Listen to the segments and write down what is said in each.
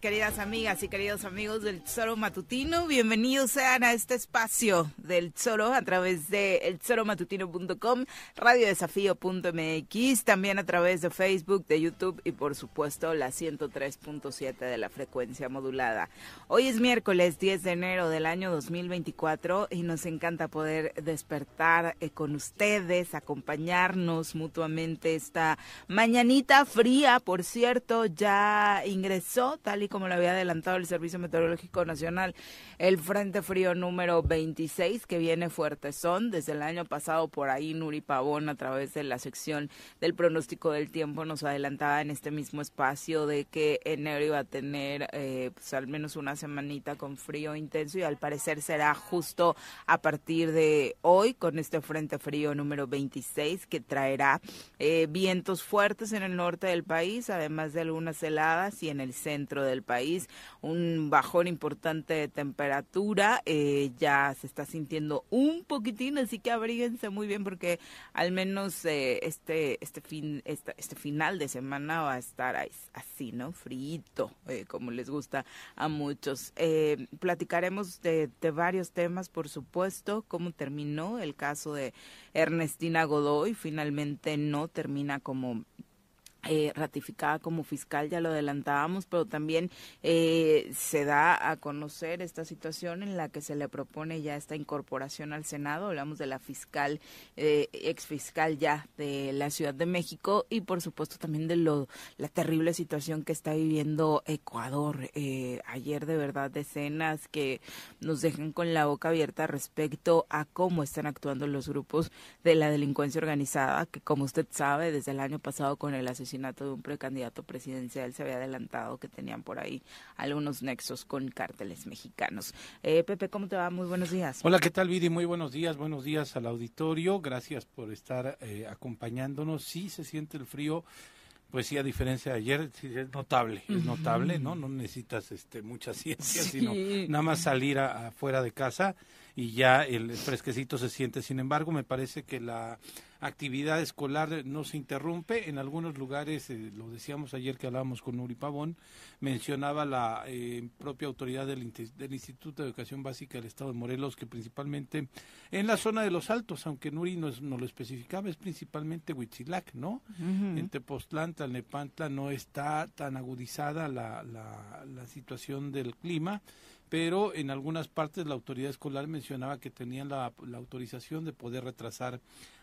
Queridas amigas y queridos amigos del Tesoro Matutino. Bienvenidos sean a este espacio del Tesoro a través de eltesoromatutino.com, radiodesafío.mx, también a través de Facebook, de YouTube y por supuesto la 103.7 de la frecuencia modulada. Hoy es miércoles 10 de enero del año 2024 y nos encanta poder despertar eh, con ustedes, acompañarnos mutuamente esta mañanita fría, por cierto, ya ingresó tal y como lo había adelantado el Servicio Meteorológico Nacional, el Frente Frío número 26 que viene fuerte son desde el año pasado por ahí Nuri Pavón a través de la sección del pronóstico del tiempo nos adelantaba en este mismo espacio de que enero iba a tener eh, pues al menos una semanita con frío intenso y al parecer será justo a partir de hoy con este Frente Frío número 26 que traerá eh, vientos fuertes en el norte del país además de algunas heladas y en el centro del país. Un bajón importante de temperatura, eh, ya se está sintiendo un poquitín, así que abríguense muy bien porque al menos eh, este este fin este, este, final de semana va a estar así, ¿no? Frito, eh, como les gusta a muchos. platicaremos de, de varios temas, por supuesto, cómo terminó el caso de Ernestina Godoy, finalmente no termina como eh, ratificada como fiscal, ya lo adelantábamos, pero también eh, se da a conocer esta situación en la que se le propone ya esta incorporación al Senado, hablamos de la fiscal, eh, ex fiscal ya de la Ciudad de México y por supuesto también de lo, la terrible situación que está viviendo Ecuador. Eh, ayer de verdad decenas que nos dejan con la boca abierta respecto a cómo están actuando los grupos de la delincuencia organizada, que como usted sabe, desde el año pasado con el asesinato asesinato de un precandidato presidencial se había adelantado que tenían por ahí algunos nexos con cárteles mexicanos. Eh, Pepe, ¿cómo te va? Muy buenos días. Hola, ¿qué tal, Viri? Muy buenos días, buenos días al auditorio. Gracias por estar eh, acompañándonos. Sí se siente el frío pues sí, a diferencia de ayer, sí, es notable, es notable, ¿no? No necesitas este, mucha ciencia, sino nada más salir afuera de casa y ya el fresquecito se siente. Sin embargo, me parece que la actividad escolar no se interrumpe. En algunos lugares, eh, lo decíamos ayer que hablábamos con Nuri Pavón, mencionaba la eh, propia autoridad del, del, Instituto de Educación Básica del Estado de Morelos que principalmente en la zona de los Altos, aunque Nuri no, no lo especificaba, es principalmente Huitzilac, ¿no? En Tepoztlán, Tlalnepantla no está tan agudizada la, la, la situación del clima pero en algunas partes la autoridad escolar mencionaba que tenían la, la autorización de poder retrasar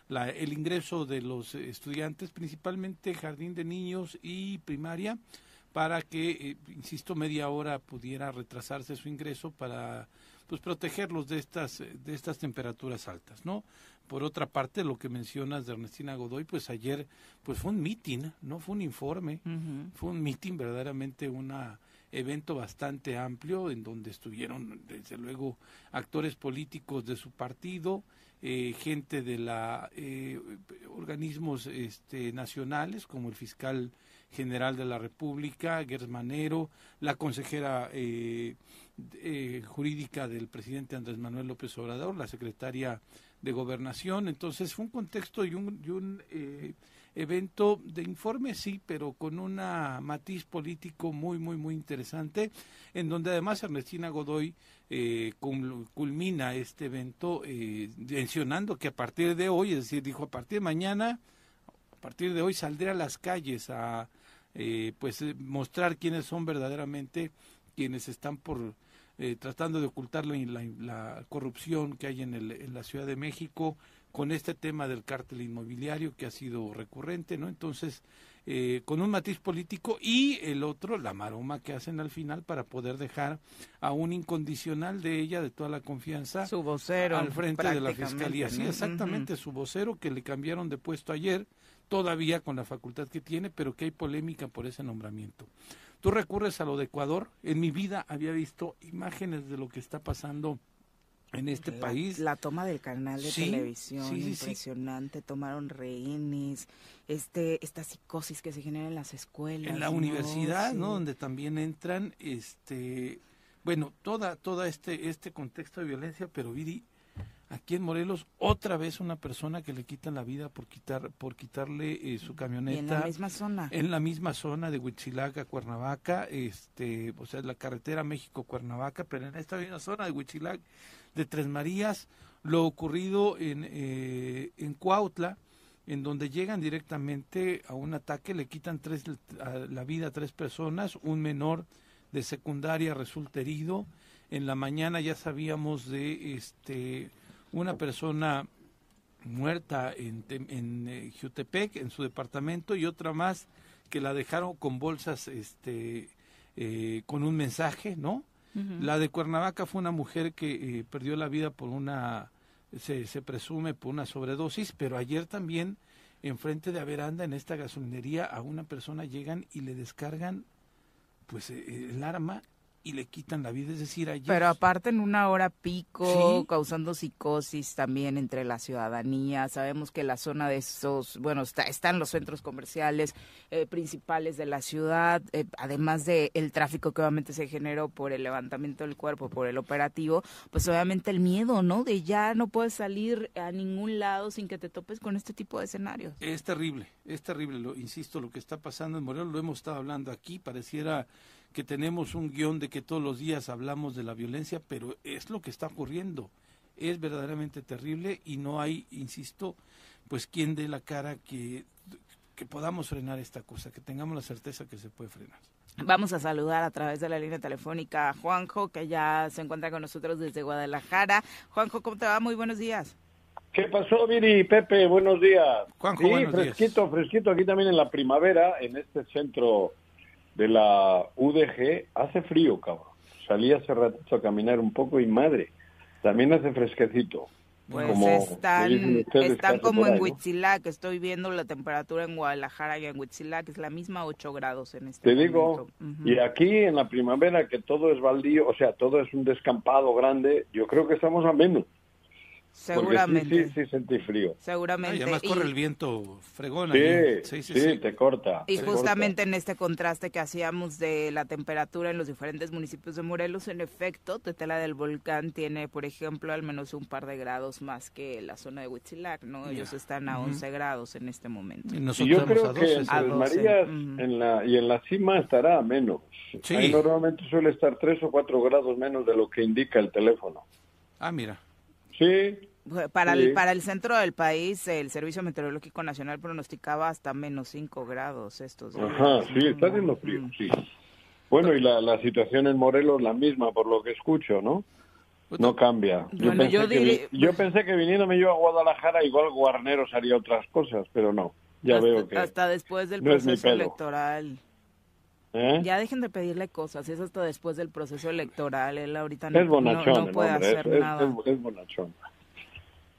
la, el ingreso de los estudiantes, principalmente jardín de niños y primaria, para que, eh, insisto, media hora pudiera retrasarse su ingreso para pues protegerlos de estas de estas temperaturas altas, ¿no? Por otra parte, lo que mencionas de Ernestina Godoy, pues ayer pues fue un meeting, no fue un informe, fue un meeting verdaderamente una evento bastante amplio en donde estuvieron desde luego actores políticos de su partido, eh, gente de la eh, organismos este, nacionales como el fiscal general de la República, Gers Manero, la consejera eh, eh, jurídica del presidente Andrés Manuel López Obrador, la secretaria de Gobernación. Entonces fue un contexto y un, y un eh, evento de informe, sí, pero con una matiz político muy, muy, muy interesante, en donde además Ernestina Godoy eh, culmina este evento eh, mencionando que a partir de hoy, es decir, dijo a partir de mañana, a partir de hoy saldré a las calles a eh, pues eh, mostrar quiénes son verdaderamente quienes están por eh, tratando de ocultar la, la, corrupción que hay en, el, en la Ciudad de México con este tema del cártel inmobiliario que ha sido recurrente, ¿no? Entonces, eh, con un matiz político y el otro, la maroma que hacen al final para poder dejar a un incondicional de ella, de toda la confianza, su vocero, al frente de la fiscalía. Sí, exactamente, su vocero que le cambiaron de puesto ayer, todavía con la facultad que tiene, pero que hay polémica por ese nombramiento. Tú recurres a lo de Ecuador. En mi vida había visto imágenes de lo que está pasando en este la, país. La toma del canal de sí, televisión, sí, sí, impresionante, tomaron rehenes, este, esta psicosis que se genera en las escuelas. En la ¿no? universidad, ¿no? Donde también entran, este, bueno, toda, toda este, este contexto de violencia, pero Viri, aquí en Morelos otra vez una persona que le quitan la vida por quitar por quitarle eh, su camioneta y en la misma zona en la misma zona de Huitzilac a Cuernavaca este o sea la carretera México Cuernavaca pero en esta misma zona de Huitzilac de Tres Marías lo ocurrido en eh, en Cuautla en donde llegan directamente a un ataque le quitan tres a la vida a tres personas un menor de secundaria resulta herido en la mañana ya sabíamos de este una persona muerta en, en eh, Jutepec, en su departamento, y otra más que la dejaron con bolsas este, eh, con un mensaje, ¿no? La de Cuernavaca fue una mujer que eh, perdió la vida por una, se, se presume, por una sobredosis, pero ayer también, enfrente de Averanda, en esta gasolinería, a una persona llegan y le descargan pues el arma y le quitan la vida, es decir, ayer... Pero aparte en una hora pico, ¿Sí? causando psicosis también entre la ciudadanía, sabemos que la zona de esos, bueno, está, están los centros comerciales eh, principales de la ciudad, eh, además de el tráfico que obviamente se generó por el levantamiento del cuerpo, por el operativo, pues obviamente el miedo, ¿no? De ya no puedes salir a ningún lado sin que te topes con este tipo de escenarios. Es terrible, es terrible, lo, insisto, lo que está pasando en Morelos, lo hemos estado hablando aquí, pareciera que tenemos un guion de que todos los días hablamos de la violencia, pero es lo que está ocurriendo. Es verdaderamente terrible y no hay, insisto, pues quien dé la cara que, que podamos frenar esta cosa, que tengamos la certeza que se puede frenar. Vamos a saludar a través de la línea telefónica a Juanjo, que ya se encuentra con nosotros desde Guadalajara. Juanjo, ¿cómo te va? Muy buenos días. ¿Qué pasó, Viri? Pepe, buenos días. Juanjo, sí, buenos fresquito, días. fresquito aquí también en la primavera, en este centro de la UDG, hace frío, cabrón. Salí hace ratito a caminar un poco y madre, también hace fresquecito. Pues como están, están como en Huitzilac, estoy viendo la temperatura en Guadalajara y en Huitzilac, es la misma 8 grados en este Te momento. digo, uh -huh. y aquí en la primavera que todo es baldío, o sea, todo es un descampado grande, yo creo que estamos a menos. Seguramente. Sí, sí, sí, sentí frío. Seguramente. y además Y- corre el viento fregón. Sí, ahí. sí, te corta. Y te justamente en este contraste que hacíamos de la temperatura en los diferentes municipios de Morelos, en efecto, Tetela del Volcán tiene, por ejemplo, al menos un par de grados más que la zona de Huitzilac, ¿no? Ellos están a 11 grados en este momento. Y Y nosotros yo estamos creo a que 12. en A Tres 12, Marías ujú. en la, y en la cima estará a menos. Sí. Ahí normalmente suele estar 3 o 4 grados menos de lo que indica el teléfono. Ah, mira. Sí, Para, Sí. el, para el centro del país, el Servicio Meteorológico Nacional pronosticaba hasta menos 5 grados estos días. ajá, sí, está haciendo frío, sí. Bueno, y la, la situación en Morelos la misma, por lo que escucho, ¿no? No cambia. Yo, Bueno, pensé, yo que, diré- yo pensé que viniéndome yo a Guadalajara, igual Guarneros haría otras cosas, pero no. Ya hasta, veo que... hasta después del no proceso electoral. ¿eh? Ya dejen de pedirle cosas, es hasta después del proceso electoral. Él ahorita no, Es bonachón, no- puede hombre, hacer es, es- nada. es- es bonachón.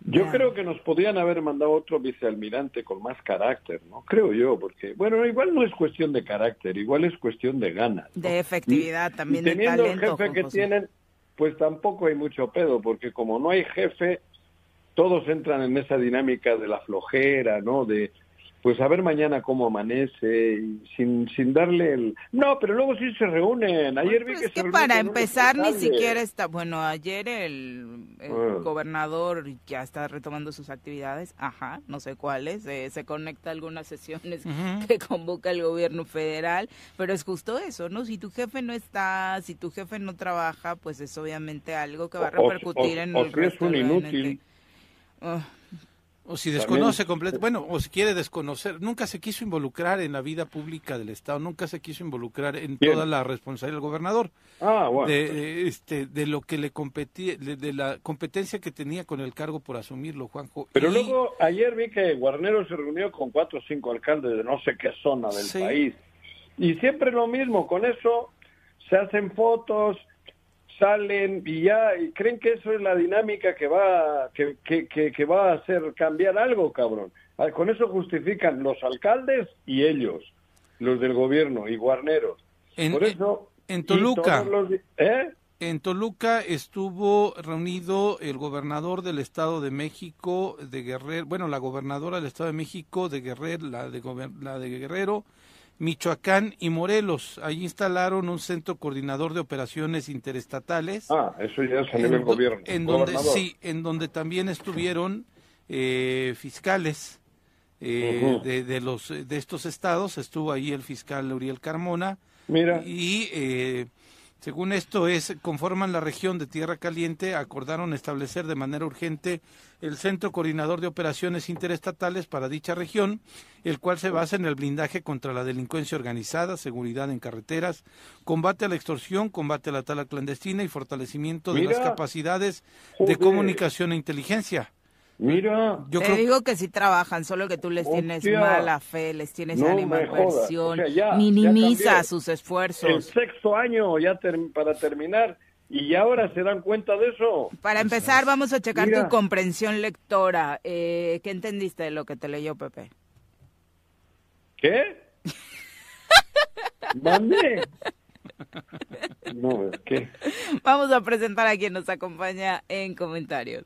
Yo creo que nos podían haber mandado otro vicealmirante con más carácter, ¿no? Creo yo, porque, bueno, igual no es cuestión de carácter, igual es cuestión de ganas. ¿no? De efectividad, Y- también y de teniendo talento. el jefe que José. tienen, pues tampoco hay mucho pedo, porque como no hay jefe, todos entran en esa dinámica de la flojera, ¿no? De, pues a ver mañana cómo amanece, y sin, sin darle el... No, pero luego sí se reúnen. Ayer vi Pues que es se que para empezar ni siquiera está, bueno, ayer el, el Ah. gobernador ya está retomando sus actividades, ajá, no sé cuáles, eh, se conecta a algunas sesiones que convoca el gobierno federal, pero es justo eso, ¿no? Si tu jefe no está, si tu jefe no trabaja, pues es obviamente algo que va a O- o- repercutir en o el si es resto un inútil. Ah, O si desconoce completamente, bueno, o si quiere desconocer, nunca se quiso involucrar en la vida pública del Estado, nunca se quiso involucrar en Bien. toda la responsabilidad del gobernador, Ah, bueno. de, eh, este, de lo que le competía, de, de la competencia que tenía con el cargo por asumirlo, Juanjo. Pero Y- luego, ayer vi que Guarnero se reunió con cuatro o cinco alcaldes de no sé qué zona del Sí. país. Y siempre lo mismo, con eso se hacen fotos, salen y ya, y creen que eso es la dinámica que va, que, que, que, que va a hacer cambiar algo, cabrón. Ah, Con eso justifican los alcaldes y ellos, los del gobierno y Guarneros. En- Por eso... en Toluca. los ¿Eh? En Toluca estuvo reunido el gobernador del Estado de México de Guerrero, bueno, la gobernadora del Estado de México de Guerrero, la de, la de Guerrero, Michoacán y Morelos. Allí instalaron un centro coordinador de operaciones interestatales. Ah, eso ya es a en nivel gobierno. En donde, sí, en donde también estuvieron eh, fiscales eh, de los de estos estados. Estuvo ahí el fiscal Uriel Carmona. Mira. Y eh, según esto es, conforman la región de Tierra Caliente, acordaron establecer de manera urgente el Centro Coordinador de Operaciones Interestatales para dicha región, el cual se basa en el blindaje contra la delincuencia organizada, seguridad en carreteras, combate a la extorsión, combate a la tala clandestina y fortalecimiento de Mira. las capacidades de comunicación e inteligencia. Mira. Yo Te creo digo que sí trabajan, solo que tú les tienes mala fe, les tienes No animadversión. O sea, ya- ya minimiza sus el esfuerzos. sexto año ya ter- para terminar y ahora se dan cuenta de eso. Para empezar, vamos a checar Mira. tu comprensión lectora. Eh, ¿Qué entendiste de lo que te leyó Pepe? ¿Qué? ¿Mande? No, ¿qué? Vamos a presentar a quien nos acompaña en comentarios.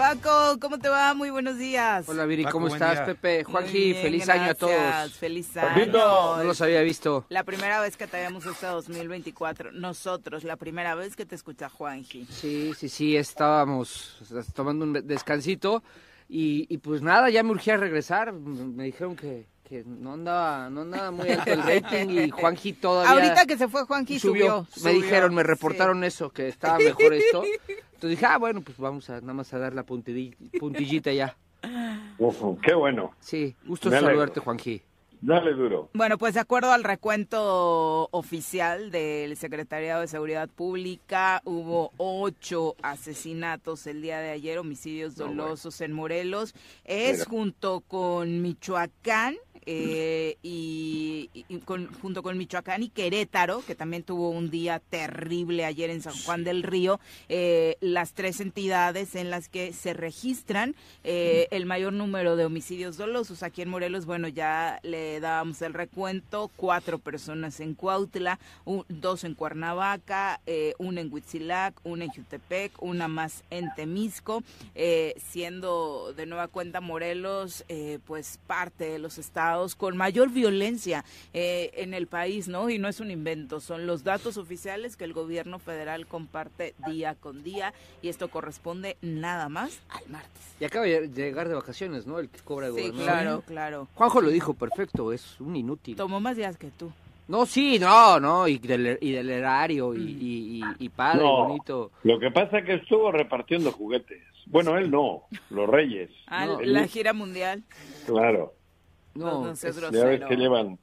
Paco, ¿cómo te va? Muy buenos días. Hola Viri, Paco, ¿cómo estás? día. Pepe, Juanji, feliz año a todos. Feliz año. No los había visto. La primera vez que te vemos este 2024. Nosotros, la primera vez que te escucha Juanji. Sí, sí, sí, estábamos tomando un descansito y, y pues nada, ya me urgía regresar. Me dijeron que, que no andaba no andaba muy alto el rating y Juanji todavía Ahorita que se fue Juanji subió. Me subió, dijeron, me sí. reportaron eso, que estaba mejor esto. Entonces dije, ah, bueno, pues vamos a nada más a dar la puntillita ya. Uf, qué bueno. Sí, gusto Me alegro. saludarte, Juanji. Dale duro. Bueno, pues de acuerdo al recuento oficial del Secretariado de Seguridad Pública, hubo ocho asesinatos el día de ayer, homicidios dolosos en Morelos. Es junto con Michoacán eh, y, junto con Michoacán y Querétaro, que también tuvo un día terrible ayer en San Juan del Río, eh, las tres entidades en las que se registran eh, el mayor número de homicidios dolosos. Aquí en Morelos, bueno, ya le dábamos el recuento, cuatro personas en Cuautla, dos en Cuernavaca, una en Huitzilac, una en Jutepec, una más en Temisco, siendo de nueva cuenta Morelos, pues parte de los estados con mayor violencia eh, en el país, ¿no? Y no es un invento, son los datos oficiales que el gobierno federal comparte día con día y esto corresponde nada más al martes. Y acaba de llegar de vacaciones, ¿no? El que cobra el Sí, claro, claro. Juanjo lo dijo perfecto, es un inútil. Tomó más días que tú. No, sí, no, no, y del, y del erario, y, y, padre, bonito. Lo que pasa es que estuvo repartiendo juguetes. Bueno, él no, los reyes. Ah, la gira mundial. Claro. No, no que llevan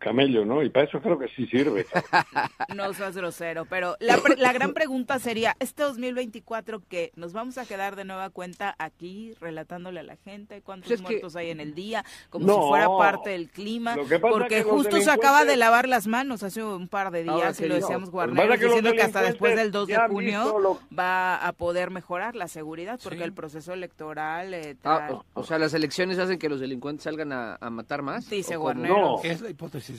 camello, ¿no? Y para eso creo que sí sirve. no seas grosero, pero la, la, gran pregunta sería, ¿este 2024 qué? ¿Nos vamos a quedar de nueva cuenta aquí relatándole a la gente cuántos pues muertos hay en el día, como si fuera parte del clima? Porque justo se acaba de lavar las manos hace un par de días y lo decíamos Guarneros, diciendo que hasta después del 2 de junio va a poder mejorar la seguridad porque el proceso electoral... Eh, ah, o, sea, las elecciones hacen que los delincuentes salgan a, matar más. Dice Guarneros. Es la hipótesis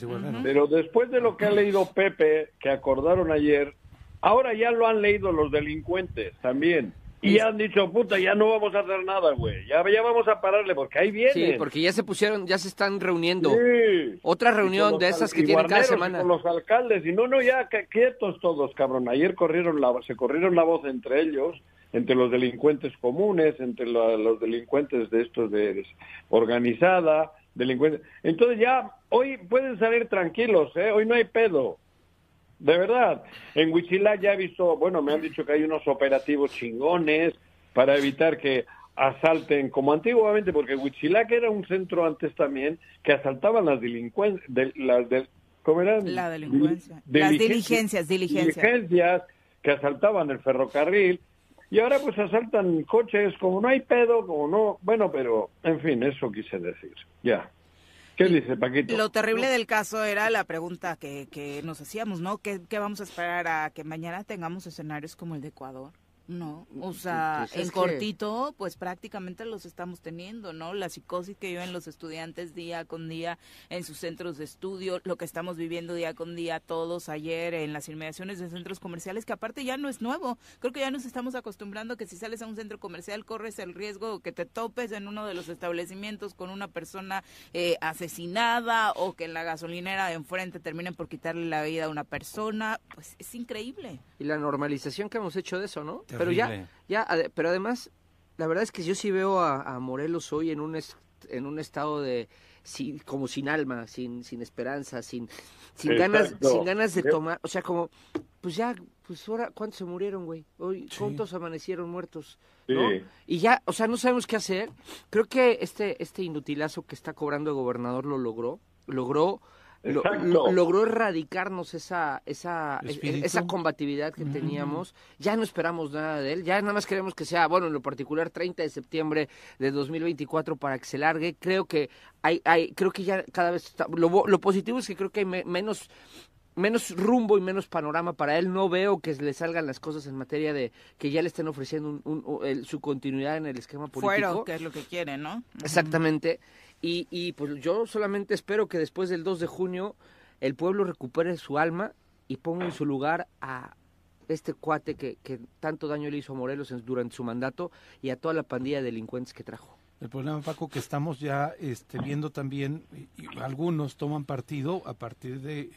pero después de lo que ha leído Pepe, que acordaron ayer, ahora ya lo han leído los delincuentes también. Y han dicho, puta, ya no vamos a hacer nada, güey. Ya, ya vamos a pararle, porque ahí viene. Sí, porque ya se pusieron, ya se están reuniendo. Otra reunión de esas que tienen cada semana. Con los alcaldes. Y no, no, ya quietos todos, cabrón. Ayer corrieron la, se corrieron la voz entre ellos, entre los delincuentes comunes, entre los delincuentes de estos de organizada, delincuentes. Entonces ya, hoy pueden salir tranquilos, ¿eh? Hoy no hay pedo. De verdad. En Huichilá ya he visto, bueno, me han dicho que hay unos operativos chingones para evitar que asalten como antiguamente, porque que era un centro antes también que asaltaban las delincuencias, las de, ¿cómo eran? La delincuencia. las diligencias, diligencias. Diligencias que asaltaban el ferrocarril y ahora pues asaltan coches, como no hay pedo, como no, bueno, pero en fin, eso quise decir, ya. ¿Qué dice Paquito? Lo terrible del caso era la pregunta que, que nos hacíamos, ¿no? ¿Qué, ¿Qué vamos a esperar a que mañana tengamos escenarios como el de Ecuador? No, o sea, pues en cortito, pues prácticamente los estamos teniendo, ¿no? La psicosis que viven los estudiantes día con día en sus centros de estudio, lo que estamos viviendo día con día todos ayer en las inmediaciones de centros comerciales, que aparte ya no es nuevo. Creo que ya nos estamos acostumbrando que si sales a un centro comercial corres el riesgo que te topes en uno de los establecimientos con una persona eh, asesinada o que en la gasolinera de enfrente terminen por quitarle la vida a una persona. Pues es increíble. Y la normalización que hemos hecho de eso, ¿no? Pero ya, ya, pero además, la verdad es que yo sí veo a, Morelos hoy en un, en un estado de, como sin alma, sin, sin esperanza, sin, sin ganas, sin ganas de tomar, o sea, como, pues ya, pues ahora, ¿cuántos se murieron, güey? Hoy, ¿cuántos amanecieron muertos? ¿no? Y ya, o sea, no sabemos qué hacer. Creo que este, este inutilazo que está cobrando el gobernador lo logró, logró logró erradicarnos esa esa esa combatividad que teníamos. Ya no esperamos nada de él, ya nada más queremos que sea, bueno, en lo particular 30 de septiembre de 2024 para que se largue. Creo que hay hay creo que ya cada vez está, lo, lo positivo es que creo que hay menos menos rumbo y menos panorama para él. No veo que le salgan las cosas en materia de que ya le estén ofreciendo un, su continuidad en el esquema político. Fuero, que es lo que quiere, ¿no? Exactamente. Y, y pues yo solamente espero que después del 2 de junio el pueblo recupere su alma y ponga en su lugar a este cuate que, que tanto daño le hizo a Morelos durante su mandato y a toda la pandilla de delincuentes que trajo. El problema, Paco, que estamos ya este, viendo también, y algunos toman partido a partir de,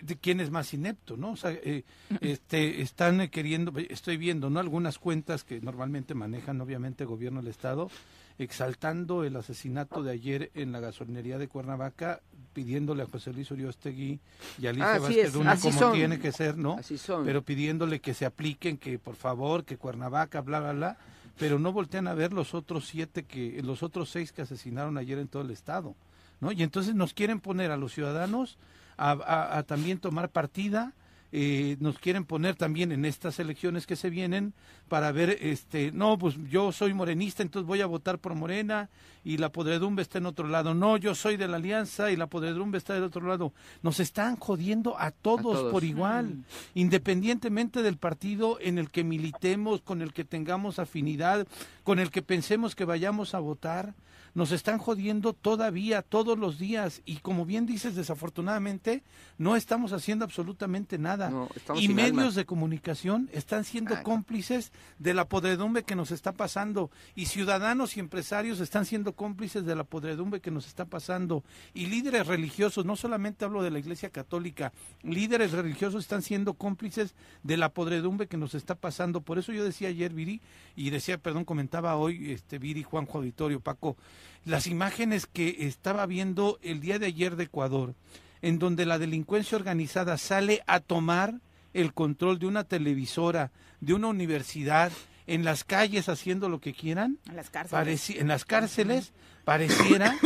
de, quién es más inepto, ¿no? O sea, eh, este, están queriendo, estoy viendo, ¿no? Algunas cuentas que normalmente manejan, obviamente, el gobierno del Estado, exaltando el asesinato de ayer en la gasolinería de Cuernavaca, pidiéndole a José Luis Uriostegui y a Alicia ah, Vázquez como tiene que ser, ¿no? Así son. Pero pidiéndole que se apliquen, que por favor, que Cuernavaca, bla, bla, bla, pero no voltean a ver los otros siete que, los otros seis que asesinaron ayer en todo el estado. ¿no? Y entonces nos quieren poner a los ciudadanos a también tomar partida eh, nos quieren poner también en estas elecciones que se vienen para ver, este, no, pues yo soy morenista, entonces voy a votar por Morena y la podredumbre está en otro lado. No, yo soy de la alianza y la podredumbre está del otro lado. Nos están jodiendo a todos, por igual, mm. independientemente del partido en el que militemos, con el que tengamos afinidad, con el que pensemos que vayamos a votar. Nos están jodiendo todavía todos los días. Y como bien dices desafortunadamente no estamos haciendo absolutamente nada. Y medios de comunicación están siendo ah, cómplices de la podredumbre que nos está pasando. Y ciudadanos y empresarios están siendo cómplices de la podredumbre que nos está pasando. Y líderes religiosos no solamente hablo de la Iglesia Católica líderes religiosos están siendo cómplices de la podredumbre que nos está pasando. Por eso yo decía ayer Viri y decía perdón comentaba hoy este Viri Juanjo Auditorio Paco las imágenes que estaba viendo el día de ayer de Ecuador, en donde la delincuencia organizada sale a tomar el control de una televisora, de una universidad, en las calles haciendo lo que quieran, en las cárceles, en las cárceles pareciera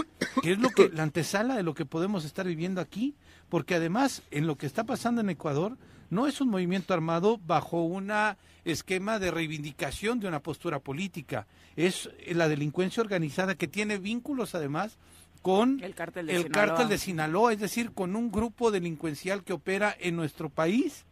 que es lo que la antesala de lo que podemos estar viviendo aquí, porque además en lo que está pasando en Ecuador no es un movimiento armado bajo un esquema de reivindicación de una postura política, es la delincuencia organizada que tiene vínculos además con el cártel de, el Sinaloa. Cártel de Sinaloa, es decir, con un grupo delincuencial que opera en nuestro país,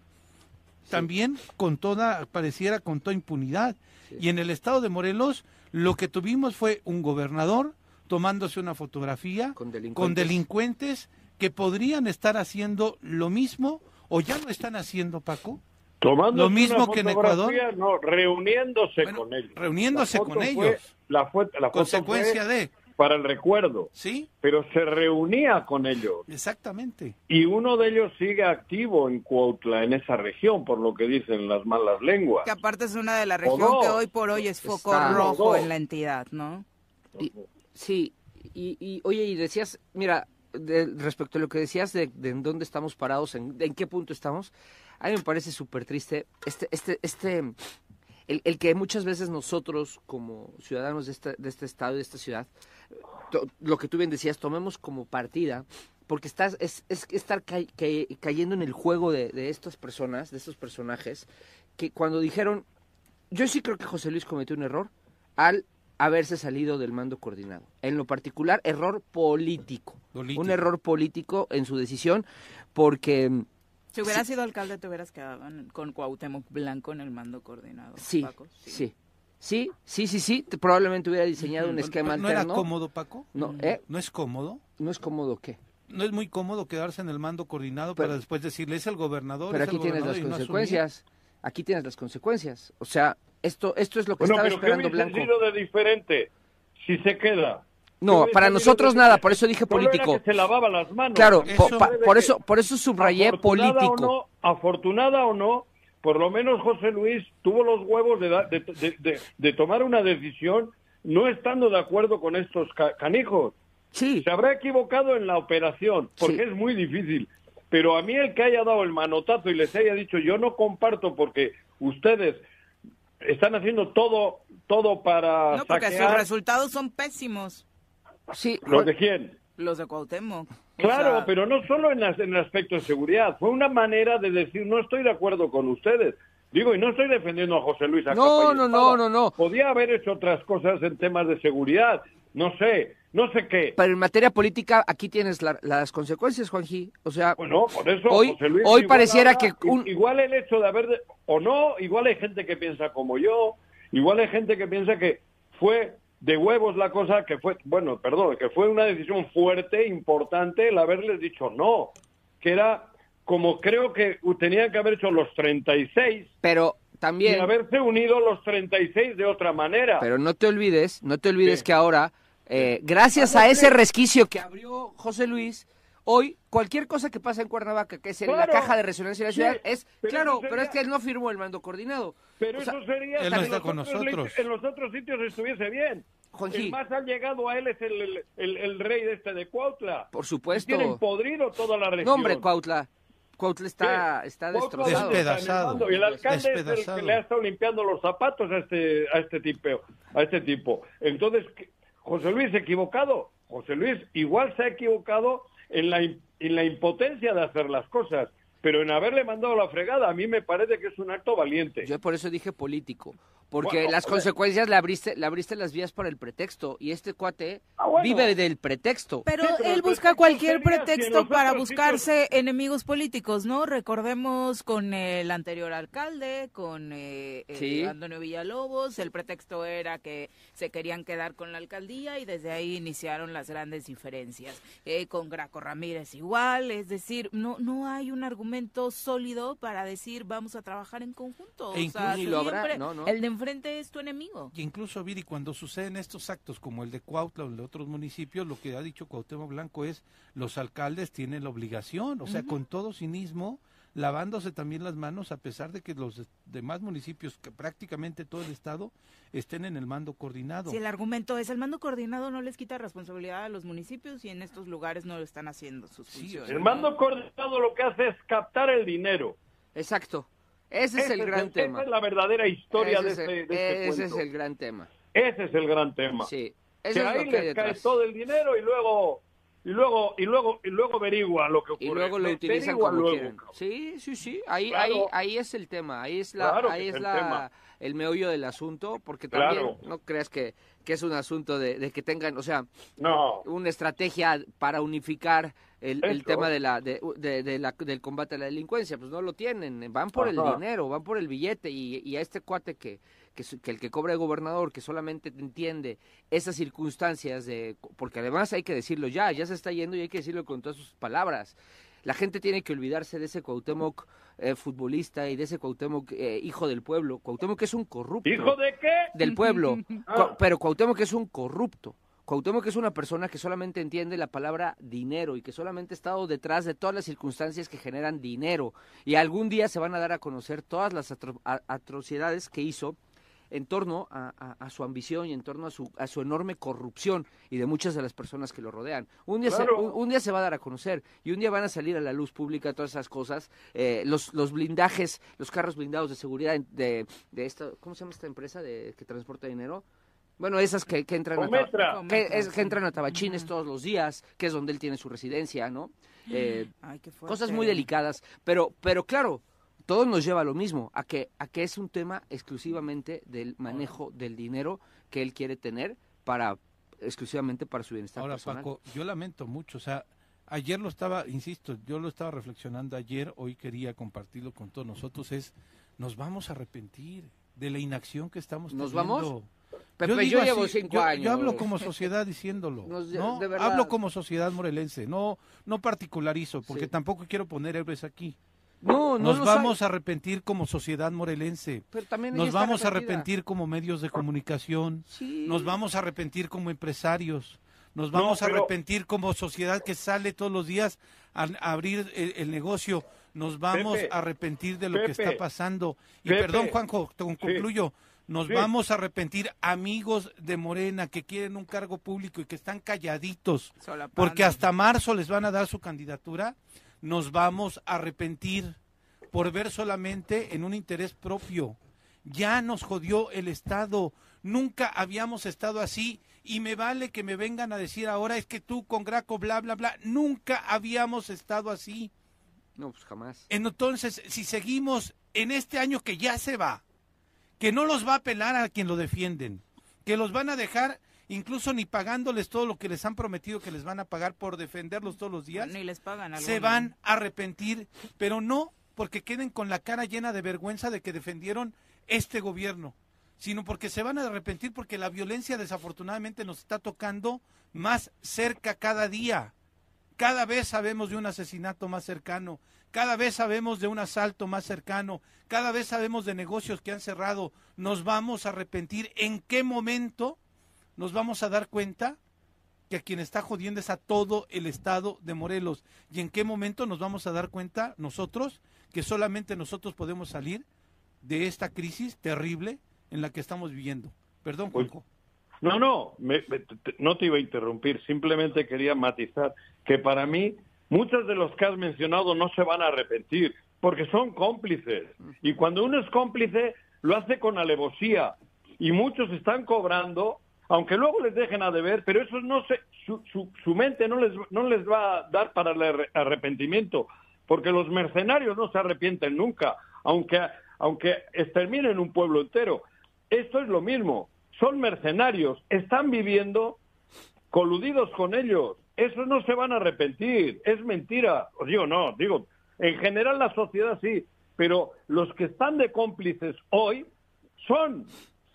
también con toda, pareciera con toda impunidad. Y en el estado de Morelos, lo que tuvimos fue un gobernador tomándose una fotografía con delincuentes que podrían estar haciendo lo mismo o ya lo están haciendo, Paco. Tomando lo mismo que en Ecuador. No, reuniéndose con ellos. Reuniéndose con ellos. la, la consecuencia de para el recuerdo. Sí. Pero se reunía con ellos. Exactamente. Y uno de ellos sigue activo en Cuautla, en esa región, por lo que dicen las malas lenguas. Que aparte es una de las regiones que hoy por hoy es foco rojo en la entidad, ¿no? sí. Y, y, oye, y decías, mira, respecto a lo que decías de, en dónde estamos parados, en, qué punto estamos, a mí me parece súper triste este, este, este, el, que muchas veces nosotros como ciudadanos de este, de este estado y de esta ciudad, lo que tú bien decías, tomemos como partida, porque estás, es, es estar cayendo en el juego de, de estas personas, de estos personajes, que cuando dijeron, yo sí creo que José Luis cometió un error al haberse salido del mando coordinado. En lo particular, error político. Un error político en su decisión, porque... Mm, si hubieras sido alcalde, te hubieras quedado con Cuauhtémoc Blanco en el mando coordinado. Sí, sí. sí. Sí, sí, sí, Probablemente hubiera diseñado un esquema ¿No alterno. ¿No era cómodo, Paco? No, ¿eh? ¿No es cómodo? ¿No es cómodo qué? No es muy cómodo quedarse en el mando coordinado para después decirle, es el gobernador. Pero aquí tienes las consecuencias. aquí tienes las consecuencias. O sea, esto, esto es lo que estaba esperando Blanco. sido de diferente si se queda? No, para nosotros nada, por eso dije político. se lavaba las manos. Claro, por eso por eso subrayé político. O no, afortunada o no, por lo menos José Luis tuvo los huevos de, de, tomar una decisión no estando de acuerdo con estos canijos. Sí. Se habrá equivocado en la operación, porque es muy difícil. Pero a mí el que haya dado el manotazo y les haya dicho yo no comparto porque ustedes están haciendo todo todo para No, porque sus resultados son pésimos. Sí. ¿Los de quién? Los de Cuauhtémoc. Claro, pero no solo en, en, el aspecto de seguridad. Fue una manera de decir, no estoy de acuerdo con ustedes. Digo, y no estoy defendiendo a José Luis No, no, no, no, no. Podía haber hecho otras cosas en temas de seguridad. No sé, no sé qué. Pero en materia política, aquí tienes las consecuencias, Juanji. O sea, bueno, por eso, hoy, José Luis, hoy pareciera que... Igual el hecho de haber... o no, igual hay gente que piensa como yo, igual hay gente que piensa que fue de huevos la cosa, que fue, bueno, perdón, que fue una decisión fuerte, importante el haberles dicho no, que era como creo que tenían que haber hecho los 36. Pero también... Y haberse unido los 36 de otra manera. Pero no te olvides, no te olvides que ahora eh, gracias a ese resquicio que abrió José Luis, hoy cualquier cosa que pasa en Cuernavaca, que es en la caja de resonancia de la ciudad, es claro, pero es que él no firmó el mando coordinado. Pero eso sería él no está con nosotros. en los otros sitios estuviese bien. el más ha llegado a él es el, el, rey de este de Cuautla. Por supuesto. Tienen podrido toda la región. No, hombre, Cuautla. Cuautla está, está destrozado. Despedazado. Y el alcalde es el que le ha estado limpiando los zapatos a este, a este tipo. A este tipo. Entonces, José Luis equivocado. José Luis igual se ha equivocado en la, en la impotencia de hacer las cosas, pero en haberle mandado la fregada a mí me parece que es un acto valiente. Yo por eso dije político, porque las consecuencias le abriste, le abriste las vías para el pretexto y este cuate ah, vive del pretexto. Pero, él busca cualquier pretexto para buscarse enemigos políticos, ¿no? Recordemos con el anterior alcalde, con eh, eh, Antonio Villalobos, el pretexto era que se querían quedar con la alcaldía y desde ahí iniciaron las grandes diferencias. Eh, con Graco Ramírez igual, es decir, no, no hay un argumento sólido para decir vamos a trabajar en conjunto. E o sea, el de enfrente es tu enemigo. Y incluso, Viri, cuando suceden estos actos como el de Cuautla o el de otros municipios, lo que ha dicho Cuauhtémoc Blanco es los alcaldes tienen la obligación, o sea, con todo cinismo, lavándose también las manos a pesar de que los demás municipios, que prácticamente todo el estado, estén en el mando coordinado. Si el argumento es el mando coordinado no les quita responsabilidad a los municipios y en estos lugares no lo están haciendo sus funciones. El mando coordinado lo que hace es captar el dinero. Exacto. Ese, es el gran tema. Esa es la verdadera historia de, ese, este Ese es el gran tema. Ese es el gran tema. Sí. que ahí les cae todo el dinero y luego y luego y luego y luego averigua lo que ocurre. Y luego lo utilizan como quieren. Sí, sí, sí. Ahí ahí ahí es el tema. Ahí es la ahí es, la el meollo del asunto, porque también no creas que, que es un asunto de, que tengan, o sea, no. una estrategia para unificar el, el tema de la, de, de, la, del combate a la delincuencia, pues no lo tienen, van por el dinero, van por el billete y, y a este cuate que, que, que, el que cobra el gobernador, que solamente entiende esas circunstancias de, porque además hay que decirlo ya, ya se está yendo y hay que decirlo con todas sus palabras. La gente tiene que olvidarse de ese Cuauhtémoc eh, futbolista y de ese Cuauhtémoc eh, hijo del pueblo. Cuauhtémoc es un corrupto. ¿Hijo de qué? Del pueblo. Ah. Pero Cuauhtémoc es un corrupto. Cuauhtémoc es una persona que solamente entiende la palabra dinero y que solamente ha estado detrás de todas las circunstancias que generan dinero. Y algún día se van a dar a conocer todas las atrocidades que hizo en torno a, su ambición y en torno a su, a su enorme corrupción y de muchas de las personas que lo rodean. Un día, se, un, día se va a dar a conocer y un día van a salir a la luz pública todas esas cosas, eh, los, los blindajes, los carros blindados de seguridad de, de esta, ¿cómo se llama esta empresa de que transporta dinero? Bueno, esas que, que entran a que, que, entran a Tabachines todos los días, que es donde él tiene su residencia, ¿no? Eh, cosas muy delicadas, pero, pero claro, todo nos lleva a lo mismo, a que, a que es un tema exclusivamente del manejo del dinero que él quiere tener para exclusivamente para su bienestar Ahora, Paco, yo lamento mucho, o sea, ayer lo estaba, insisto, yo lo estaba reflexionando ayer, hoy quería compartirlo con todos nosotros, es, nos vamos a arrepentir de la inacción que estamos ¿Nos vamos? Pepe, yo, llevo cinco años. Yo hablo como sociedad diciéndolo, ¿no? Hablo como sociedad morelense, no, no particularizo, porque tampoco quiero poner héroes aquí. No, nos vamos a arrepentir como sociedad morelense. nos vamos a arrepentir como medios de comunicación. Nos vamos a arrepentir como empresarios. Nos vamos a arrepentir como sociedad que sale todos los días a, abrir el, negocio. Nos vamos a arrepentir de lo que está pasando. Y perdón, Juanjo, concluyo. Nos vamos a arrepentir amigos de Morena que quieren un cargo público y que están calladitos. Porque hasta marzo les van a dar su candidatura nos vamos a arrepentir por ver solamente en un interés propio. Ya nos jodió el Estado, nunca habíamos estado así y me vale que me vengan a decir ahora es que tú con Graco bla bla bla, nunca habíamos estado así. No, pues jamás. Entonces, si seguimos en este año que ya se va, que no los va a pelar a quien lo defienden, que los van a dejar incluso ni pagándoles todo lo que les han prometido que les van a pagar por defenderlos todos los días, ni les pagan se van a arrepentir, pero no porque queden con la cara llena de vergüenza de que defendieron este gobierno, sino porque se van a arrepentir porque la violencia desafortunadamente nos está tocando más cerca cada día. Cada vez sabemos de un asesinato más cercano, cada vez sabemos de un asalto más cercano, cada vez sabemos de negocios que han cerrado. Nos vamos a arrepentir. ¿En qué momento nos vamos a dar cuenta que a quien está jodiendo es a todo el estado de Morelos. ¿Y en qué momento nos vamos a dar cuenta nosotros que solamente nosotros podemos salir de esta crisis terrible en la que estamos viviendo? Perdón, Juanjo. No, no, no te iba a interrumpir, simplemente quería matizar que para mí muchos de los que has mencionado no se van a arrepentir porque son cómplices. Y cuando uno es cómplice, lo hace con alevosía. Y muchos están cobrando aunque luego les dejen a deber, pero eso no se, su, su, mente no les, no les va a dar para el arrepentimiento, porque los mercenarios no se arrepienten nunca, aunque, aunque exterminen un pueblo entero. Esto es lo mismo, son mercenarios, están viviendo coludidos con ellos, esos no se van a arrepentir, es mentira. Os digo, no, digo, en general la sociedad sí, pero los que están de cómplices hoy son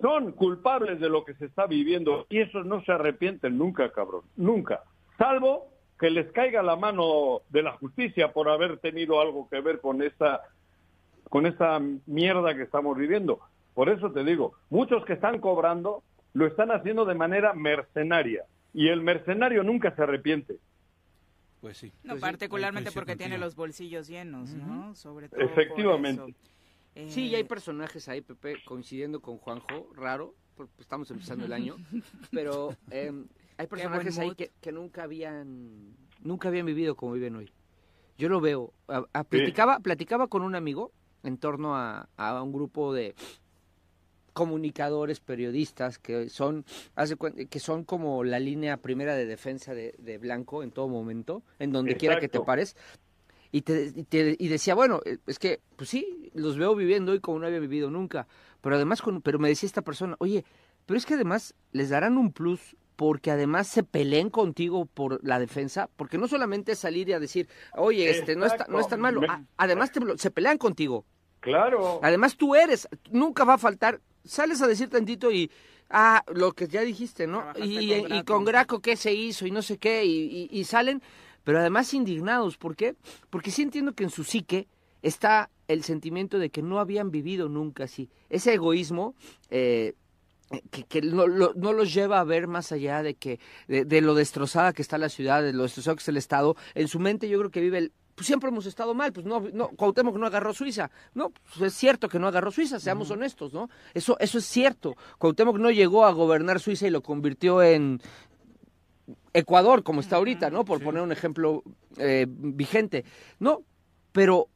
son culpables de lo que se está viviendo y esos no se arrepienten nunca, cabrón, nunca. Salvo que les caiga la mano de la justicia por haber tenido algo que ver con esta, con esta mierda que estamos viviendo. Por eso te digo, muchos que están cobrando lo están haciendo de manera mercenaria y el mercenario nunca se arrepiente. Pues sí. No, pues particularmente porque tiene los bolsillos llenos, ¿no? Sobre todo Efectivamente. Sí, y hay personajes ahí, Pepe, coincidiendo con Juanjo, raro, porque estamos empezando el año, pero em, hay personajes ahí que, nunca habían nunca habían vivido como viven hoy. Yo lo veo. platicaba, platicaba con un amigo en torno a, un grupo de comunicadores, periodistas que son que son como la línea primera de defensa de, Blanco en todo momento, en donde quiera que te pares. Y, te, y, decía, bueno, eh, es que, pues sí, los veo viviendo hoy como no había vivido nunca. Pero además, con, pero me decía esta persona, oye, pero es que además les darán un plus porque además se peleen contigo por la defensa, porque no solamente es salir y a decir, oye, este no está no es tan malo, además se pelean contigo. Claro. Además tú eres, nunca va a faltar, sales a decir tantito y ah, lo que ya dijiste, ¿no? Y con, Graco qué se hizo y no sé qué y, y salen pero además indignados. ¿Por qué? Porque sí entiendo que en su psique está el sentimiento de que no habían vivido nunca así. Ese egoísmo eh, que, no, los lleva a ver más allá de que de, lo destrozada que está la ciudad, de lo destrozado que está el Estado. En su mente yo creo que vive el, pues siempre hemos estado mal, pues no, no, Cuauhtémoc no agarró Suiza. No, pues es cierto que no agarró Suiza, seamos honestos, ¿no? Eso, eso es cierto. Cuauhtémoc no llegó a gobernar Suiza y lo convirtió en, Ecuador, como está ahorita, ¿no? Por poner un ejemplo eh, vigente. No, pero,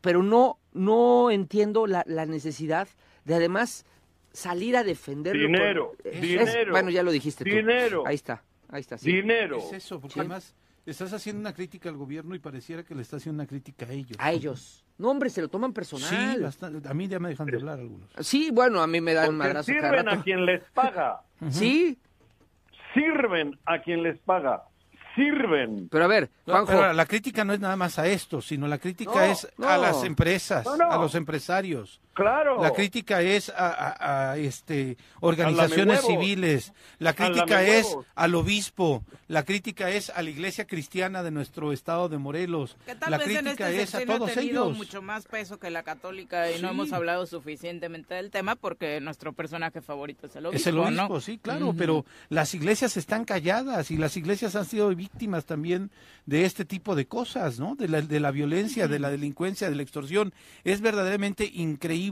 pero no, no entiendo la, la necesidad de además salir a defender Dinero, dinero. bueno, ya lo dijiste Dinero. Ahí está, ahí está. Dinero. Es eso, porque además estás haciendo una crítica al gobierno y pareciera que le estás haciendo una crítica a ellos. A ellos. No, hombre, se lo toman personal. Sí, a mí ya me dejan de hablar algunos. Sí, bueno, a mí me dan un madrazo sirven a quien les paga. Sí, sirven a quien les paga sirven. Pero a ver, Juanjo. la crítica no es nada más a esto, sino la crítica es a las empresas, a los empresarios. Claro. La crítica es a, este organizaciones civiles. La crítica es al obispo. La crítica es a la iglesia cristiana de nuestro estado de Morelos. la crítica este es a todos ellos. mucho más peso que la católica y no hemos hablado suficientemente del tema porque nuestro personaje favorito es el obispo. Es el obispo, sí, claro, pero las iglesias están calladas y las iglesias han sido víctimas también de este tipo de cosas, ¿no? De la, de la violencia, de la delincuencia, de la extorsión. Es verdaderamente increíble,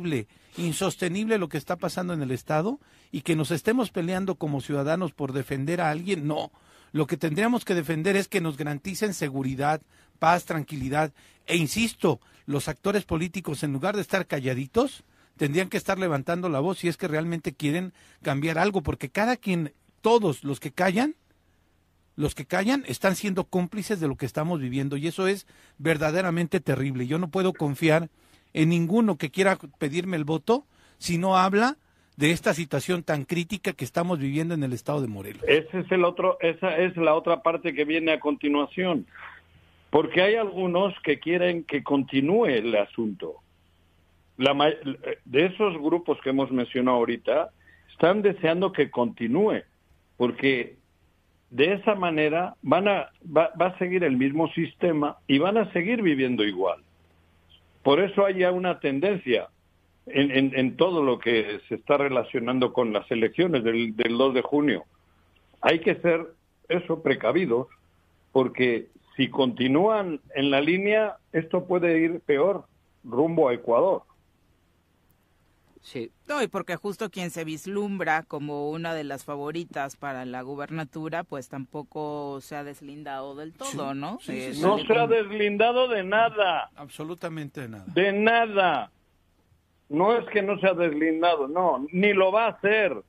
insostenible lo que está pasando en el Estado y que nos estemos peleando como ciudadanos por defender a alguien. No, lo que tendríamos que defender es que nos garanticen seguridad, paz, tranquilidad. E insisto, los actores políticos, en lugar de estar calladitos, tendrían que estar levantando la voz si es que realmente quieren cambiar algo, porque cada quien, todos los que callan, los que callan están siendo cómplices de lo que estamos viviendo y eso es verdaderamente terrible. Yo no puedo confiar en ninguno que quiera pedirme el voto si no habla de esta situación tan crítica que estamos viviendo en el estado de Morelos. Ese es el otro, esa es la otra parte que viene a continuación, porque hay algunos que quieren que continúe el asunto. La, de esos grupos que hemos mencionado ahorita, están deseando que continúe, porque de esa manera van a, va, a seguir el mismo sistema y van a seguir viviendo igual. Por eso hay una tendencia en, en, todo lo que se está relacionando con las elecciones del, del 2 de junio. Hay que ser, eso, precavidos, porque si continúan en la línea, esto puede ir peor rumbo a Ecuador. Sí. No, y porque justo quien se vislumbra como una de las favoritas para la gubernatura, pues tampoco se ha deslindado del todo, ¿no? Eh, no se ha deslindado de nada. Absolutamente de nada. De nada. No es que no se ha deslindado, no, ni lo va a hacer.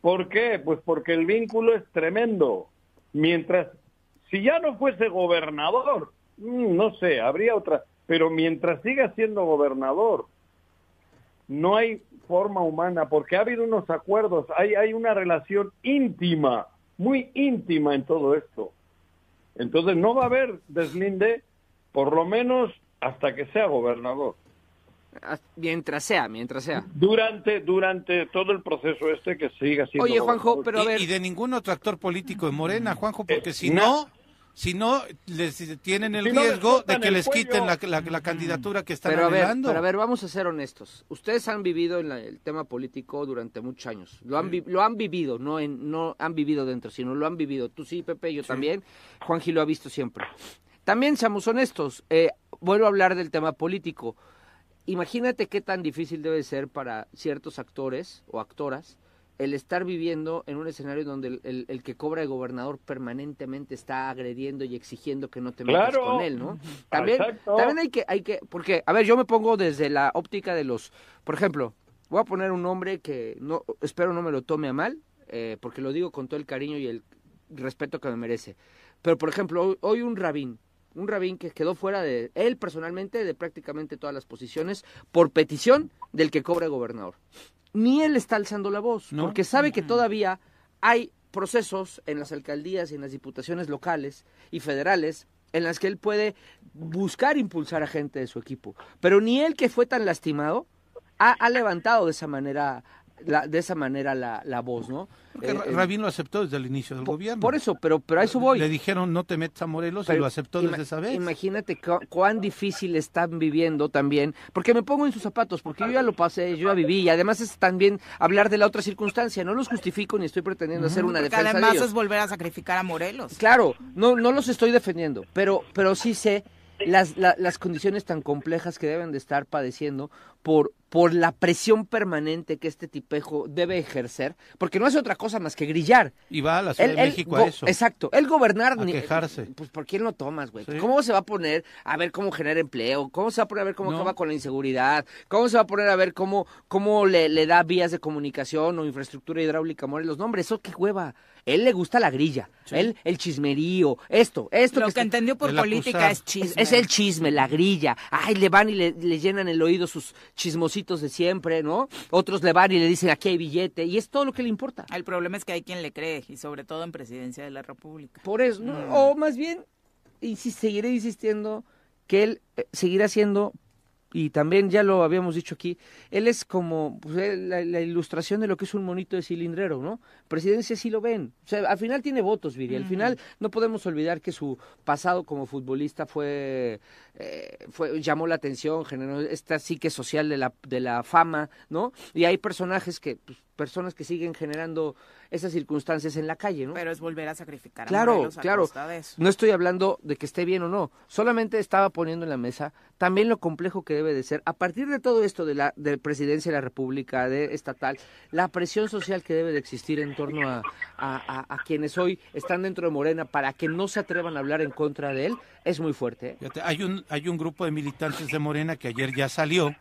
¿Por qué? Pues porque el vínculo es tremendo. Mientras, si ya no fuese gobernador, mm, no sé, habría otra, pero mientras siga siendo gobernador, no hay forma humana, porque ha habido unos acuerdos, hay, hay una relación íntima, muy íntima en todo esto. Entonces no va a haber deslinde, por lo menos hasta que sea gobernador. Mientras sea, mientras sea. Durante, durante todo el proceso este que siga siendo. Oye, Juanjo, pero a ver. Y, de ningún otro actor político de Morena, Juanjo, porque si no, si no, les tienen el riesgo de que les quiten la, la, candidatura que están pero a ver, pero a ver, vamos a ser honestos. Ustedes han vivido en el tema político durante muchos años. Lo han, lo han vivido, no, en, no han vivido dentro, sino lo han vivido. Tú sí, Pepe, yo también. Juan Gil lo ha visto siempre. También seamos honestos. Eh, vuelvo a hablar del tema político imagínate qué tan difícil debe ser para ciertos actores o actoras el estar viviendo en un escenario donde el, que cobra el gobernador permanentemente está agrediendo y exigiendo que no te metas con él, ¿no? También, también hay que, hay que, porque, a ver, yo me pongo desde la óptica de los, por ejemplo, voy a poner un nombre que no, espero no me lo tome a mal, eh, porque lo digo con todo el cariño y el respeto que me merece. Pero, por ejemplo, hoy un rabín un rabín que quedó fuera de él personalmente de prácticamente todas las posiciones por petición del que cobra el gobernador. Ni él está alzando la voz, porque sabe que todavía hay procesos en las alcaldías y en las diputaciones locales y federales en las que él puede buscar impulsar a gente de su equipo. Pero ni él que fue tan lastimado ha, ha levantado de esa manera de esa manera la, la voz, ¿no? Porque eh, Rabín lo aceptó desde el inicio del gobierno. Por eso, pero, pero a eso voy. Le dijeron no te metas a Morelos y lo aceptó desde esa vez. Imagínate cuán difícil están viviendo también, porque me pongo en sus zapatos, porque yo ya lo pasé, yo ya viví, y además es también hablar de la otra circunstancia, no los justifico ni estoy pretendiendo hacer una porque defensa además es volver a sacrificar a Morelos. Claro, no, no los estoy defendiendo, pero, pero sí sé las, las condiciones tan complejas que deben de estar padeciendo por, por la presión permanente que este tipejo debe ejercer, porque no es otra cosa más que grillar. Y va a la Ciudad de México a eso. Exacto, el gobernar... A quejarse. Pues ¿por quién lo tomas, güey? ¿Cómo se va a poner a ver cómo genera empleo? ¿Cómo se va a poner a ver cómo acaba con la inseguridad? ¿Cómo se va a poner a ver cómo, cómo le, le da vías de comunicación o infraestructura hidráulica a Los nombres, eso qué hueva. Él le gusta la grilla, él el chismerío, esto, esto. Lo que, entendió por política es chisme. Es, el chisme, la grilla. Ay, le van y le, le llenan el oído sus chismos de siempre, ¿no? Otros le van y le dicen aquí hay billete y es todo lo que le importa. El problema es que hay quien le cree y sobre todo en presidencia de la República. Por eso, mm. o más bien, y si seguiré insistiendo que él eh, seguirá siendo y también ya lo habíamos dicho aquí, él es como pues, la, ilustración de lo que es un monito de cilindrero, ¿no? Presidencia sí lo ven. O sea, al final tiene votos, Viri. Al final no podemos olvidar que su pasado como futbolista fue, eh, fue llamó la atención, generó esta psique social de la, de la fama, ¿no? Y hay personajes que, pues, personas que siguen generando esas circunstancias en la calle, ¿no? Pero es volver a sacrificar claro, a claro. No estoy hablando de que esté bien o no, solamente estaba poniendo en la mesa también lo complejo que debe de ser a partir de todo esto de la de presidencia de la República, de estatal, la presión social que debe de existir en torno a, a, quienes hoy están dentro de Morena para que no se atrevan a hablar en contra de él es muy fuerte. ¿eh? Hay un hay un grupo de militantes de Morena que ayer ya salió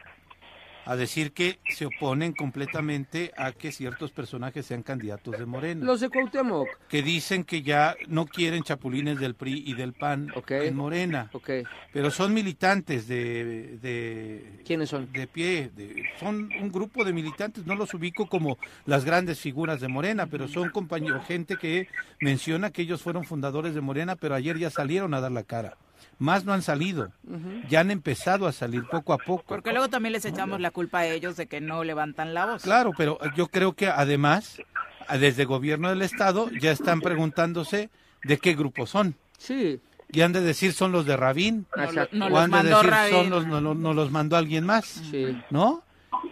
a decir que se oponen completamente a que ciertos personajes sean candidatos de Morena. Los de Cuauhtémoc. Que dicen que ya no quieren chapulines del PRI y del PAN en Morena. Okay. Pero son militantes de, de... ¿Quiénes son? De pie. De, son un grupo de militantes, no los ubico como las grandes figuras de Morena, pero son compañeros, gente que menciona que ellos fueron fundadores de Morena, pero ayer ya salieron a dar la cara más no han salido, ya han empezado a salir poco a poco. Porque luego también les echamos la culpa a ellos de que no levantan la voz. Claro, pero yo creo que además, desde el gobierno del Estado, ya están preguntándose de qué grupo son. Sí. Y han de decir son los de Rabín, no, o han de decir son los, no, los mandó alguien más, sí. ¿no?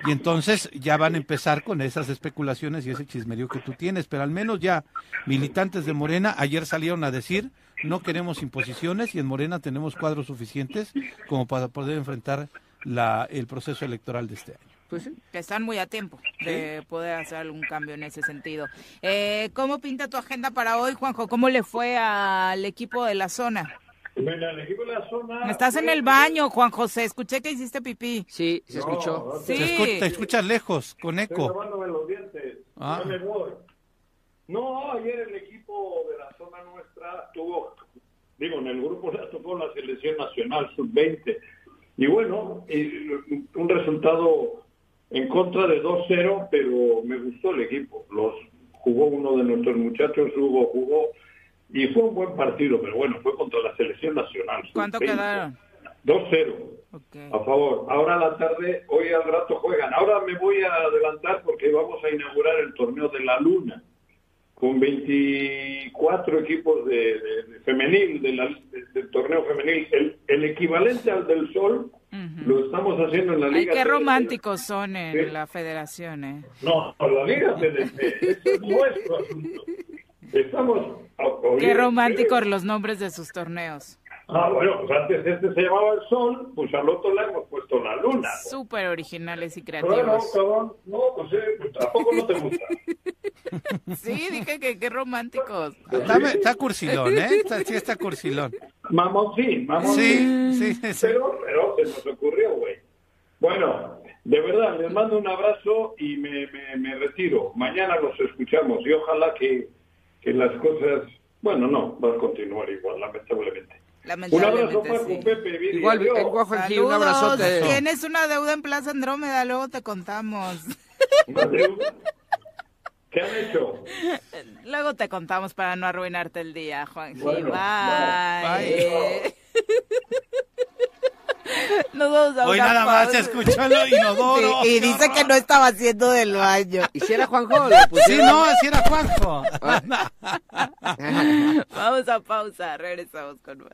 Y entonces ya van a empezar con esas especulaciones y ese chismerío que tú tienes, pero al menos ya militantes de Morena ayer salieron a decir no queremos imposiciones y en Morena tenemos cuadros suficientes como para poder enfrentar la, el proceso electoral de este año. Pues que están muy a tiempo de poder hacer algún cambio en ese sentido. Eh, ¿Cómo pinta tu agenda para hoy, Juanjo? ¿Cómo le fue al equipo de la zona? Bueno, el equipo de la zona... Estás en el baño, Juan José. Escuché que hiciste pipí. Sí, se escuchó. sí. Te, escuchas lejos, con eco. Estoy los dientes. Ah. me voy. No, ayer el equipo de la zona nuestra tuvo, digo, en el grupo le tocó la selección nacional sub-20. Y bueno, un resultado en contra de 2-0, pero me gustó el equipo. Los jugó uno de nuestros muchachos, Hugo jugó, y fue un buen partido, pero bueno, fue contra la selección nacional. ¿Cuánto quedaron? 2-0 a favor. Ahora a la tarde, hoy al rato juegan. Ahora me voy a adelantar porque vamos a inaugurar el torneo de la Luna con 24 equipos de, femenil, del torneo femenil. El, equivalente al del Sol lo estamos haciendo en la Liga. Ay, qué románticos son en la federación, ¿eh? No, la Liga es nuestro asunto. Estamos... Qué románticos los nombres de sus torneos. Ah, bueno, pues antes este se llamaba el sol, pues al otro le hemos puesto la luna. Súper originales y creativos. Bueno, cabrón, no, pues, eh, pues tampoco no te gusta. sí, dije que qué románticos. Está, está cursilón, ¿eh? Está, sí está cursilón. Mamoncín, mamoncín. Sí, sí, sí. Pero, pero se nos ocurrió, güey. Bueno, de verdad, les mando un abrazo y me, me, me retiro. Mañana los escuchamos y ojalá que, que las cosas... Bueno, no, va a continuar igual, lamentablemente. Un abrazo, sí. Pepe. Igual, el un abrazote. Tienes una deuda en Plaza Andrómeda, luego te contamos. ¿Una deuda? ¿Qué han hecho? Luego te contamos para no arruinarte el día, Juan. Bueno, bye. bye. Nos vamos a Hoy nada más escuchó lo inodoro. Sí, y dice que no estaba haciendo del baño. ¿Y si era Juanjo? Sí, no, si era Juanjo. vamos a pausa, regresamos con más.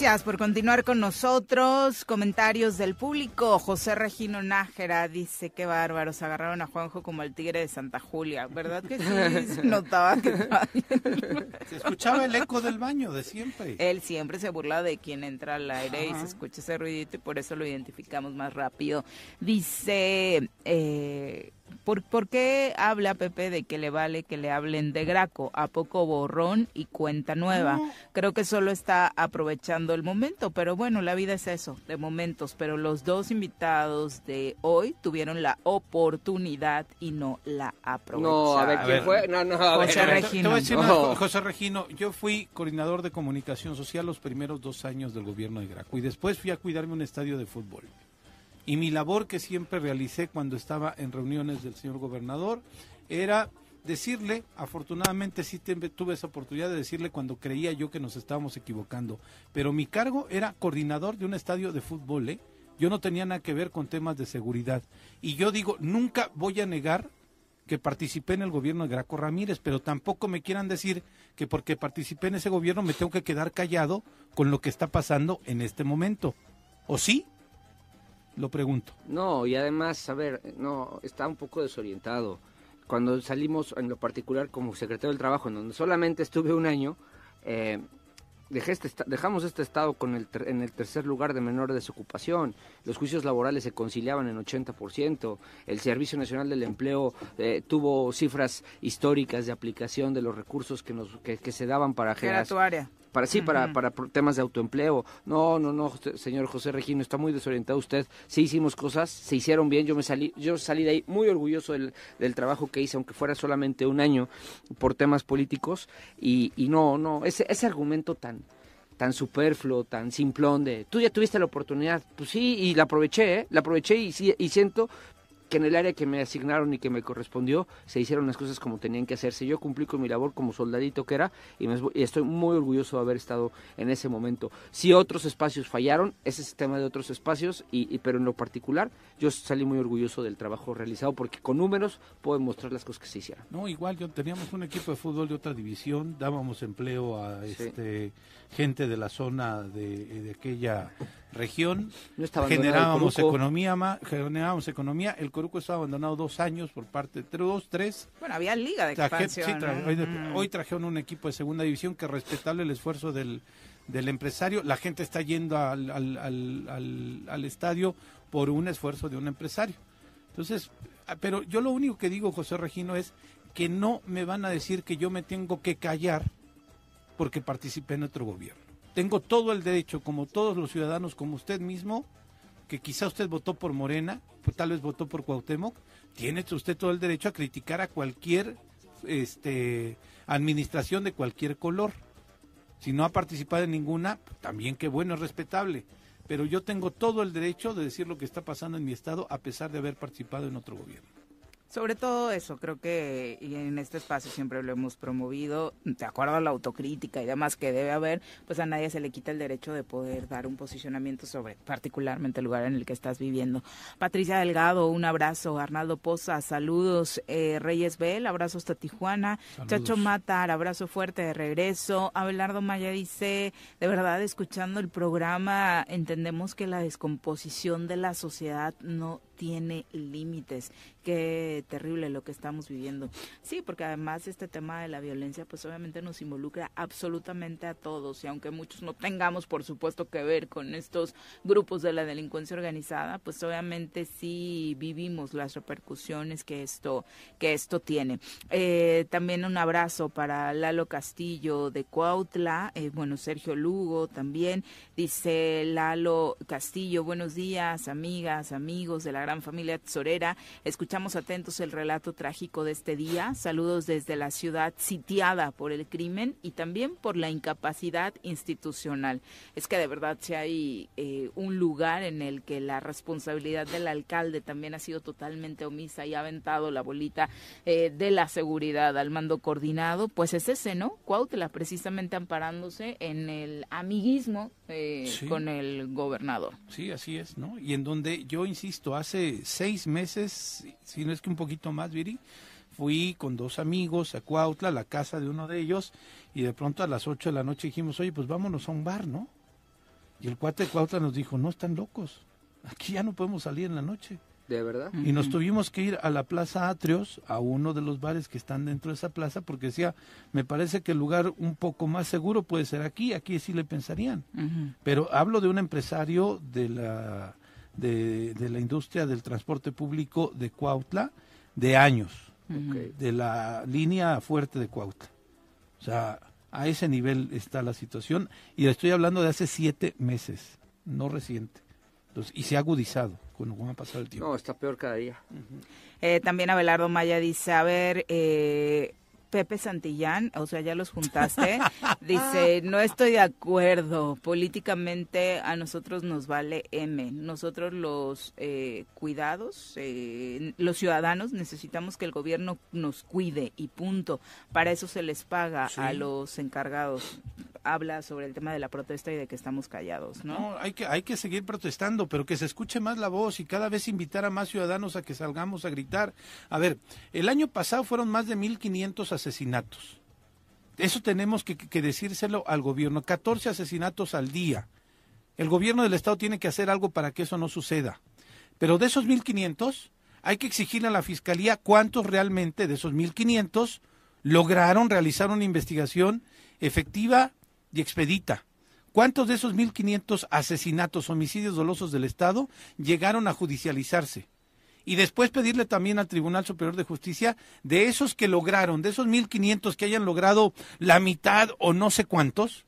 Gracias por continuar con nosotros. Comentarios del público. José Regino Nájera dice que bárbaros. Agarraron a Juanjo como el tigre de Santa Julia. ¿Verdad que sí? Se notaba que... se escuchaba el eco del baño de siempre. Él siempre se burla de quien entra al aire y se escucha ese ruidito y por eso lo identificamos más rápido. Dice... Eh, ¿Por, qué habla Pepe de que le vale que le hablen de Graco? ¿A poco borrón y cuenta nueva? Creo que solo está aprovechando el momento, pero bueno, la vida es eso, de momentos. Pero los dos invitados de hoy tuvieron la oportunidad y no la aprovecharon. No, a ver, ¿quién fue? No, no, a José ver. Regino. José Regino, yo fui coordinador de comunicación social los primeros dos años del gobierno de Graco y después fui a cuidarme un estadio de fútbol. Y mi labor que siempre realicé cuando estaba en reuniones del señor gobernador era decirle, afortunadamente sí tuve esa oportunidad de decirle cuando creía yo que nos estábamos equivocando, pero mi cargo era coordinador de un estadio de fútbol, ¿eh? Yo no tenía nada que ver con temas de seguridad. Y yo digo, nunca voy a negar que participé en el gobierno de Graco Ramírez, pero tampoco me quieran decir que porque participé en ese gobierno me tengo que quedar callado con lo que está pasando en este momento. ¿O sí? Lo pregunto. No, y además, a ver, no, está un poco desorientado. Cuando salimos, en lo particular, como secretario del Trabajo, en donde solamente estuve un año, eh, dejé este, dejamos este estado con el en el tercer lugar de menor desocupación. Los juicios laborales se conciliaban en 80%. El Servicio Nacional del Empleo eh, tuvo cifras históricas de aplicación de los recursos que, nos, que, se daban para generar para sí, para, para temas de autoempleo. No, no, no, señor José Regino, está muy desorientado usted. Sí hicimos cosas, se hicieron bien, yo me salí, yo salí de ahí muy orgulloso del, del trabajo que hice, aunque fuera solamente un año por temas políticos, y, y no, no, ese, ese argumento tan, tan superfluo, tan simplón de, tú ya tuviste la oportunidad, pues sí, y la aproveché, ¿eh? la aproveché y, y siento que en el área que me asignaron y que me correspondió se hicieron las cosas como tenían que hacerse. Yo cumplí con mi labor como soldadito que era y, me, estoy muy orgulloso de haber estado en ese momento. Si otros espacios fallaron, ese es el tema de otros espacios, y, pero en lo particular yo salí muy orgulloso del trabajo realizado porque con números puedo mostrar las cosas que se hicieron. No, igual yo teníamos un equipo de fútbol de otra división, dábamos empleo a este gente de la zona de, de aquella región, generábamos economía, generábamos economía, el Coruco estaba abandonado dos años por parte de dos, tres. Bueno, había liga de expansión. hoy, trajeron un equipo de segunda división que respetable el esfuerzo del, del empresario, la gente está yendo al, al, al estadio por un esfuerzo de un empresario. Entonces, ah, pero yo lo único que digo, José Regino, es que no me van a decir que yo me tengo que callar porque participé en otro gobierno. Tengo todo el derecho, como todos los ciudadanos, como usted mismo, que quizá usted votó por Morena, pues tal vez votó por Cuauhtémoc, tiene usted todo el derecho a criticar a cualquier este, administración de cualquier color. Si no ha participado en ninguna, también qué bueno, es respetable. Pero yo tengo todo el derecho de decir lo que está pasando en mi estado a pesar de haber participado en otro gobierno. Sobre todo eso, creo que y en este espacio siempre lo hemos promovido, de acuerdo a la autocrítica y demás que debe haber, pues a nadie se le quita el derecho de poder dar un posicionamiento sobre particularmente el lugar en el que estás viviendo. Patricia Delgado, un abrazo. Arnaldo Poza, saludos. Eh, Reyes Bell, abrazos hasta Tijuana. Chacho Matar, abrazo fuerte de regreso. Abelardo Maya dice, de verdad, escuchando el programa, entendemos que la descomposición de la sociedad no tiene límites. Qué terrible lo que estamos viviendo. Sí, porque además este tema de la violencia pues obviamente nos involucra absolutamente a todos y aunque muchos no tengamos por supuesto que ver con estos grupos de la delincuencia organizada, pues obviamente sí vivimos las repercusiones que esto que esto tiene. Eh, también un abrazo para Lalo Castillo de Cuautla, eh, bueno Sergio Lugo también dice Lalo Castillo, buenos días amigas, amigos de la gran familia tesorera. Escuchamos atentos el relato trágico de este día. Saludos desde la ciudad sitiada por el crimen y también por la incapacidad institucional. Es que de verdad si hay eh, un lugar en el que la responsabilidad del alcalde también ha sido totalmente omisa y ha aventado la bolita eh, de la seguridad al mando coordinado, pues es ese, ¿no? Cuautla, precisamente amparándose en el amiguismo eh, con el gobernador. Sí, así es, ¿no? Y en donde yo insisto, hace seis meses, si no es que un poquito más, Viri, fui con dos amigos a Cuautla, a la casa de uno de ellos, y de pronto a las ocho de la noche dijimos, oye, pues vámonos a un bar, ¿no? Y el cuate de Cuautla nos dijo, no están locos, aquí ya no podemos salir en la noche. ¿De verdad? Y nos tuvimos que ir a la Plaza Atrios, a uno de los bares que están dentro de esa plaza, porque decía, me parece que el lugar un poco más seguro puede ser aquí, aquí sí le pensarían. Pero hablo de un empresario de la de, la industria del transporte público de Cuautla de años, de la línea fuerte de Cuautla. O sea, a ese nivel está la situación y estoy hablando de hace siete meses, no reciente. Entonces, y se ha agudizado con ha pasado el tiempo. No, está peor cada día. Eh, también Abelardo Maya dice, a ver, eh, Pepe Santillán, o sea, ya los juntaste, dice, no estoy de acuerdo, políticamente a nosotros nos vale M, nosotros los eh, cuidados, eh, los ciudadanos necesitamos que el gobierno nos cuide y punto, para eso se les paga a los encargados. Habla sobre el tema de la protesta y de que estamos callados, ¿no? No, hay que, hay que seguir protestando, pero que se escuche más la voz y cada vez invitar a más ciudadanos a que salgamos a gritar. A ver, el año pasado fueron más de 1.500 asesinatos. Eso tenemos que, decírselo al gobierno. 14 asesinatos al día. El gobierno del Estado tiene que hacer algo para que eso no suceda. Pero de esos 1.500, hay que exigirle a la Fiscalía cuántos realmente de esos 1.500 lograron realizar una investigación efectiva y expedita. ¿Cuántos de esos 1.500 asesinatos, homicidios dolosos del Estado llegaron a judicializarse? y después pedirle también al Tribunal Superior de Justicia de esos que lograron, de esos 1.500 que hayan logrado la mitad o no sé cuántos,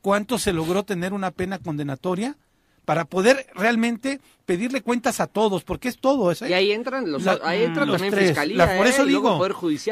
cuántos se logró tener una pena condenatoria para poder realmente pedirle cuentas a todos, porque es todo. Y ahí entran, los, ahí entran también fiscalía. por eso digo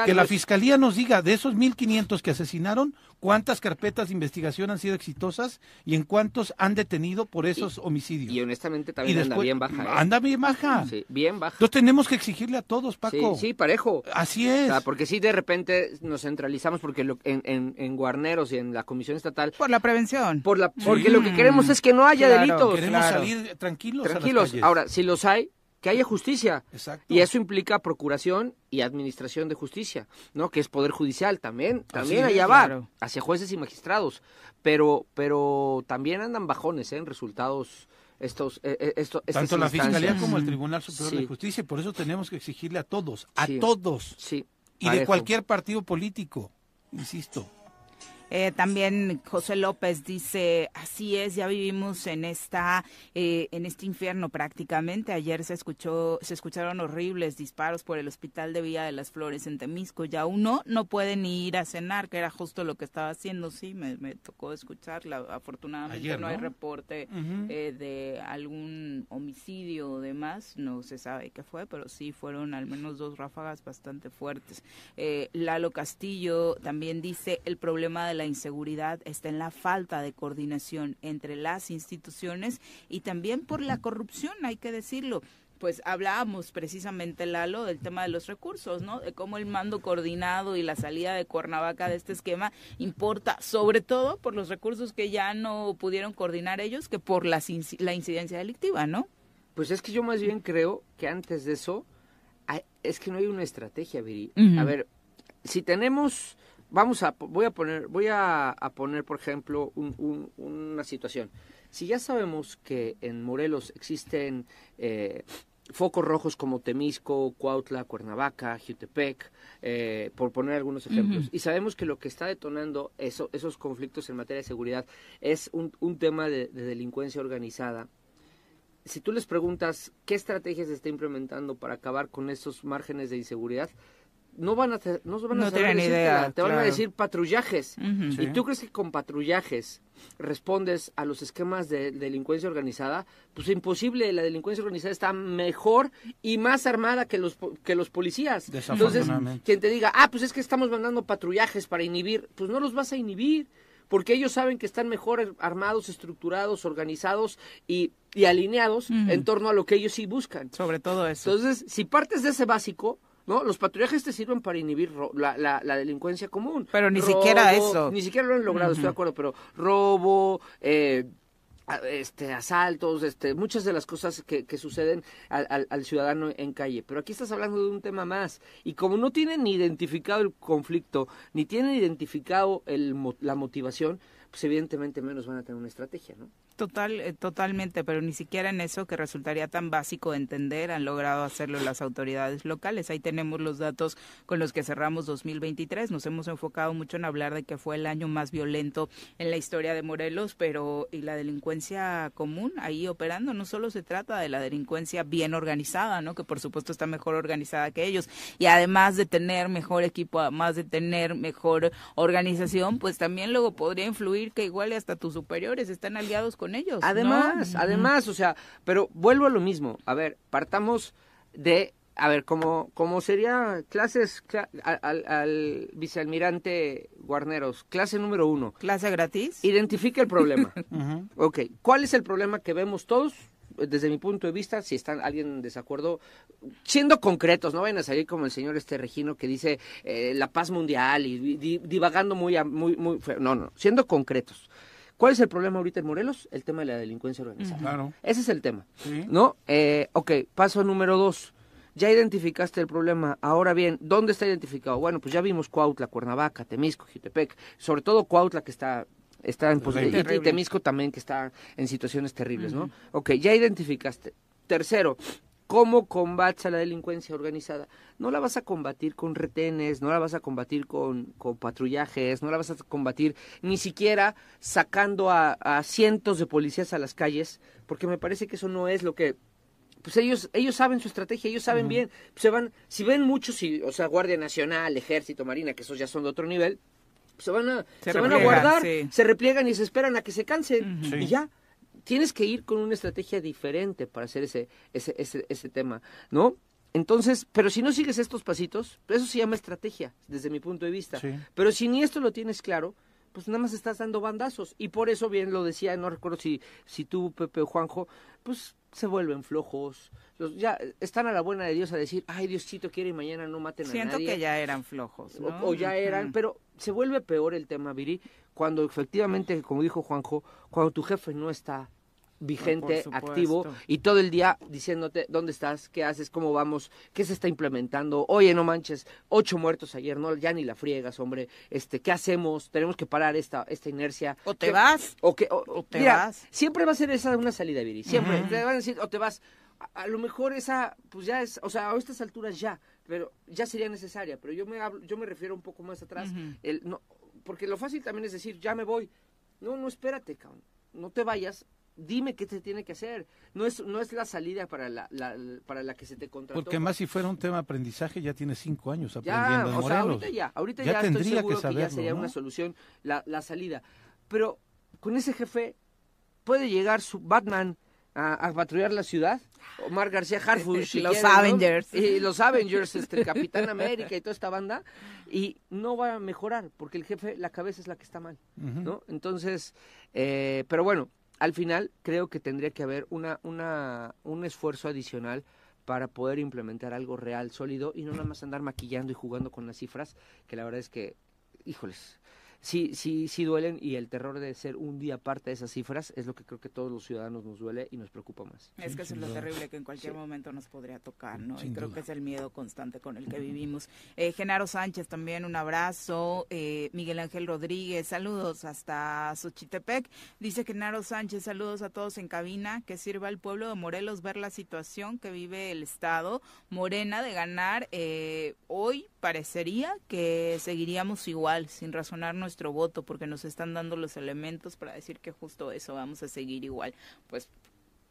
que la fiscalía nos diga de esos 1.500 que asesinaron, cuántas carpetas de investigación han sido exitosas y en cuántos han detenido por esos homicidios. Y honestamente también anda bien baja. ¿eh? Anda bien baja. Sí, bien baja. Entonces tenemos que exigirle a todos, Paco. Sí, parejo. Así es. porque si de repente nos centralizamos porque en, en, en, Guarneros y en la Comisión Estatal. Por la prevención. Por la, Porque lo que queremos es que no haya delitos. Queremos salir tranquilos. Tranquilos. Ahora, si los hay, que haya justicia. Y eso implica procuración y administración de justicia, ¿no? Que es poder judicial también, también allá va, hacia jueces y magistrados. Pero, pero también andan bajones ¿eh? en resultados estos, eh, eh, esto, Tanto la Fiscalía como el Tribunal Superior de Justicia, por eso tenemos que exigirle a todos, a todos, sí, y de cualquier partido político, insisto, eh, también José López dice, así es, ya vivimos en esta, eh, en este infierno prácticamente. Ayer se escuchó, se escucharon horribles disparos por el hospital de Villa de las Flores en Temisco. Ya uno no puede ni ir a cenar, que era justo lo que estaba haciendo. Sí, me, tocó escucharla. Afortunadamente ¿no? hay reporte eh, de algún homicidio o demás. No se sabe qué fue, pero sí fueron al menos dos ráfagas bastante fuertes. Lalo Castillo también dice el problema de la inseguridad está en la falta de coordinación entre las instituciones y también por la corrupción, hay que decirlo pues hablábamos precisamente, Lalo, del tema de los recursos, ¿no? De cómo el mando coordinado y la salida de Cuernavaca de este esquema importa, sobre todo por los recursos que ya no pudieron coordinar ellos, que por la, la incidencia delictiva, ¿no? Pues es que yo más bien creo que antes de eso, es que no hay una estrategia, Viri. A ver, si tenemos vamos a, voy a poner, voy a, poner, por ejemplo, una situación. Si ya sabemos que en Morelos existen eh, focos rojos como Temisco, Cuautla, Cuernavaca, Jutepec, eh, por poner algunos ejemplos, y sabemos que lo que está detonando esos conflictos en materia de seguridad es un, tema de, de delincuencia organizada, si tú les preguntas qué estrategias se está implementando para acabar con esos márgenes de inseguridad, no van a, no van a saber idea, te van a decir patrullajes. ¿Y tú crees que con patrullajes respondes a los esquemas de, delincuencia organizada? Pues imposible, la delincuencia organizada está mejor y más armada que los, que los policías. Entonces, quien te diga, ah, pues es que estamos mandando patrullajes para inhibir, pues no los vas a inhibir porque ellos saben que están mejor armados, estructurados, organizados y, y alineados en torno a lo que ellos sí buscan. Sobre todo eso. Entonces, si partes de ese básico, ¿no? Los patrullajes te sirven para inhibir la, la, delincuencia común. Pero ni siquiera eso. Ni siquiera lo han logrado, estoy de acuerdo, pero robo, eh, este asaltos, este muchas de las cosas que, que suceden al, al, ciudadano en calle. Pero aquí estás hablando de un tema más. Y como no tienen ni identificado el conflicto, ni tienen identificado el, la motivación, pues evidentemente menos van a tener una estrategia, ¿no? Total, eh, totalmente, pero ni siquiera en eso que resultaría tan básico de entender han logrado hacerlo las autoridades locales. Ahí tenemos los datos con los que cerramos 2023. Nos hemos enfocado mucho en hablar de que fue el año más violento en la historia de Morelos, pero y la delincuencia común ahí operando no solo se trata de la delincuencia bien organizada, ¿no? Que por supuesto está mejor organizada que ellos y además de tener mejor equipo, además de tener mejor organización, pues también luego podría influir que igual hasta tus superiores están aliados con ellos. Además, además, o sea, pero vuelvo a lo mismo. A ver, partamos de, a ver, como, como sería clases al, vicealmirante Guarneros, clase número uno. ¿Clase gratis? Identifica el problema. Ok, ¿cuál es el problema que vemos todos? desde mi punto de vista, si está alguien en desacuerdo, siendo concretos, no vayan a salir como el señor este Regino que dice eh, la paz mundial y divagando muy, muy, muy, no, no, siendo concretos. ¿Cuál es el problema ahorita en Morelos? El tema de la delincuencia organizada. Claro. Ese es el tema. ¿No? Eh, ok, paso número dos. Ya identificaste el problema. Ahora bien, ¿dónde está identificado? Bueno, pues ya vimos Cuautla, Cuernavaca, Temisco, Jutepec. Sobre todo Cuautla, que está está en posición. y, Temisco también que está en situaciones terribles, ¿no? Ok, ya identificaste. Tercero, ¿Cómo combates a la delincuencia organizada? No la vas a combatir con retenes, no la vas a combatir con, con patrullajes, no la vas a combatir ni siquiera sacando a, cientos de policías a las calles, porque me parece que eso no es lo que pues ellos ellos saben su estrategia, ellos saben bien, se van, si ven muchos, o sea, Guardia Nacional, Ejército, Marina, que esos ya son de otro nivel, se van a, se, van a guardar, se repliegan y se esperan a que se cansen y ya tienes que ir con una estrategia diferente para hacer ese, ese, ese, ese tema, ¿no? Entonces, pero si no sigues estos pasitos, eso se llama estrategia, desde mi punto de vista. Pero si ni esto lo tienes claro, pues nada más estás dando bandazos. Y por eso, bien lo decía, no recuerdo si, si tú, Pepe o Juanjo, pues se vuelven flojos. Los, ya están a la buena de Dios a decir, ay, Diosito quiere y mañana no maten a nadie. Siento que ya eran flojos. O, ya eran, pero se vuelve peor el tema, Viri, cuando efectivamente, como dijo Juanjo, cuando tu jefe no está vigente, activo y todo el día diciéndote dónde estás, qué haces, cómo vamos, qué se está implementando. Oye, no manches, ocho muertos ayer, no, ya ni la friegas, hombre. Este, ¿qué hacemos? Tenemos que parar esta esta inercia. O te vas. O que o, te vas. Siempre va a ser esa una salida, Viri. Siempre te van a decir o te vas. A, lo mejor esa pues ya es, o sea, a estas alturas ya, pero ya sería necesaria, pero yo me hablo, yo me refiero un poco más atrás, el no porque lo fácil también es decir, ya me voy. No, no espérate, cabrón. No te vayas dime qué se tiene que hacer. No es, no es la salida para la, para la que se te contrató. Porque más si fuera un tema de aprendizaje, ya tiene cinco años aprendiendo ya, o sea, ahorita ya, ahorita ya, estoy seguro que, ya sería una solución la, la salida. Pero con ese jefe puede llegar su Batman a, patrullar la ciudad. Omar García Harfush. y los Avengers. Y los Avengers, este, Capitán América y toda esta banda. Y no va a mejorar, porque el jefe, la cabeza es la que está mal, ¿no? Entonces, eh, pero bueno, al final creo que tendría que haber una, una, un esfuerzo adicional para poder implementar algo real, sólido y no nada más andar maquillando y jugando con las cifras, que la verdad es que, híjoles, sí, sí, sí duelen y el terror de ser un día parte de esas cifras es lo que creo que todos los ciudadanos nos duele y nos preocupa más. Es que es lo terrible que en cualquier momento nos podría tocar, ¿no? y creo que es el miedo constante con el que vivimos. Eh, Genaro Sánchez también un abrazo, eh, Miguel Ángel Rodríguez, saludos hasta Xochitepec. Dice Genaro Sánchez, saludos a todos en cabina, que sirva al pueblo de Morelos ver la situación que vive el Estado. Morena de ganar eh, hoy parecería que seguiríamos igual, sin razonar nuestro voto, porque nos están dando los elementos para decir que justo eso vamos a seguir igual. Pues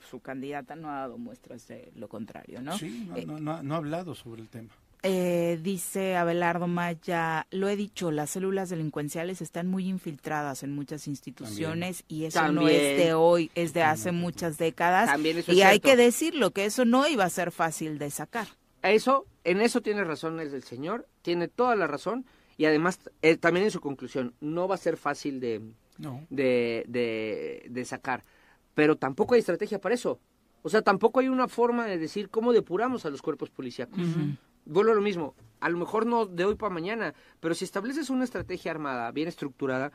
su candidata no ha dado muestras de lo contrario, ¿no? Sí, no, eh, ha hablado sobre el tema. Eh, dice Abelardo Maya, lo he dicho, las células delincuenciales están muy infiltradas en muchas instituciones y eso no es de hoy, es de hace muchas décadas. y hay que decirlo, que eso no iba a ser fácil de sacar. Eso, en eso tiene razón el señor, tiene toda la razón y además eh, también en su conclusión no va a ser fácil de, de, de, sacar, pero tampoco hay estrategia para eso. O sea, tampoco hay una forma de decir cómo depuramos a los cuerpos policíacos. Vuelvo a lo mismo, a lo mejor no de hoy para mañana, pero si estableces una estrategia armada bien estructurada,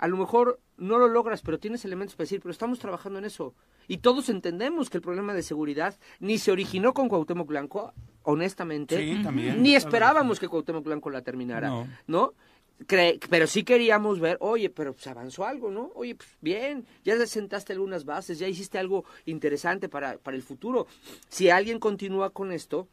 a lo mejor no lo logras, pero tienes elementos para decir, pero estamos trabajando en eso. Y todos entendemos que el problema de seguridad ni se originó con Cuauhtémoc Blanco, honestamente, ni esperábamos que Cuauhtémoc Blanco la terminara, ¿no? pero sí queríamos ver, oye, pero se avanzó algo, ¿no? Oye, pues bien, ya sentaste algunas bases, ya hiciste algo interesante para, para el futuro. Si alguien continúa con esto,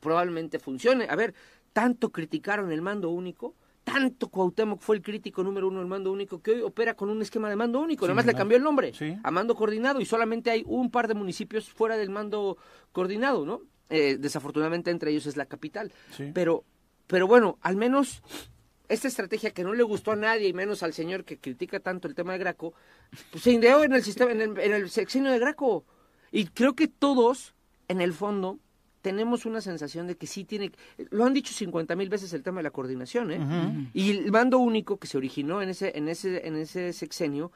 probablemente funcione. A ver, tanto criticaron el mando único, tanto Cuauhtémoc fue el crítico número uno del mando único que hoy opera con un esquema de mando único. Además le cambió el nombre a mando coordinado y solamente hay un par de municipios fuera del mando coordinado, ¿no? Eh, desafortunadamente entre ellos es la capital. Pero, pero bueno, al menos esta estrategia que no le gustó a nadie y menos al señor que critica tanto el tema de Graco, pues se ideó en el sistema, en el, en el sexenio de Graco. Y creo que todos, en el fondo, tenemos una sensación de que sí tiene, lo han dicho 50 mil veces el tema de la coordinación, ¿eh? Y el mando único que se originó en ese, en ese, en ese sexenio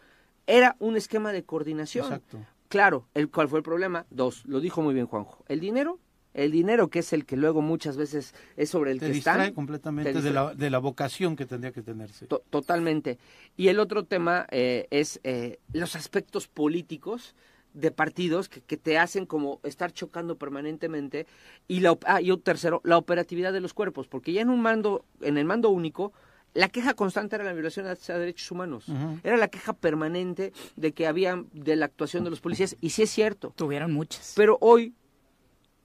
era un esquema de coordinación. Exacto. Claro, el, ¿cuál fue el problema? Dos, lo dijo muy bien Juanjo, el dinero el dinero que es el que luego muchas veces es sobre el te que distrae completamente De, la, de la vocación que tendría que tenerse. totalmente. Y el otro tema eh, es eh, los aspectos políticos de partidos que, que, te hacen como estar chocando permanentemente y la ah, y tercero la operatividad de los cuerpos porque ya en un mando en el mando único la queja constante era la violación a derechos humanos era la queja permanente de que había de la actuación de los policías y sí es cierto tuvieron muchas pero hoy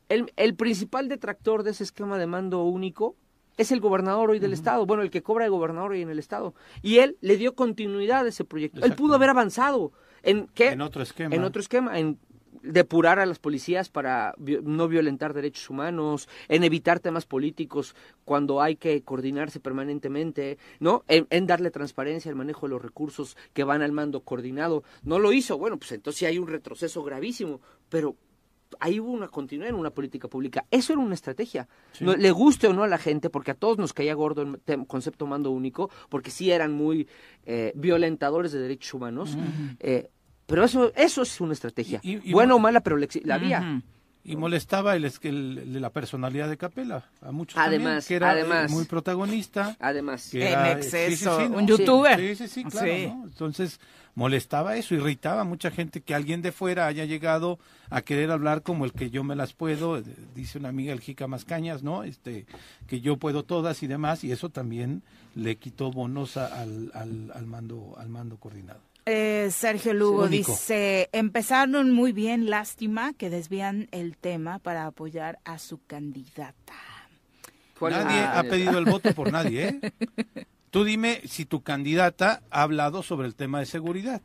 el, el principal detractor de ese esquema de mando único es el gobernador hoy del estado, bueno, el que cobra el gobernador hoy en el estado. Y él le dio continuidad a ese proyecto. Él pudo haber avanzado. ¿En qué? En otro esquema. En otro esquema, en depurar a las policías para no violentar derechos humanos, en evitar temas políticos cuando hay que coordinarse permanentemente, ¿no? En, darle transparencia al manejo de los recursos que van al mando coordinado. No lo hizo, bueno, pues entonces hay un retroceso gravísimo, pero ahí hubo una continuidad en una política pública. Eso era una estrategia. No, le guste o no a la gente, porque a todos nos caía gordo el concepto mando único, porque sí eran muy eh, violentadores de derechos humanos. Eh, pero eso, eso es una estrategia. Buena o mala, pero la, había. Y molestaba el, el, la personalidad de Capela, a muchos además, que era además, muy protagonista. Además, en exceso, un youtuber. Sí, sí, sí, claro. Entonces, molestaba eso, irritaba a mucha gente que alguien de fuera haya llegado a querer hablar como el que yo me las puedo, eh, dice una amiga el Jica Mascañas, ¿no? Este, que yo puedo todas y demás, y eso también le quitó bonos al, al, al mando, al mando coordinado. Eh, Sergio Lugo dice, empezaron muy bien, lástima que desvían el tema para apoyar a su candidata. Nadie ha pedido el voto por nadie, ¿eh? Tú dime si tu candidata ha hablado sobre el tema de seguridad.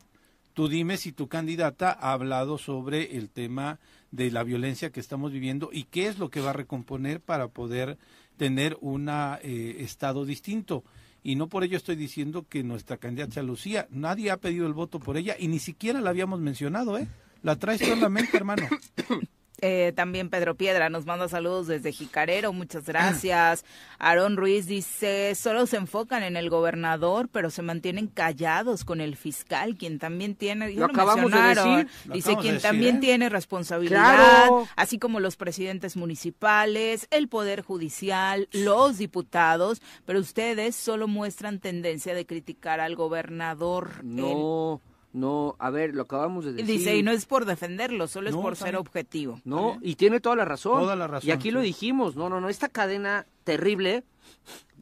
Tú dime si tu candidata ha hablado sobre el tema de la violencia que estamos viviendo y qué es lo que va a recomponer para poder tener un eh, estado distinto y no por ello estoy diciendo que nuestra candidata Lucía. Nadie ha pedido el voto por ella y ni siquiera la habíamos mencionado, ¿eh? La traes solamente, hermano. Eh, también Pedro Piedra nos manda saludos desde Jicarero, muchas gracias. Aarón Ruiz dice, solo se enfocan en el gobernador, pero se mantienen callados con el fiscal, quien también tiene, lo, acabamos de decir. dice, quien también ¿eh? tiene responsabilidad, así como los presidentes municipales, el Poder Judicial, los diputados, pero ustedes solo muestran tendencia de criticar al gobernador. No. No, a ver, lo acabamos de decir. Dice, y no es por defenderlo, solo es por ser objetivo. No, y tiene toda la razón. Toda la razón. Y aquí lo dijimos, no, no, no, esta cadena terrible.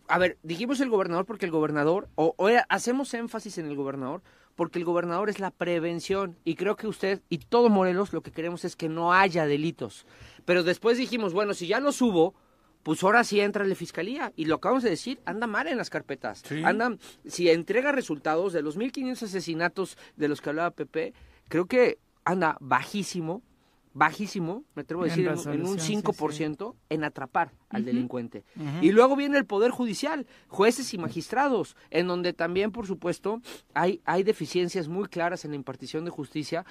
A ver, dijimos el gobernador porque el gobernador, o, o hacemos énfasis en el gobernador, porque el gobernador es la prevención. Y creo que usted y todo Morelos lo que queremos es que no haya delitos. Pero después dijimos, bueno, si ya lo subo, pues ahora sí entra la fiscalía. Y lo acabamos de decir, anda mal en las carpetas. Andan, si entrega resultados de los 1.500 asesinatos de los que hablaba Pepe, creo que anda bajísimo, bajísimo, me atrevo a decir, en, un 5% en atrapar al delincuente. Y luego viene el Poder Judicial, jueces y magistrados, en donde también, por supuesto, hay, hay deficiencias muy claras en la impartición de justicia.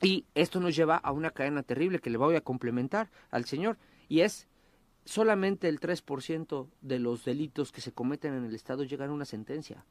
Y esto nos lleva a una cadena terrible que le voy a complementar al señor, y es solamente el 3% de los delitos que se cometen en el Estado llegan a una sentencia.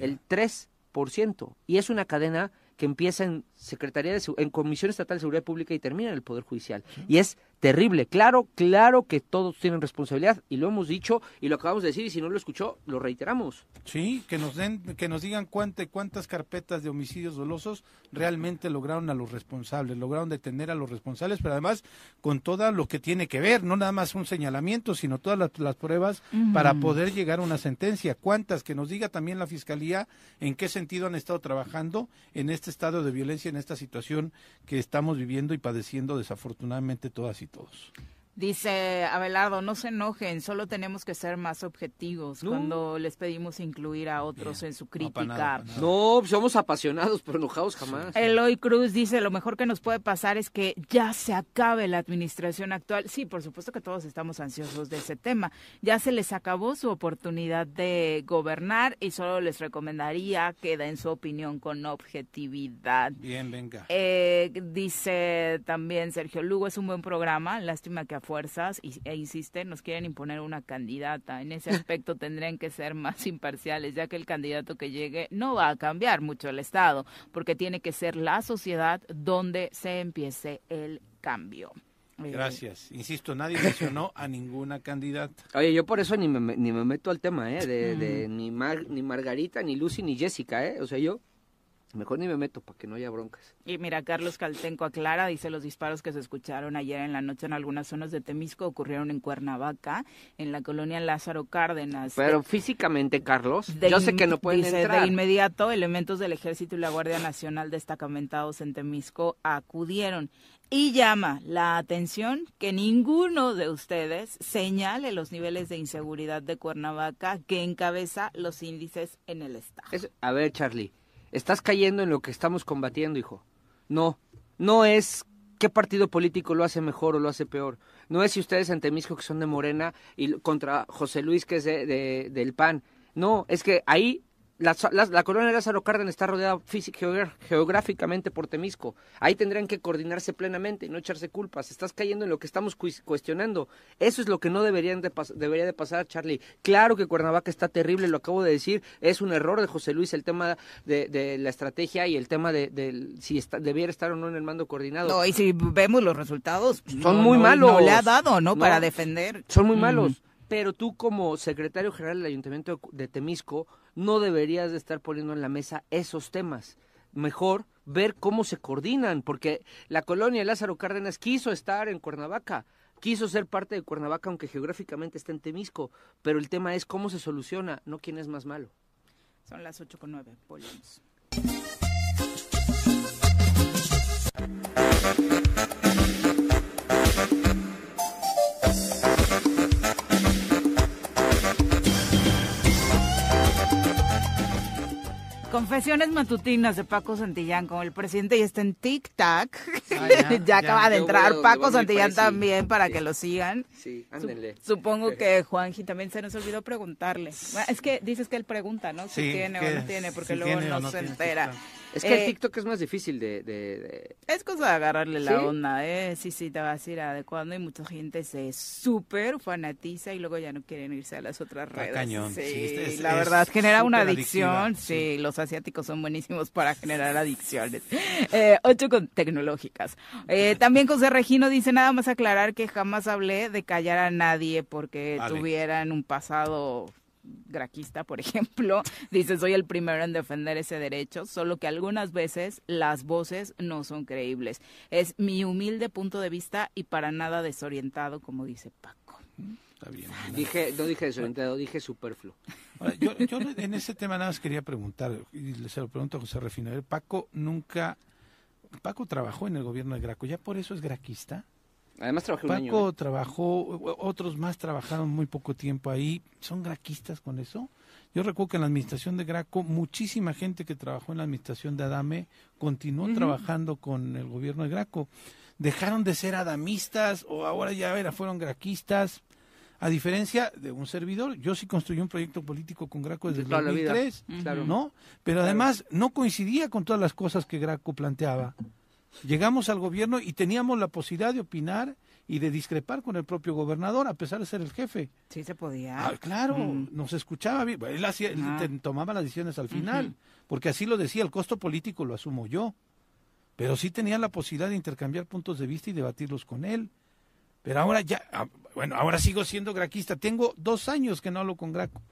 el 3%. Y es una cadena que empieza en Secretaría de en Comisión Estatal de Seguridad Pública y termina en el Poder Judicial. Y es terrible. Claro, claro que todos tienen responsabilidad y lo hemos dicho y lo acabamos de decir y si no lo escuchó, lo reiteramos. Sí, que nos den que nos digan cuántas cuántas carpetas de homicidios dolosos realmente lograron a los responsables, lograron detener a los responsables, pero además con todo lo que tiene que ver, no nada más un señalamiento, sino todas las, pruebas para poder llegar a una sentencia. ¿Cuántas? Que nos diga también la Fiscalía en qué sentido han estado trabajando en este estado de violencia, en esta situación que estamos viviendo y padeciendo desafortunadamente todas y todos. Dice Abelardo, no se enojen, solo tenemos que ser más objetivos cuando les pedimos incluir a otros en su crítica. No, somos apasionados, pero enojados jamás. Eloy Cruz dice, lo mejor que nos puede pasar es que ya se acabe la administración actual. Sí, por supuesto que todos estamos ansiosos de ese tema. Ya se les acabó su oportunidad de gobernar y solo les recomendaría que den su opinión con objetividad. Bien, venga. Eh, dice también Sergio Lugo, es un buen programa, lástima que fuerzas y, e insisten, nos quieren imponer una candidata. En ese aspecto tendrían que ser más imparciales, ya que el candidato que llegue no va a cambiar mucho el Estado, porque tiene que ser la sociedad donde se empiece el cambio. Eh, Gracias. Insisto, nadie mencionó a ninguna candidata. Oye, yo por eso ni me, ni me meto al tema, ¿eh? De, de ni, ni Margarita, ni Lucy, ni Jessica, ¿eh? O sea, yo Mejor ni me meto para que no haya broncas. Y mira, Carlos Caltenco aclara, dice los disparos que se escucharon ayer en la noche en algunas zonas de Temisco ocurrieron en Cuernavaca, en la colonia Lázaro Cárdenas. Pero físicamente, Carlos, yo sé que no pueden dice, De inmediato, elementos del Ejército y la Guardia Nacional destacamentados en Temisco acudieron. Y llama la atención que ninguno de ustedes señale los niveles de inseguridad de Cuernavaca que encabeza los índices en el Estado. a ver, Charlie Estás cayendo en lo que estamos combatiendo, hijo. No, no es qué partido político lo hace mejor o lo hace peor. No es si ustedes en Temisco que son de Morena y contra José Luis que es de, del PAN. No, es que ahí la, la, colonia de Lázaro Cárdenas está rodeada geográficamente por Temisco. Ahí tendrían que coordinarse plenamente y no echarse culpas. Estás cayendo en lo que estamos cuestionando. Eso es lo que no deberían de debería de pasar, Charlie. Claro que Cuernavaca está terrible, lo acabo de decir. Es un error de José Luis el tema de, la estrategia y el tema de, si está, debiera estar o no en el mando coordinado. No, y si vemos los resultados, son muy malos. No le ha dado, ¿no? Para defender. Son muy malos. Pero tú como secretario general del Ayuntamiento de Temisco no deberías de estar poniendo en la mesa esos temas. Mejor ver cómo se coordinan, porque la colonia Lázaro Cárdenas quiso estar en Cuernavaca, quiso ser parte de Cuernavaca, aunque geográficamente está en Temisco, pero el tema es cómo se soluciona, no quién es más malo. Son las ocho con nueve, volvemos. Confesiones matutinas de Paco Santillán, como el presidente ya está en TikTok. Ah, ya, acaba de entrar Paco Santillán también para que lo sigan. Sí. Supongo que Juanji también se nos olvidó preguntarle. es que dices que él pregunta, ¿no? Si tiene o no tiene, porque luego no, se entera. Es que el eh, TikTok es más difícil de, Es cosa de agarrarle la onda, ¿eh? Sí, sí, te vas a ir adecuando y mucha gente se súper fanatiza y luego ya no quieren irse a las otras redes. Cañón. Sí, la verdad, genera una adicción. Sí, los asiáticos son buenísimos para generar adicciones. Eh, ocho con tecnológicas. Eh, también José Regino dice nada más aclarar que jamás hablé de callar a nadie porque tuvieran un pasado graquista, por ejemplo, dice soy el primero en defender ese derecho, solo que algunas veces las voces no son creíbles. Es mi humilde punto de vista y para nada desorientado, como dice Paco. Está bien. Dije, no dije desorientado, dije superfluo. yo, en ese tema nada más quería preguntar, y se lo pregunto a José Refino, Paco nunca, Paco trabajó en el gobierno de Graco, ¿ya por eso es graquista? Además trabajó Paco ¿eh? trabajó, otros más trabajaron muy poco tiempo ahí. ¿Son graquistas con eso? Yo recuerdo que en la administración de Graco, muchísima gente que trabajó en la administración de Adame continuó trabajando con el gobierno de Graco. ¿Dejaron de ser adamistas o ahora ya era, fueron graquistas? A diferencia de un servidor, yo sí construí un proyecto político con Graco desde el 2003, ¿no? Pero además no coincidía con todas las cosas que Graco planteaba. Llegamos al gobierno y teníamos la posibilidad de opinar y de discrepar con el propio gobernador, a pesar de ser el jefe. Sí, se podía. Ah, claro, nos escuchaba bien. Él, hacía, tomaba las decisiones al final, porque así lo decía, el costo político lo asumo yo. Pero sí tenía la posibilidad de intercambiar puntos de vista y debatirlos con él. Pero ahora ya, ah, bueno, ahora sigo siendo graquista. Tengo dos años que no hablo con Graco,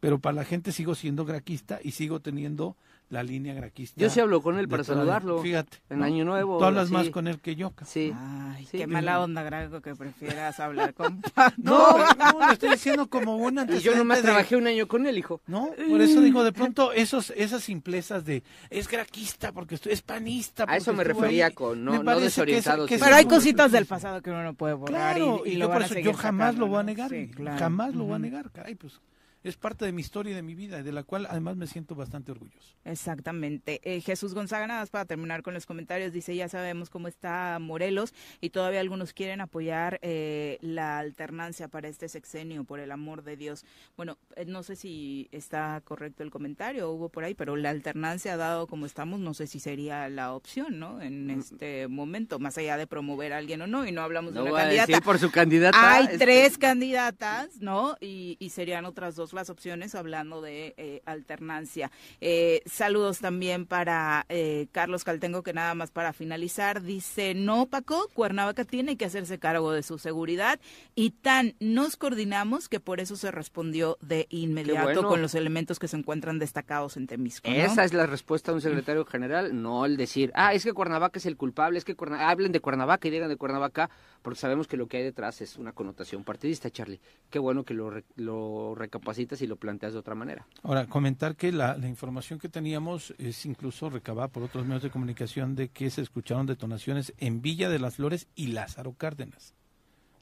pero para la gente sigo siendo graquista y sigo teniendo la línea graquista. Yo sí hablo con él para saludarlo. Fíjate. En Año Nuevo. Tú hablas más con él que yo. Sí. Ay, qué mala onda, Graco, que prefieras hablar con No, no, lo estoy diciendo como una Y yo nomás trabajé un año con él, hijo. No, por eso digo, de pronto esos, esas simplezas de es graquista porque es panista. A eso me refería con no, no desorientado. Pero hay cositas del pasado que uno no puede borrar. Claro, y, yo por eso yo jamás lo voy a negar. Jamás lo voy a negar, caray, pues es parte de mi historia y de mi vida, de la cual además me siento bastante orgulloso. Exactamente. Eh, Jesús Gonzaga, nada más para terminar con los comentarios, dice, ya sabemos cómo está Morelos y todavía algunos quieren apoyar eh, la alternancia para este sexenio, por el amor de Dios. Bueno, eh, no sé si está correcto el comentario, hubo por ahí, pero la alternancia, dado como estamos, no sé si sería la opción, ¿no? En mm. este momento, más allá de promover a alguien o no, y no hablamos de una candidata. por su candidata. Hay este tres candidatas, ¿no? Y, y serían otras dos las opciones hablando de eh, alternancia. Eh, saludos también para eh, Carlos Caltengo, que nada más para finalizar, dice, no, Paco, Cuernavaca tiene que hacerse cargo de su seguridad y tan nos coordinamos que por eso se respondió de inmediato con los elementos que se encuentran destacados en Temisco. Esa es la respuesta de un secretario general, no el decir, ah, es que Cuernavaca es el culpable, es que hablen de Cuernavaca y digan de Cuernavaca, porque sabemos que lo que hay detrás es una connotación partidista, Charlie. Qué bueno que lo, lo recapacitas y lo planteas de otra manera. Ahora, comentar que la, información que teníamos es incluso recabada por otros medios de comunicación de que se escucharon detonaciones en Villa de las Flores y Lázaro Cárdenas.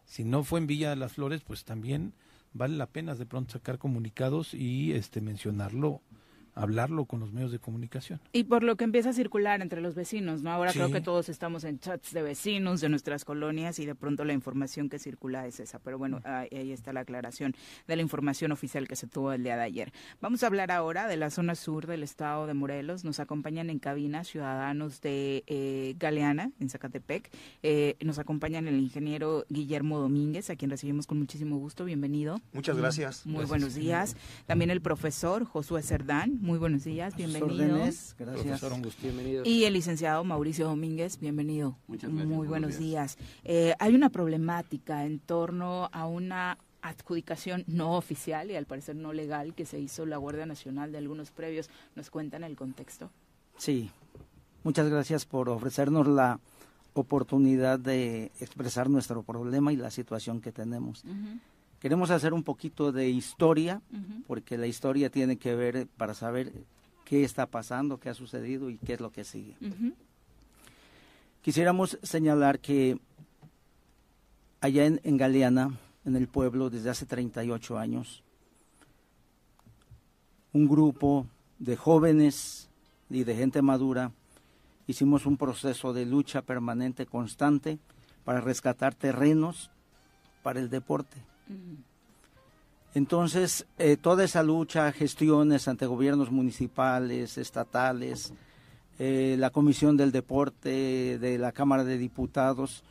Si no fue en Villa de las Flores, pues también vale la pena de pronto sacar comunicados y este mencionarlo hablarlo con los medios de comunicación. Y por lo que empieza a circular entre los vecinos, ¿no? Ahora creo que todos estamos en chats de vecinos de nuestras colonias y de pronto la información que circula es esa. Pero bueno, ahí está la aclaración de la información oficial que se tuvo el día de ayer. Vamos a hablar ahora de la zona sur del estado de Morelos. Nos acompañan en cabina ciudadanos de eh, Galeana, en Zacatepec. Eh, nos acompañan el ingeniero Guillermo Domínguez, a quien recibimos con muchísimo gusto. Bienvenido. Muchas gracias. Muy buenos días. También el profesor Josué Cerdán muy buenos días, bienvenido. Gracias. Y el licenciado Mauricio Domínguez, bienvenido. Muchas gracias. Muy buenos días. Eh, hay una problemática en torno a una adjudicación no oficial y al parecer no legal que se hizo la Guardia Nacional de algunos previos. ¿Nos cuentan el contexto? Sí, muchas gracias por ofrecernos la oportunidad de expresar nuestro problema y la situación que tenemos. Queremos hacer un poquito de historia, porque la historia tiene que ver para saber qué está pasando, qué ha sucedido y qué es lo que sigue. Quisiéramos señalar que allá en, en, Galeana, en el pueblo, desde hace 38 años, un grupo de jóvenes y de gente madura hicimos un proceso de lucha permanente, constante, para rescatar terrenos para el deporte entonces, eh, toda esa lucha, gestiones ante gobiernos municipales, estatales, eh, la Comisión del Deporte de la Cámara de Diputados,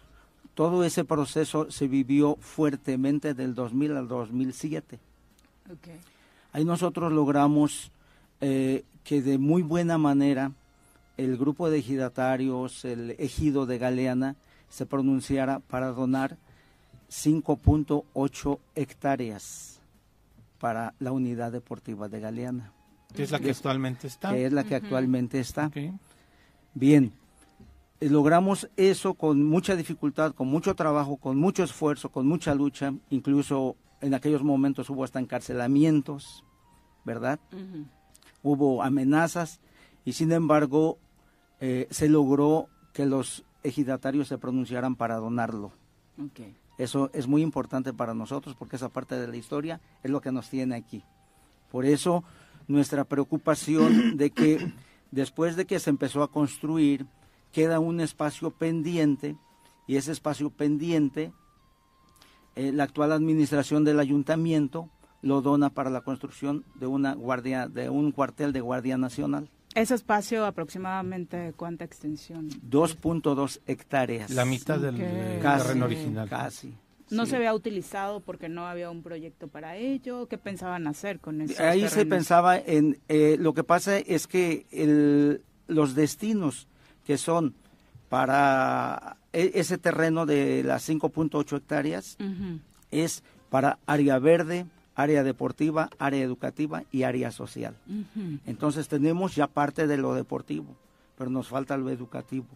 todo ese proceso se vivió fuertemente del 2000 al 2007. Ahí nosotros logramos eh, que de muy buena manera el grupo de ejidatarios, el ejido de Galeana, se pronunciara para donar 5.8 hectáreas para la unidad deportiva de Galeana. Que es la que actualmente está. Que es la que actualmente está. Bien, eh, logramos eso con mucha dificultad, con mucho trabajo, con mucho esfuerzo, con mucha lucha, incluso en aquellos momentos hubo hasta encarcelamientos, ¿verdad? Hubo amenazas y sin embargo eh, se logró que los ejidatarios se pronunciaran para donarlo. Eso es muy importante para nosotros porque esa parte de la historia es lo que nos tiene aquí. Por eso nuestra preocupación de que después de que se empezó a construir queda un espacio pendiente y ese espacio pendiente eh, la actual administración del ayuntamiento lo dona para la construcción de una guardia de un cuartel de guardia nacional. Ese espacio aproximadamente cuánta extensión? 2.2 hectáreas. La mitad del terreno original. Casi. ¿No se había utilizado porque no había un proyecto para ello? ¿Qué pensaban hacer con eso? Ahí se pensaba en... Eh, lo que pasa es que el, los destinos que son para e, ese terreno de las 5.8 hectáreas es para área verde, área deportiva, área educativa y área social. Entonces tenemos ya parte de lo deportivo, pero nos falta lo educativo.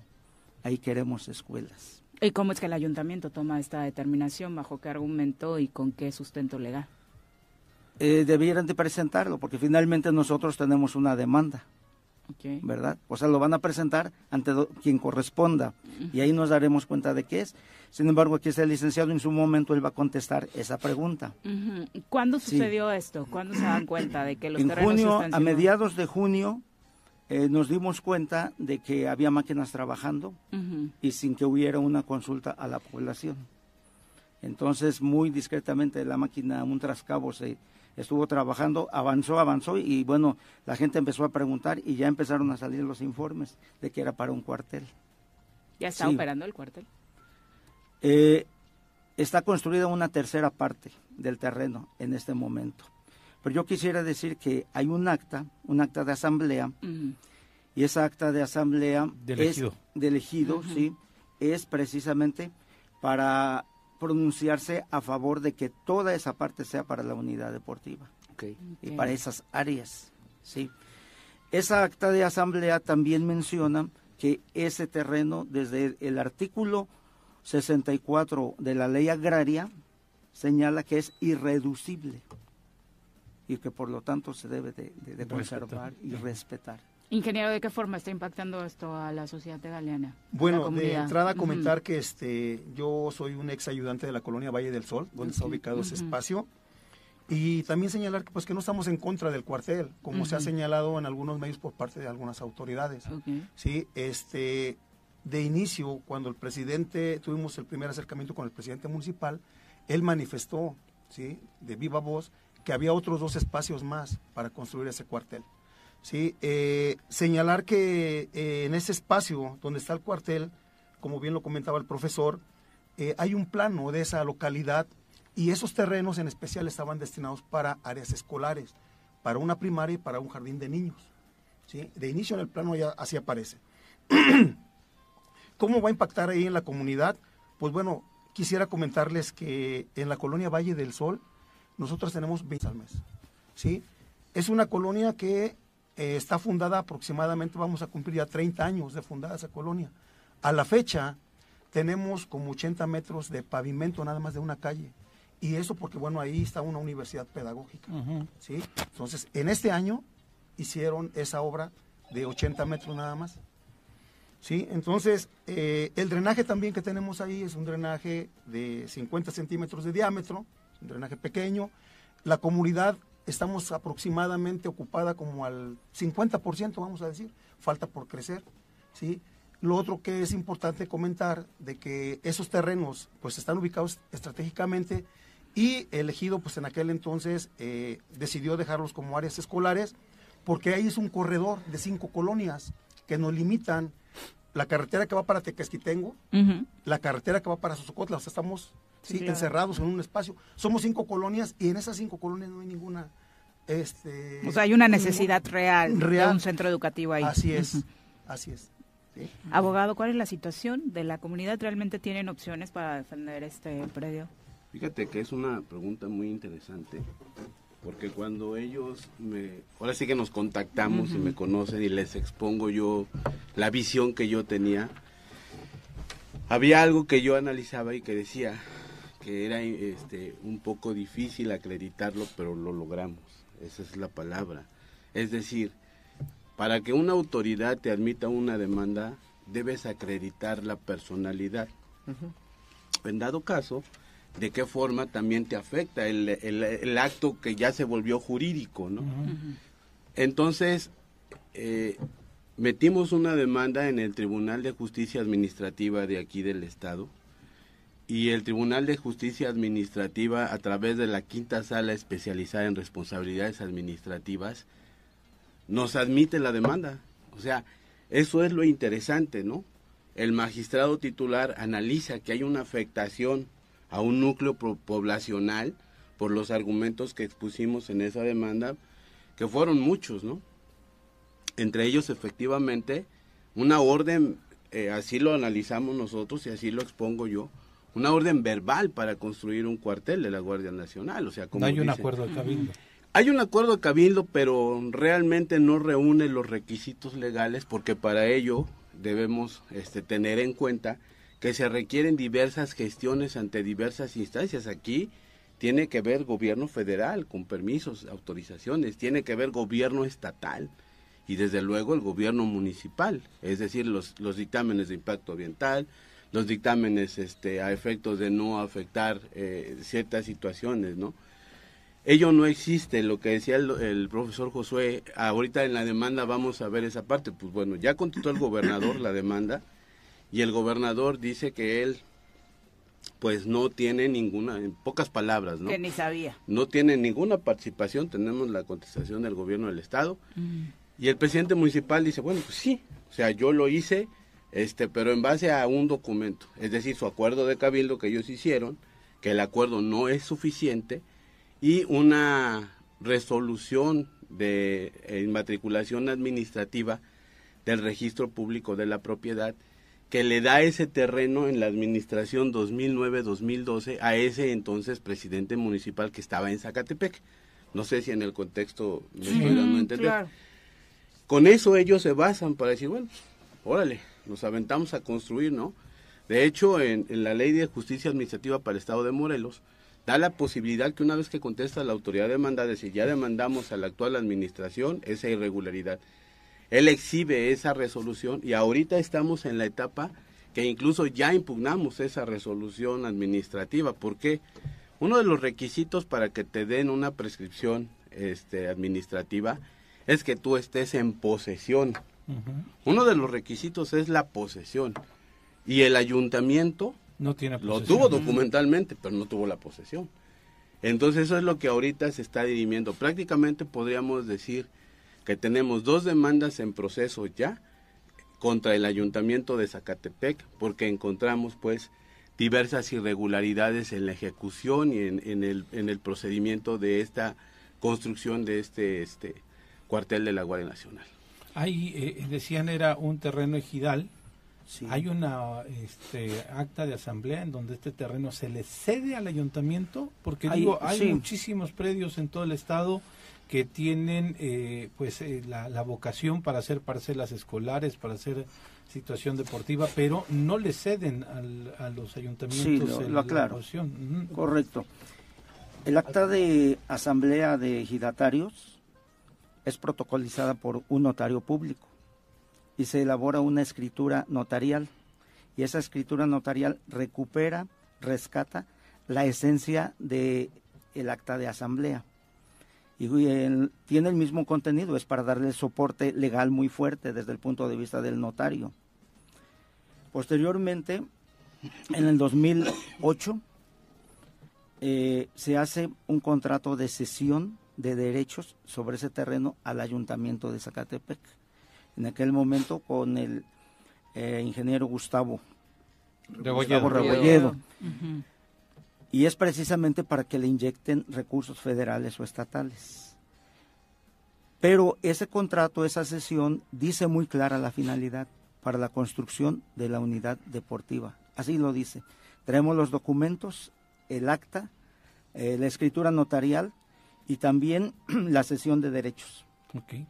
Ahí queremos escuelas. ¿Y cómo es que el ayuntamiento toma esta determinación? ¿Bajo qué argumento y con qué sustento legal? Eh, debieran de presentarlo, porque finalmente nosotros tenemos una demanda. ¿Verdad? O sea, lo van a presentar ante quien corresponda y ahí nos daremos cuenta de qué es. Sin embargo, aquí está el licenciado, en su momento él va a contestar esa pregunta. ¿Cuándo sucedió esto? ¿Cuándo se dan cuenta de que los en terrenos junio, A mediados de junio eh, nos dimos cuenta de que había máquinas trabajando y sin que hubiera una consulta a la población. Entonces, muy discretamente la máquina, un trascabo se estuvo trabajando, avanzó, avanzó y bueno, la gente empezó a preguntar y ya empezaron a salir los informes de que era para un cuartel. ¿Ya está operando el cuartel? Eh, está construida una tercera parte del terreno en este momento. Pero yo quisiera decir que hay un acta, un acta de asamblea, y esa acta de asamblea de elegido, es, de elegido sí, es precisamente para pronunciarse a favor de que toda esa parte sea para la unidad deportiva y para esas áreas. Sí. Esa acta de asamblea también menciona que ese terreno, desde el artículo 64 de la ley agraria, señala que es irreducible y que por lo tanto se debe de, conservar y respetar. Ingeniero, ¿de qué forma está impactando esto a la sociedad Galeana? Bueno, de entrada comentar que este, yo soy un ex ayudante de la colonia Valle del Sol, donde está ubicado ese espacio, Y también señalar que, pues, que no estamos en contra del cuartel, como se ha señalado en algunos medios por parte de algunas autoridades. Sí, este, de inicio, cuando el presidente, tuvimos el primer acercamiento con el presidente municipal, él manifestó, ¿sí? de viva voz, que había otros dos espacios más para construir ese cuartel. ¿Sí? Eh, señalar que eh, en ese espacio donde está el cuartel, como bien lo comentaba el profesor, eh, hay un plano de esa localidad y esos terrenos en especial estaban destinados para áreas escolares, para una primaria y para un jardín de niños. ¿sí? De inicio en el plano ya así aparece. ¿Cómo va a impactar ahí en la comunidad? Pues bueno, quisiera comentarles que en la colonia Valle del Sol nosotros tenemos 20 al mes. ¿sí? Es una colonia que eh, está fundada aproximadamente, vamos a cumplir ya 30 años de fundada esa colonia. A la fecha tenemos como 80 metros de pavimento nada más de una calle. Y eso porque, bueno, ahí está una universidad pedagógica. ¿sí? Entonces, en este año hicieron esa obra de 80 metros nada más. ¿sí? Entonces, eh, el drenaje también que tenemos ahí es un drenaje de 50 centímetros de diámetro, un drenaje pequeño. La comunidad estamos aproximadamente ocupada como al 50%, vamos a decir, falta por crecer. ¿sí? Lo otro que es importante comentar de que esos terrenos pues están ubicados estratégicamente y elegido pues en aquel entonces eh, decidió dejarlos como áreas escolares porque ahí es un corredor de cinco colonias que nos limitan la carretera que va para Tequesquitengo, la carretera que va para Sosocotla, o sea, estamos sí, encerrados en un espacio. Somos cinco colonias y en esas cinco colonias no hay ninguna... Este, o sea, hay una necesidad real, de un centro educativo ahí. Así es, así es. Abogado, ¿cuál es la situación de la comunidad? ¿Realmente tienen opciones para defender este predio? Fíjate que es una pregunta muy interesante, porque cuando ellos me, ahora sí que nos contactamos y me conocen y les expongo yo la visión que yo tenía, había algo que yo analizaba y que decía que era este, un poco difícil acreditarlo, pero lo logramos, esa es la palabra. Es decir, para que una autoridad te admita una demanda, debes acreditar la personalidad. En dado caso, de qué forma también te afecta el, el, acto que ya se volvió jurídico, ¿no? Entonces, eh, metimos una demanda en el Tribunal de Justicia Administrativa de aquí del Estado y el Tribunal de Justicia Administrativa a través de la quinta sala especializada en responsabilidades administrativas nos admite la demanda. O sea, eso es lo interesante, ¿no? El magistrado titular analiza que hay una afectación a un núcleo poblacional por los argumentos que expusimos en esa demanda, que fueron muchos, ¿no? Entre ellos, efectivamente, una orden, eh, así lo analizamos nosotros y así lo expongo yo, una orden verbal para construir un cuartel de la Guardia Nacional. O sea, como no hay un acuerdo de cabildo. Hay un acuerdo de cabildo, pero realmente no reúne los requisitos legales porque para ello debemos este, tener en cuenta que se requieren diversas gestiones ante diversas instancias. Aquí tiene que ver gobierno federal con permisos, autorizaciones, tiene que ver gobierno estatal y desde luego el gobierno municipal, es decir, los, los dictámenes de impacto ambiental, los dictámenes este, a efectos de no afectar eh, ciertas situaciones, ¿no? Ello no existe, lo que decía el, el, profesor Josué, ahorita en la demanda vamos a ver esa parte, pues bueno, ya contestó el gobernador la demanda, y el gobernador dice que él pues no tiene ninguna, en pocas palabras, ¿no? Que ni sabía. No tiene ninguna participación, tenemos la contestación del gobierno del estado. Mm. Y el presidente municipal dice, bueno, pues sí, o sea, yo lo hice, este, pero en base a un documento, es decir, su acuerdo de cabildo que ellos hicieron, que el acuerdo no es suficiente, y una resolución de inmatriculación administrativa del registro público de la propiedad que le da ese terreno en la administración 2009-2012 a ese entonces presidente municipal que estaba en Zacatepec. No sé si en el contexto me estoy dando a entender. Con eso ellos se basan para decir, bueno, órale, nos aventamos a construir, ¿no? De hecho, en, la ley de justicia administrativa para el Estado de Morelos, da la posibilidad que una vez que contesta la autoridad demandada, si ya demandamos a la actual administración esa irregularidad él exhibe esa resolución y ahorita estamos en la etapa que incluso ya impugnamos esa resolución administrativa. ¿Por qué? Uno de los requisitos para que te den una prescripción este, administrativa es que tú estés en posesión. Uno de los requisitos es la posesión. Y el ayuntamiento no tiene lo tuvo documentalmente, pero no tuvo la posesión. Entonces eso es lo que ahorita se está dirimiendo. Prácticamente podríamos decir que tenemos dos demandas en proceso ya contra el ayuntamiento de Zacatepec porque encontramos pues diversas irregularidades en la ejecución y en, el, en el procedimiento de esta construcción de este, este cuartel de la Guardia Nacional. Ahí eh, decían era un terreno ejidal. Hay una este, acta de asamblea en donde este terreno se le cede al ayuntamiento, porque digo, hay muchísimos predios en todo el estado que tienen eh, pues eh, la, vocación para hacer parcelas escolares, para hacer situación deportiva, pero no le ceden a los ayuntamientos sí, lo, aclaro. Correcto. El acta de asamblea de ejidatarios es protocolizada por un notario público y se elabora una escritura notarial y esa escritura notarial recupera, rescata la esencia de el acta de asamblea y tiene el mismo contenido, es para darle soporte legal muy fuerte desde el punto de vista del notario. Posteriormente, en el 2008, eh, se hace un contrato de cesión de derechos sobre ese terreno al ayuntamiento de Zacatepec. En aquel momento con el eh, ingeniero Gustavo Rebolledo. Y es precisamente para que le inyecten recursos federales o estatales. Pero ese contrato, esa sesión, dice muy clara la finalidad para la construcción de la unidad deportiva. Así lo dice. Traemos los documentos, el acta, eh, la escritura notarial y también la cesión de derechos. Okay.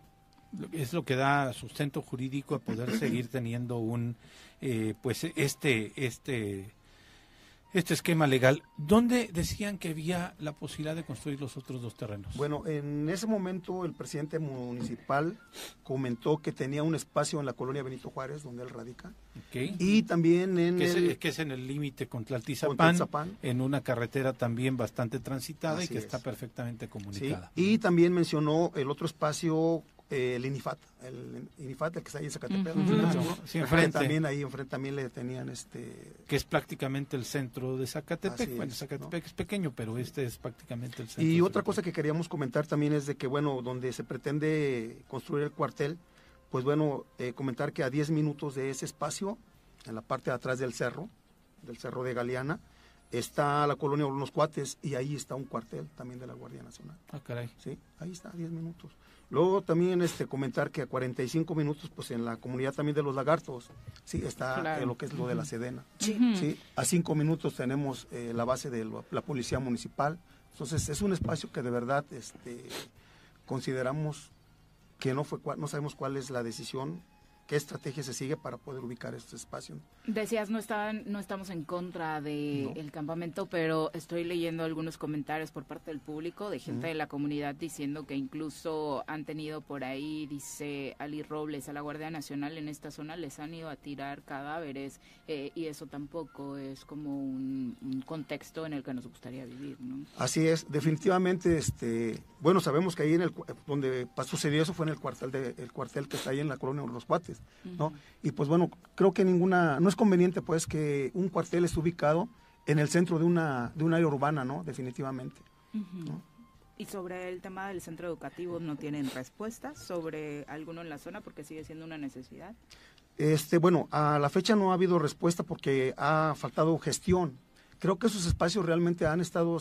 Es lo que da sustento jurídico a poder seguir teniendo un, eh, pues este, este este esquema legal, ¿dónde decían que había la posibilidad de construir los otros dos terrenos? Bueno, en ese momento el presidente municipal comentó que tenía un espacio en la colonia Benito Juárez, donde él radica. Y también en que el... Es, que es en el límite con Tlaltizapán, en una carretera también bastante transitada y que está perfectamente comunicada. Y también mencionó el otro espacio el INIFAT, el INIFAT, el que está ahí en Zacatepec, también ahí enfrente también le tenían este... Que es prácticamente el centro de Zacatepec, bueno, Zacatepec es pequeño, pero este es prácticamente el centro. Y otra cosa que queríamos comentar también es de que, bueno, donde se pretende construir el cuartel, pues bueno, eh, comentar que a 10 minutos de ese espacio, en la parte de atrás del cerro, del cerro de Galeana, está la colonia de Los Cuates y ahí está un cuartel también de la Guardia Nacional. Ah, caray. Sí, ahí está, a 10 minutos. Luego también este comentar que a 45 minutos, pues en la comunidad también de los lagartos, sí, está lo que es lo de la Sedena. Sí. A 5 minutos tenemos eh, la base de la policía municipal. Entonces es un espacio que de verdad este, consideramos que no fue no sabemos cuál es la decisión qué estrategia se sigue para poder ubicar este espacio. Decías, no, estaban, no estamos en contra del el campamento, pero estoy leyendo algunos comentarios por parte del público, de gente de la comunidad, diciendo que incluso han tenido por ahí, dice Ali Robles, a la Guardia Nacional en esta zona les han ido a tirar cadáveres eh, y eso tampoco es como un, contexto en el que nos gustaría vivir. ¿no? Así es, definitivamente, este, bueno, sabemos que ahí en el, donde sucedió eso fue en el cuartel, de, el cuartel que está ahí en la colonia de los Cuates. ¿No? Y pues bueno, creo que ninguna, no es conveniente pues que un cuartel esté ubicado en el centro de una, de una área urbana, ¿no? Definitivamente. Y sobre el tema del centro educativo, ¿no tienen respuesta sobre alguno en la zona porque sigue siendo una necesidad? Este, bueno, a la fecha no ha habido respuesta porque ha faltado gestión. Creo que esos espacios realmente han estado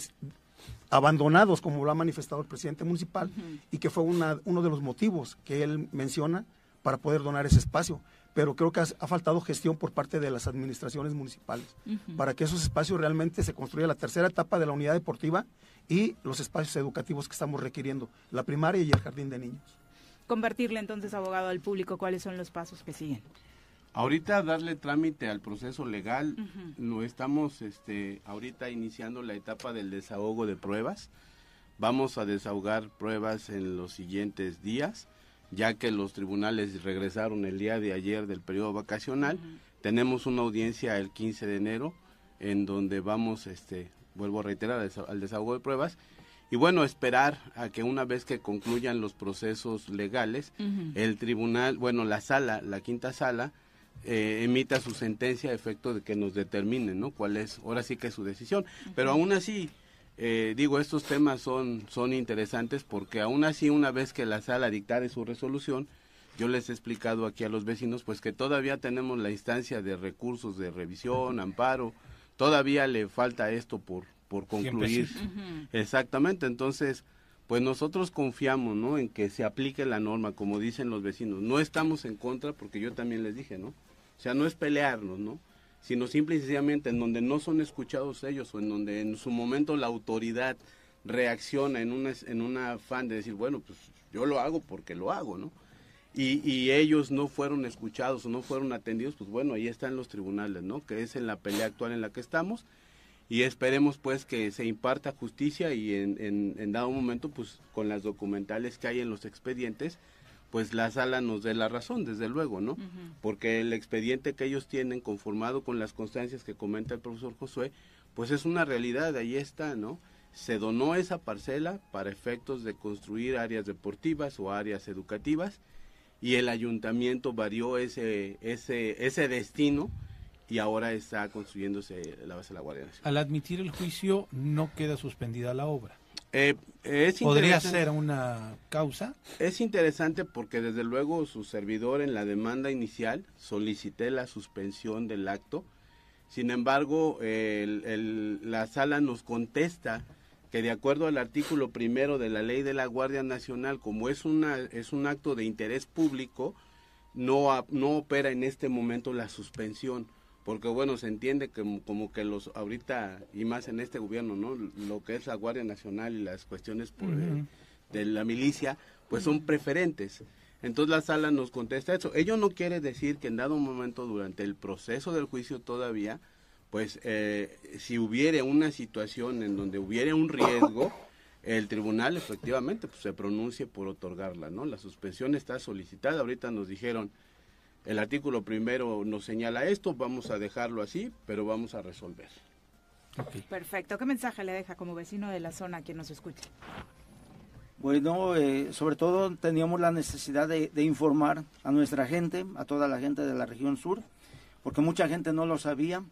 abandonados, como lo ha manifestado el presidente municipal, y que fue una, uno de los motivos que él menciona para poder donar ese espacio. Pero creo que ha, faltado gestión por parte de las administraciones municipales para que esos espacios realmente se construya la tercera etapa de la unidad deportiva y los espacios educativos que estamos requiriendo, la primaria y el jardín de niños. Convertirle entonces, abogado, al público, ¿cuáles son los pasos que siguen? Ahorita darle trámite al proceso legal, no estamos este, ahorita iniciando la etapa del desahogo de pruebas. Vamos a desahogar pruebas en los siguientes días ya que los tribunales regresaron el día de ayer del periodo vacacional. Tenemos una audiencia el 15 de enero en donde vamos este vuelvo a reiterar, al desahogo de pruebas. Y bueno, esperar a que una vez que concluyan los procesos legales, el tribunal, bueno, la sala, la quinta sala, eh, emita su sentencia a efecto de que nos determinen, ¿no? Cuál es, ahora sí que es su decisión. Pero aún así, eh, digo, estos temas son, son interesantes porque aún así, una vez que la sala dictare su resolución, yo les he explicado aquí a los vecinos, pues que todavía tenemos la instancia de recursos de revisión, amparo, todavía le falta esto por, por concluir. Exactamente, entonces, pues nosotros confiamos, ¿no? En que se aplique la norma, como dicen los vecinos. No estamos en contra, porque yo también les dije, ¿no? O sea, no es pelearnos, ¿no? Sino simple y sencillamente en donde no son escuchados ellos o en donde en su momento la autoridad reacciona en una, en un afán de decir, bueno, pues yo lo hago porque lo hago, ¿no? Y, y, ellos no fueron escuchados o no fueron atendidos, pues bueno, ahí están los tribunales, ¿no? Que es en la pelea actual en la que estamos y esperemos pues que se imparta justicia y en, en, en dado momento pues con las documentales que hay en los expedientes pues la sala nos dé la razón, desde luego, ¿no? Porque el expediente que ellos tienen conformado con las constancias que comenta el profesor Josué, pues es una realidad, ahí está, ¿no? Se donó esa parcela para efectos de construir áreas deportivas o áreas educativas y el ayuntamiento varió ese, ese, ese destino y ahora está construyéndose la base de la Guardia Nacional. Al admitir el juicio no queda suspendida la obra. Eh, es ¿Podría ser una causa? Es interesante porque desde luego su servidor en la demanda inicial solicité la suspensión del acto. Sin embargo, la sala nos contesta que de acuerdo al artículo primero de la ley de la Guardia Nacional, como es, una, es un acto de interés público, no, no opera en este momento la suspensión porque bueno, se entiende que como que los ahorita y más en este gobierno, ¿no? Lo que es la Guardia Nacional y las cuestiones de, la milicia, pues son preferentes. Entonces la sala nos contesta eso. Ello no quiere decir que en dado momento durante el proceso del juicio todavía, pues eh, si hubiere una situación en donde hubiere un riesgo, el tribunal efectivamente pues, se pronuncie por otorgarla, ¿no? La suspensión está solicitada. Ahorita nos dijeron el artículo primero nos señala esto, vamos a dejarlo así, pero vamos a resolver. Perfecto. ¿Qué mensaje le deja como vecino de la zona a quien nos escucha? Bueno, eh, sobre todo teníamos la necesidad de, informar a nuestra gente, a toda la gente de la región sur, porque mucha gente no lo sabía.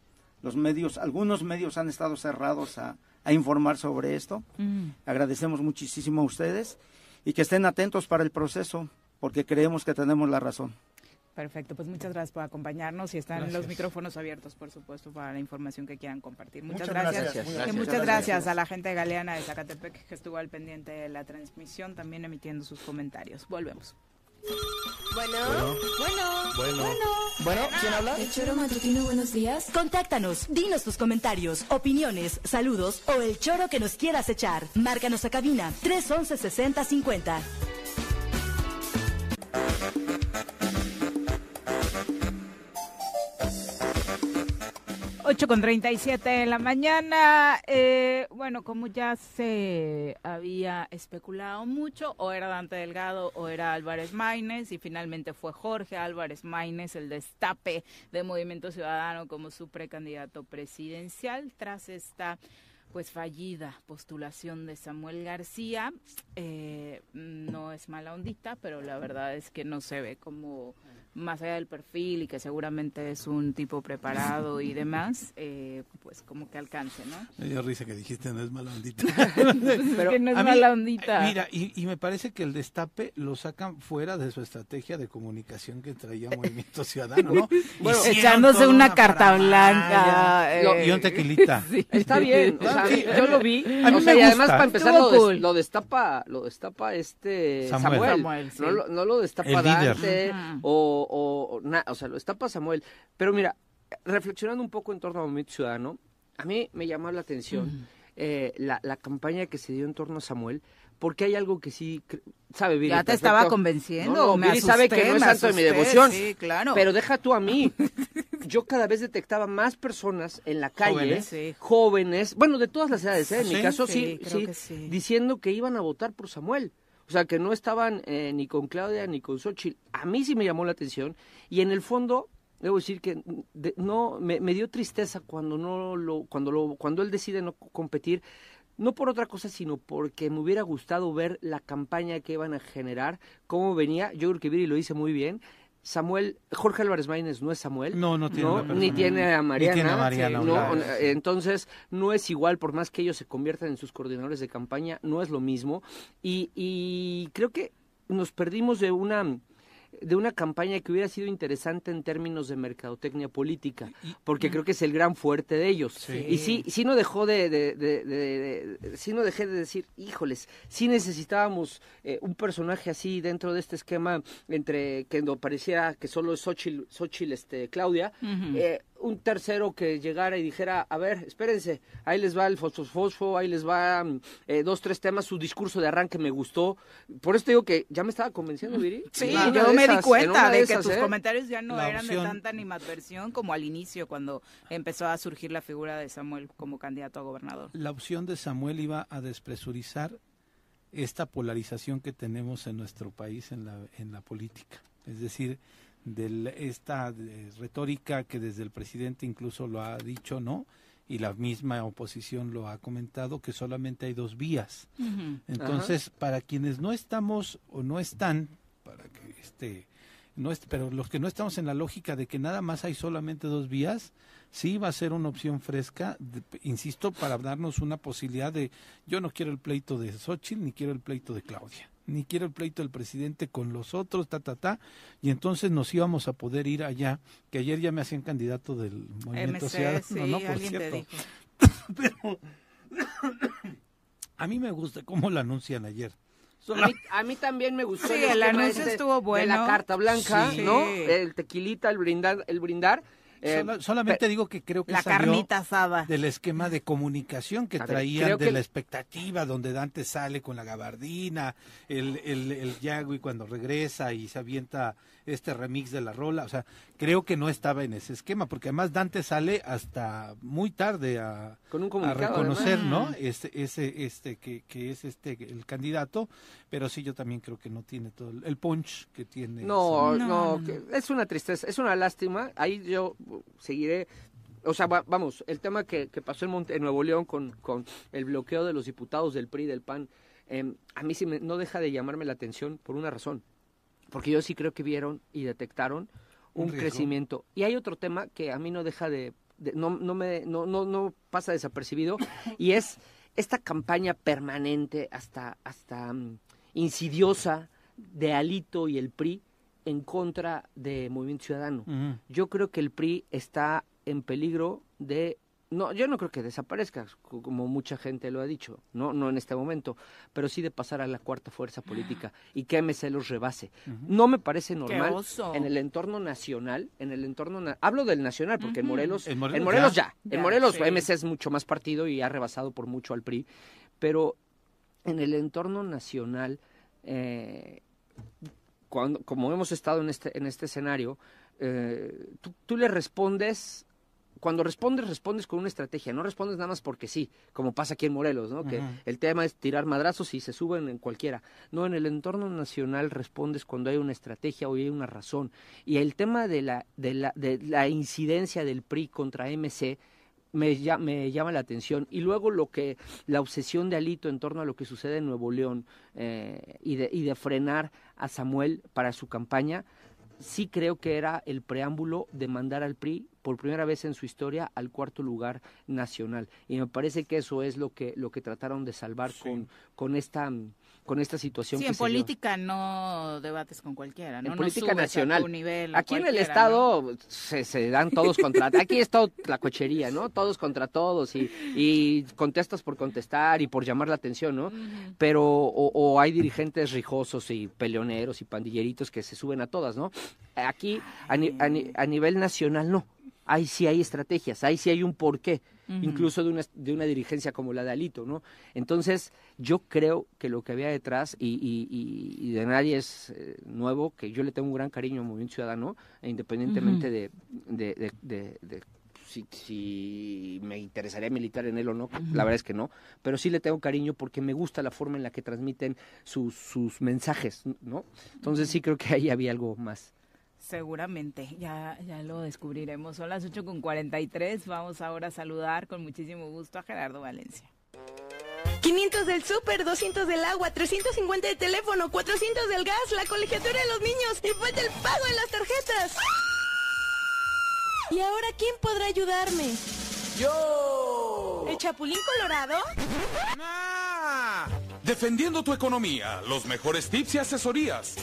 Los medios, algunos medios han estado cerrados a, informar sobre esto. Mm. Agradecemos muchísimo a ustedes y que estén atentos para el proceso, porque creemos que tenemos la razón. Perfecto, pues muchas gracias por acompañarnos y están los micrófonos abiertos, por supuesto, para la información que quieran compartir. Muchas, gracias. Muchas gracias a la gente galeana de Zacatepec que estuvo al pendiente de la transmisión, también emitiendo sus comentarios. Volvemos. Bueno, bueno, bueno, bueno, ¿quién habla? El Choro Matutino, buenos días. Contáctanos, dinos tus comentarios, opiniones, saludos o el choro que nos quieras echar. Márcanos a cabina 311 6050. 8 con 37 de la mañana. Eh, bueno, como ya se había especulado mucho, o era Dante Delgado o era Álvarez Maínez, y finalmente fue Jorge Álvarez Maínez el destape de Movimiento Ciudadano como su precandidato presidencial tras esta pues fallida postulación de Samuel García. Eh, no es mala ondita, pero la verdad es que no se ve como más allá del perfil y que seguramente es un tipo preparado y demás, eh, pues como que alcance, ¿no? Me dio risa que dijiste no es mala ondita. Pero que no es mala ondita. Mira, y, y, me parece que el destape lo sacan fuera de su estrategia de comunicación que traía Movimiento Ciudadano, ¿no? bueno, echándose una, carta blanca. y un tequilita. Está bien, yo lo vi. A mí o sea, y además para empezar lo, lo, destapa, lo destapa este Samuel. no, lo, no, lo destapa Dante o o, o, sea, lo está para Samuel. Pero mira, reflexionando un poco en torno a Movimiento Ciudadano, a mí me llamó la atención eh, la, la campaña que se dio en torno a Samuel, porque hay algo que sí sabe bien. Ya te estaba convenciendo. No, sabe que no es santo de mi devoción. Sí, claro. Pero deja tú a mí. Yo cada vez detectaba más personas en la calle, jóvenes, bueno, de todas las edades, ¿eh? en mi caso sí, sí, diciendo que iban a votar por Samuel. O sea, que no estaban eh, ni con Claudia ni con Xochitl. A mí sí me llamó la atención. Y en el fondo, debo decir que no me, me, dio tristeza cuando no lo cuando lo cuando él decide no competir no por otra cosa, sino porque me hubiera gustado ver la campaña que iban a generar, cómo venía. Yo creo que Viri lo dice muy bien. Samuel, Jorge Álvarez Maínez no es Samuel. No, no tiene. Ni tiene a Mariana. entonces, no es igual, por más que ellos se conviertan en sus coordinadores de campaña, no es lo mismo. Y, y creo que nos perdimos de una de una campaña que hubiera sido interesante en términos de mercadotecnia política, porque creo que es el gran fuerte de ellos. Y sí, sí no dejó de, de, de, sí no dejé de decir, híjoles, sí necesitábamos eh, un personaje así dentro de este esquema entre que no pareciera que solo es Xochitl, este, Claudia, un tercero que llegara y dijera, a ver, espérense, ahí les va el fosfosfosfo, ahí les va mm, eh, dos, tres temas, su discurso de arranque me gustó. Por eso digo que ya me estaba convenciendo, Viri. Sí, yo me di cuenta de, que tus ¿eh? comentarios ya no eran de tanta animadversión como al inicio, cuando empezó a surgir la figura de Samuel como candidato a gobernador. La opción de Samuel iba a despresurizar esta polarización que tenemos en nuestro país en la, en la política. Es decir, de esta retórica que desde el presidente incluso lo ha dicho, ¿no? Y la misma oposición lo ha comentado, que solamente hay dos vías. Entonces, para quienes no estamos o no están, para que este, no es, pero los que no estamos en la lógica de que nada más hay solamente dos vías, sí va a ser una opción fresca, insisto, para darnos una posibilidad de, yo no quiero el pleito de Xochitl ni quiero el pleito de Claudia ni quiero el pleito del presidente con los otros, ta, ta, ta, y entonces nos íbamos a poder ir allá, que ayer ya me hacían candidato del Movimiento Ciudadano, no, por cierto. Pero a mí me gusta cómo lo anuncian ayer. A mí, también me gustó. Sí, el anuncio estuvo bueno. De la carta blanca, ¿no? El tequilita, el brindar, el brindar eh, solamente digo que creo que la carnita asada. del esquema de comunicación que traían de la expectativa donde Dante sale con la gabardina, el, el, el Yagui cuando regresa y se avienta este remix de la rola, o sea, creo que no estaba en ese esquema, porque además Dante sale hasta muy tarde a, a reconocer, ¿no? Este, ese, este, que, que es este el candidato, pero sí yo también creo que no tiene todo el, punch que tiene. No, no, es una tristeza, es una lástima. Ahí yo seguiré o sea, vamos, el tema que, que pasó en, en, Nuevo León con, con, el bloqueo de los diputados del PRI, del PAN, eh, a mí sí me, no deja de llamarme la atención por una razón porque yo sí creo que vieron y detectaron un, crecimiento. Y hay otro tema que a mí no deja de, no, no, me, no, no, no pasa desapercibido, y es esta campaña permanente, hasta, hasta um, insidiosa, de Alito y el PRI en contra de Movimiento Ciudadano. Yo creo que el PRI está en peligro de no, yo no creo que desaparezca, como mucha gente lo ha dicho, no, no en este momento, pero sí de pasar a la cuarta fuerza política y que MC los rebase. No me parece normal en el entorno nacional, en el entorno, hablo del nacional, porque en Morelos, en Morelos, ya, en Morelos MC es mucho más partido y ha rebasado por mucho al PRI, pero en el entorno nacional, eh, cuando, como hemos estado en este, en este escenario, eh, tú, tú le respondes cuando respondes, respondes con una estrategia, no respondes nada más porque sí, como pasa aquí en Morelos, ¿no? Que el tema es tirar madrazos y se suben en cualquiera. No, en el entorno nacional respondes cuando hay una estrategia o hay una razón. Y el tema de la, de la, de la incidencia del PRI contra MC me, me llama la atención. Y luego lo que, la obsesión de Alito en torno a lo que sucede en Nuevo León eh, y, de, y de frenar a Samuel para su campaña, sí creo que era el preámbulo de mandar al PRI por primera vez en su historia al cuarto lugar nacional. Y me parece que eso es lo que, lo que trataron de salvar con, con esta con esta situación. Sí, en política no debates con cualquiera, ¿no? En política nacional. Aquí en el Estado se, se, dan todos contra... Aquí es toda la cochería, ¿no? Todos contra todos y, y contestas por contestar y por llamar la atención, ¿no? Pero o, hay dirigentes rijosos y peleoneros y pandilleritos que se suben a todas, ¿no? Aquí a, a nivel nacional no ahí sí hay estrategias, ahí sí hay un porqué, incluso de una, de una dirigencia como la de Alito, ¿no? Entonces, yo creo que lo que había detrás, y, y, de nadie es eh, nuevo, que yo le tengo un gran cariño al Movimiento Ciudadano, e independientemente de, de, de, si, me interesaría militar en él o no, la verdad es que no, pero sí le tengo cariño porque me gusta la forma en la que transmiten sus, sus mensajes, ¿no? Entonces sí creo que ahí había algo más. Seguramente, ya, ya lo descubriremos. Son las 8 con 43. Vamos ahora a saludar con muchísimo gusto a Gerardo Valencia. 500 del súper, 200 del agua, 350 de teléfono, 400 del gas, la colegiatura de los niños y falta el pago de las tarjetas. ¿Y ahora quién podrá ayudarme? ¡Yo! ¿El Chapulín Colorado? Defendiendo tu economía, los mejores tips y asesorías.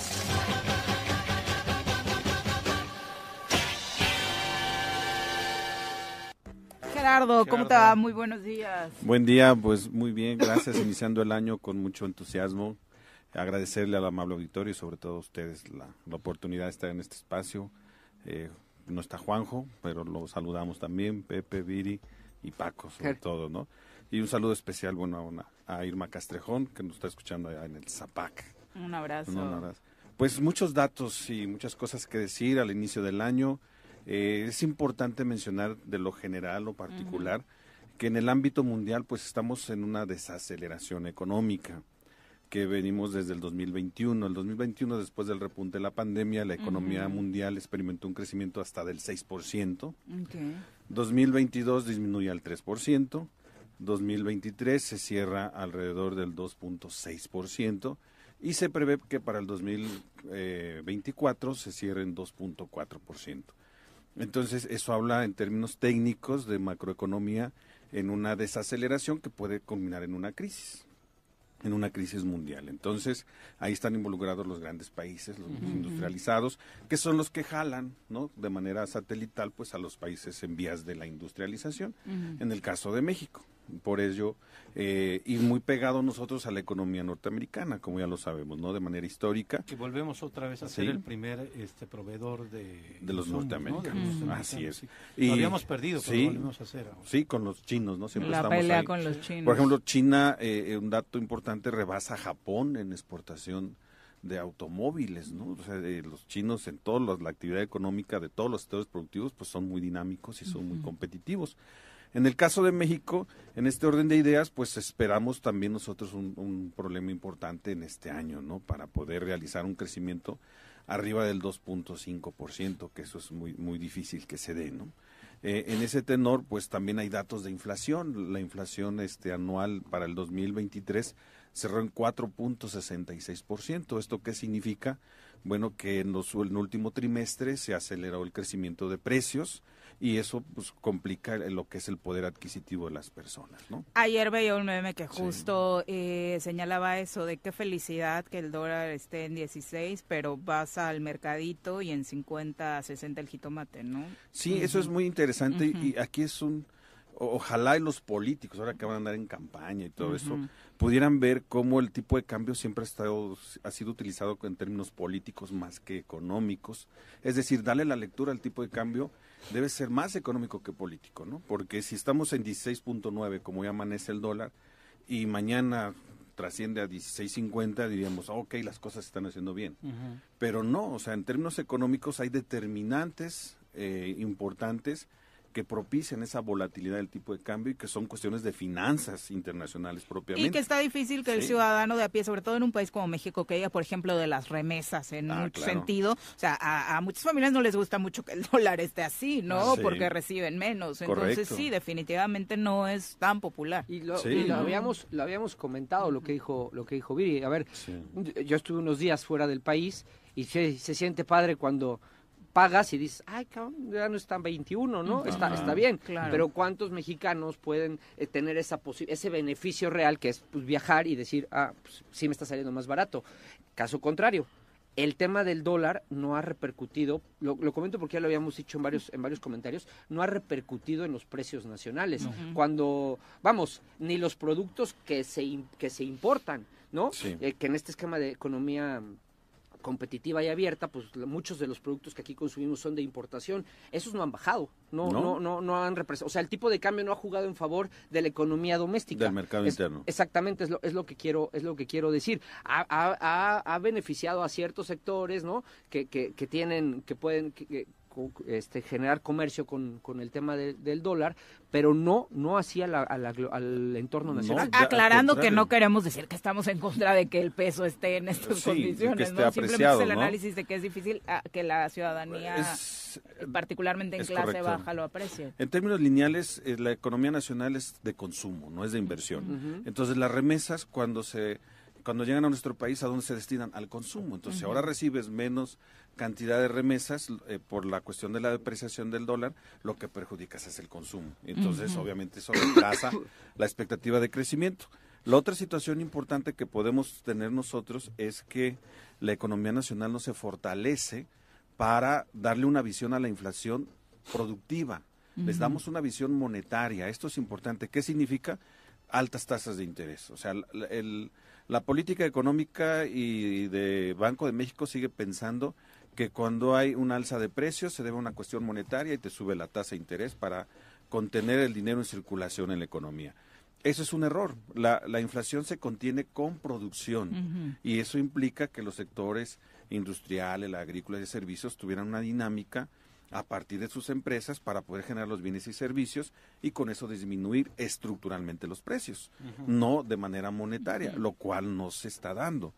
Gerardo, ¿cómo te va? Muy buenos días. Buen día, pues muy bien, gracias. Iniciando el año con mucho entusiasmo. Agradecerle al amable auditorio y sobre todo a ustedes la, oportunidad de estar en este espacio. Eh, no está Juanjo, pero lo saludamos también, Pepe, Viri y Paco, sobre todo, ¿no? Y un saludo especial, bueno, a, a, Irma Castrejón, que nos está escuchando allá en el Zapac. Un abrazo. Un abrazo. Pues muchos datos y muchas cosas que decir al inicio del año. Eh, es importante mencionar de lo general o particular que en el ámbito mundial pues estamos en una desaceleración económica que venimos desde el 2021. El 2021 después del repunte de la pandemia la economía mundial experimentó un crecimiento hasta del 6%. 2022 disminuye al 3%. 2023 se cierra alrededor del 2.6% y se prevé que para el 2024 se cierre en 2.4%. Entonces, eso habla en términos técnicos de macroeconomía en una desaceleración que puede culminar en una crisis, en una crisis mundial. Entonces, ahí están involucrados los grandes países, los industrializados, que son los que jalan, ¿no? De manera satelital, pues a los países en vías de la industrialización, en el caso de México por ello, eh, y muy pegado nosotros a la economía norteamericana, como ya lo sabemos, ¿no? De manera histórica. Que volvemos otra vez a ser el primer este proveedor de, de los norteamericanos. Así es. Y, lo habíamos perdido, pero sí, volvemos a hacer. Sí, con los chinos, ¿no? Siempre la estamos pelea ahí. con los chinos. Por ejemplo, China, eh, un dato importante, rebasa a Japón en exportación de automóviles, ¿no? O sea, los chinos en toda la actividad económica de todos los sectores productivos, pues son muy dinámicos y son muy competitivos. En el caso de México, en este orden de ideas, pues esperamos también nosotros un, problema importante en este año, ¿no? Para poder realizar un crecimiento arriba del 2.5%, que eso es muy, muy difícil que se dé, ¿no? Eh, en ese tenor, pues también hay datos de inflación. La inflación este, anual para el 2023 cerró en 4.66%. ¿Esto qué significa? Bueno, que en, los, en el último trimestre se aceleró el crecimiento de precios, y eso pues complica lo que es el poder adquisitivo de las personas, ¿no? Ayer veía un meme que justo eh, señalaba eso de qué felicidad que el dólar esté en 16, pero vas al mercadito y en 50, 60 el jitomate, ¿no? Sí, eso es muy interesante y aquí es un ojalá y los políticos, ahora que van a andar en campaña y todo eso, pudieran ver cómo el tipo de cambio siempre ha, estado, ha sido utilizado en términos políticos más que económicos. Es decir, darle la lectura al tipo de cambio debe ser más económico que político, ¿no? Porque si estamos en 16.9, como ya amanece el dólar, y mañana trasciende a 16.50, diríamos, ok, las cosas se están haciendo bien. Pero no, o sea, en términos económicos hay determinantes eh, importantes que propician esa volatilidad del tipo de cambio y que son cuestiones de finanzas internacionales propiamente. Y que está difícil que el ciudadano de a pie, sobre todo en un país como México, que haya, por ejemplo, de las remesas en ah, mucho sentido. O sea, a, muchas familias no les gusta mucho que el dólar esté así, ¿no? Porque reciben menos. Entonces, sí, definitivamente no es tan popular. Y lo, lo, habíamos, lo habíamos comentado, lo que dijo, lo que dijo Viri. A ver, yo estuve unos días fuera del país y se, se siente padre cuando pagas y dices, ay, cabrón, ya no están 21, ¿no? Está, está bien. Pero ¿cuántos mexicanos pueden eh, tener esa ese beneficio real que es pues, viajar y decir, ah, pues, sí me está saliendo más barato? Caso contrario, el tema del dólar no ha repercutido, lo, comento porque ya lo habíamos dicho en varios, en varios comentarios, no ha repercutido en los precios nacionales. Cuando, vamos, ni los productos que se, que se importan, ¿no? Eh, que en este esquema de economía competitiva y abierta, pues muchos de los productos que aquí consumimos son de importación. Esos no han bajado, no, no, no, no, han representado. O sea, el tipo de cambio no ha jugado en favor de la economía doméstica. Del mercado interno. Exactamente, es lo, es lo que quiero, es lo que quiero decir. Ha, ha, ha beneficiado a ciertos sectores, ¿no? Que, que, que tienen, que pueden, que, este, generar comercio con, con el tema del dólar, pero no no hacia al entorno nacional. Aclarando que no queremos decir que estamos en contra de que el peso esté en estas condiciones, ¿no? Simplemente es el análisis de que es difícil ah, que la ciudadanía, particularmente en clase baja, lo aprecie. En términos lineales, eh, la economía nacional es de consumo, no es de inversión. Entonces, las remesas, cuando se cuando llegan a nuestro país, ¿a dónde se destinan? Al consumo. Entonces, si ahora recibes menos cantidad de remesas eh, por la cuestión de la depreciación del dólar, lo que perjudicas es el consumo. Entonces, obviamente, eso retrasa la expectativa de crecimiento. La otra situación importante que podemos tener nosotros es que la economía nacional no se fortalece para darle una visión a la inflación productiva. Les damos una visión monetaria. Esto es importante. ¿Qué significa? Altas tasas de interés. O sea, el, la política económica y de Banco de México sigue pensando que cuando hay un alza de precios se debe a una cuestión monetaria y te sube la tasa de interés para contener el dinero en circulación en la economía. Eso es un error. La, la inflación se contiene con producción y eso implica que los sectores industriales, la agrícola y de servicios tuvieran una dinámica a partir de sus empresas para poder generar los bienes y servicios y con eso disminuir estructuralmente los precios, no de manera monetaria, lo cual no se está dando.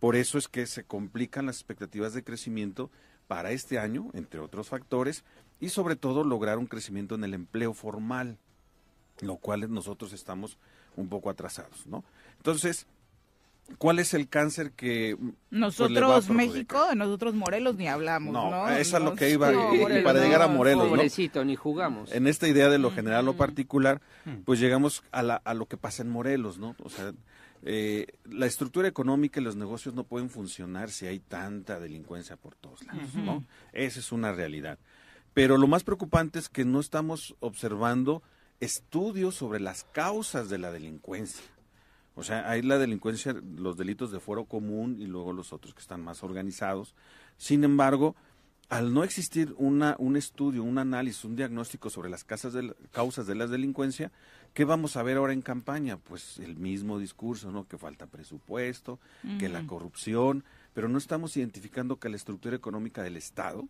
Por eso es que se complican las expectativas de crecimiento para este año, entre otros factores, y sobre todo lograr un crecimiento en el empleo formal, lo cual nosotros estamos un poco atrasados, ¿no? Entonces, ¿Cuál es el cáncer que pues, nosotros México, nosotros Morelos ni hablamos, ¿no? ¿no? es lo que iba para llegar a Morelos, pobrecito, ni jugamos. En esta idea de lo general lo particular, pues llegamos a, la, a lo que pasa en Morelos, ¿no? O sea, eh, la estructura económica y los negocios no pueden funcionar si hay tanta delincuencia por todos lados, ¿no? Esa es una realidad. Pero lo más preocupante es que no estamos observando estudios sobre las causas de la delincuencia. O sea, hay la delincuencia, los delitos de fuero común y luego los otros que están más organizados. Sin embargo, al no existir una, un estudio, un análisis, un diagnóstico sobre las causas de, causas de la delincuencia, ¿qué vamos a ver ahora en campaña? Pues el mismo discurso, ¿no? Que falta presupuesto, que la corrupción, pero no estamos identificando que la estructura económica del Estado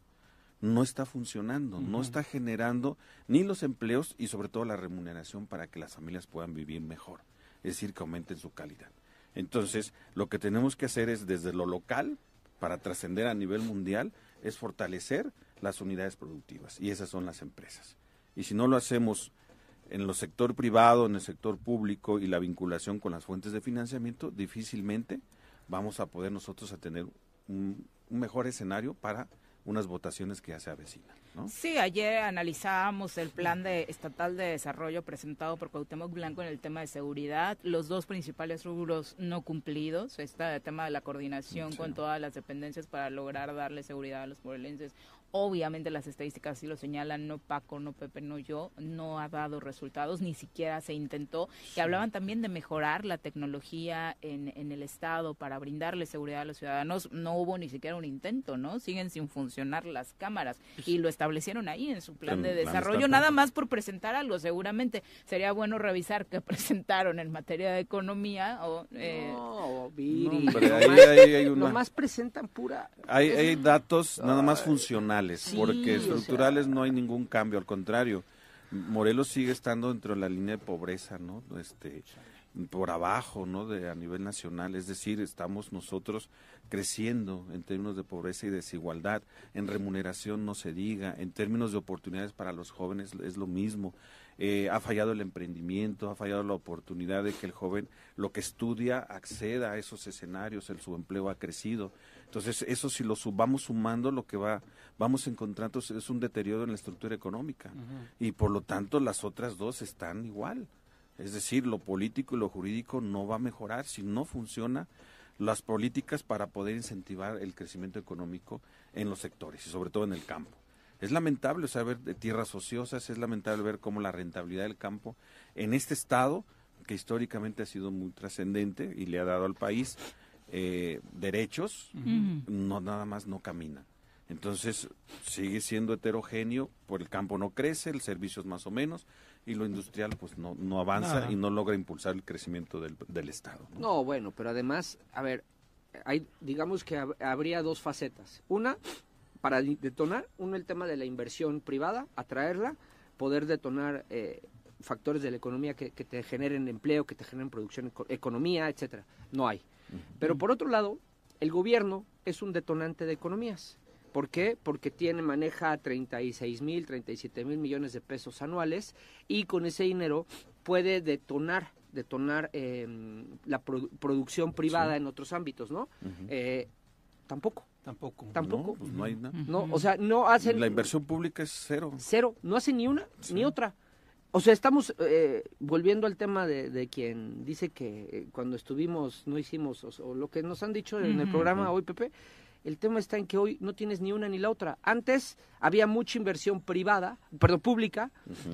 no está funcionando, no está generando ni los empleos y sobre todo la remuneración para que las familias puedan vivir mejor es decir, que aumenten su calidad. Entonces, lo que tenemos que hacer es desde lo local, para trascender a nivel mundial, es fortalecer las unidades productivas y esas son las empresas. Y si no lo hacemos en el sector privado, en el sector público y la vinculación con las fuentes de financiamiento, difícilmente vamos a poder nosotros a tener un, un mejor escenario para unas votaciones que ya se avecinan. ¿no? Sí, ayer analizábamos el plan de estatal de desarrollo presentado por Cuauhtémoc Blanco en el tema de seguridad, los dos principales rubros no cumplidos, está el tema de la coordinación con todas las dependencias para lograr darle seguridad a los morelenses Obviamente las estadísticas sí lo señalan, no Paco, no Pepe, no yo, no ha dado resultados, ni siquiera se intentó. Y hablaban también de mejorar la tecnología en, en el Estado para brindarle seguridad a los ciudadanos. No hubo ni siquiera un intento, ¿no? Siguen sin funcionar las cámaras y lo establecieron ahí en su plan de desarrollo, nada más por presentar algo. Seguramente sería bueno revisar qué presentaron en materia de economía o... Eh, no, Viri, nomás, presentan pura... Hay, hay datos nada más funcionales porque estructurales no hay ningún cambio, al contrario, Morelos sigue estando dentro de la línea de pobreza, ¿no? Este, por abajo, ¿no? De, a nivel nacional, es decir, estamos nosotros creciendo en términos de pobreza y desigualdad, en remuneración no se diga, en términos de oportunidades para los jóvenes es lo mismo. Eh, ha fallado el emprendimiento, ha fallado la oportunidad de que el joven lo que estudia acceda a esos escenarios, el subempleo ha crecido. Entonces, eso si lo vamos sumando, lo que va, vamos encontrando es un deterioro en la estructura económica. Y por lo tanto, las otras dos están igual. Es decir, lo político y lo jurídico no va a mejorar si no funciona las políticas para poder incentivar el crecimiento económico en los sectores y sobre todo en el campo. Es lamentable saber de tierras ociosas, es lamentable ver cómo la rentabilidad del campo en este estado, que históricamente ha sido muy trascendente y le ha dado al país, eh, derechos, no nada más no camina. Entonces sigue siendo heterogéneo, por el campo no crece, el servicio es más o menos, y lo industrial pues no, no avanza y no logra impulsar el crecimiento del, del Estado. ¿no? bueno, pero además, a ver, hay, digamos que habría dos facetas. Una, para detonar, uno el tema de la inversión privada, atraerla, poder detonar eh, factores de la economía que, te generen empleo, que te generen producción, economía, etcétera. No hay. Pero por otro lado, el gobierno es un detonante de economías. ¿Por qué? Porque tiene, maneja 36 mil, 37 mil millones de pesos anuales y con ese dinero puede detonar detonar em, la producción privada en otros ámbitos, ¿no? Eh, tampoco. Tampoco. Tampoco. No, pues no hay nada. No, o sea, no hacen... La inversión pública es cero. Cero. No hacen ni una ni otra. O sea, estamos eh, volviendo al tema de, quien dice que eh, cuando estuvimos no hicimos, o, lo que nos han dicho en el programa hoy, Pepe, el tema está en que hoy no tienes ni una ni la otra. Antes había mucha inversión privada, perdón, pública,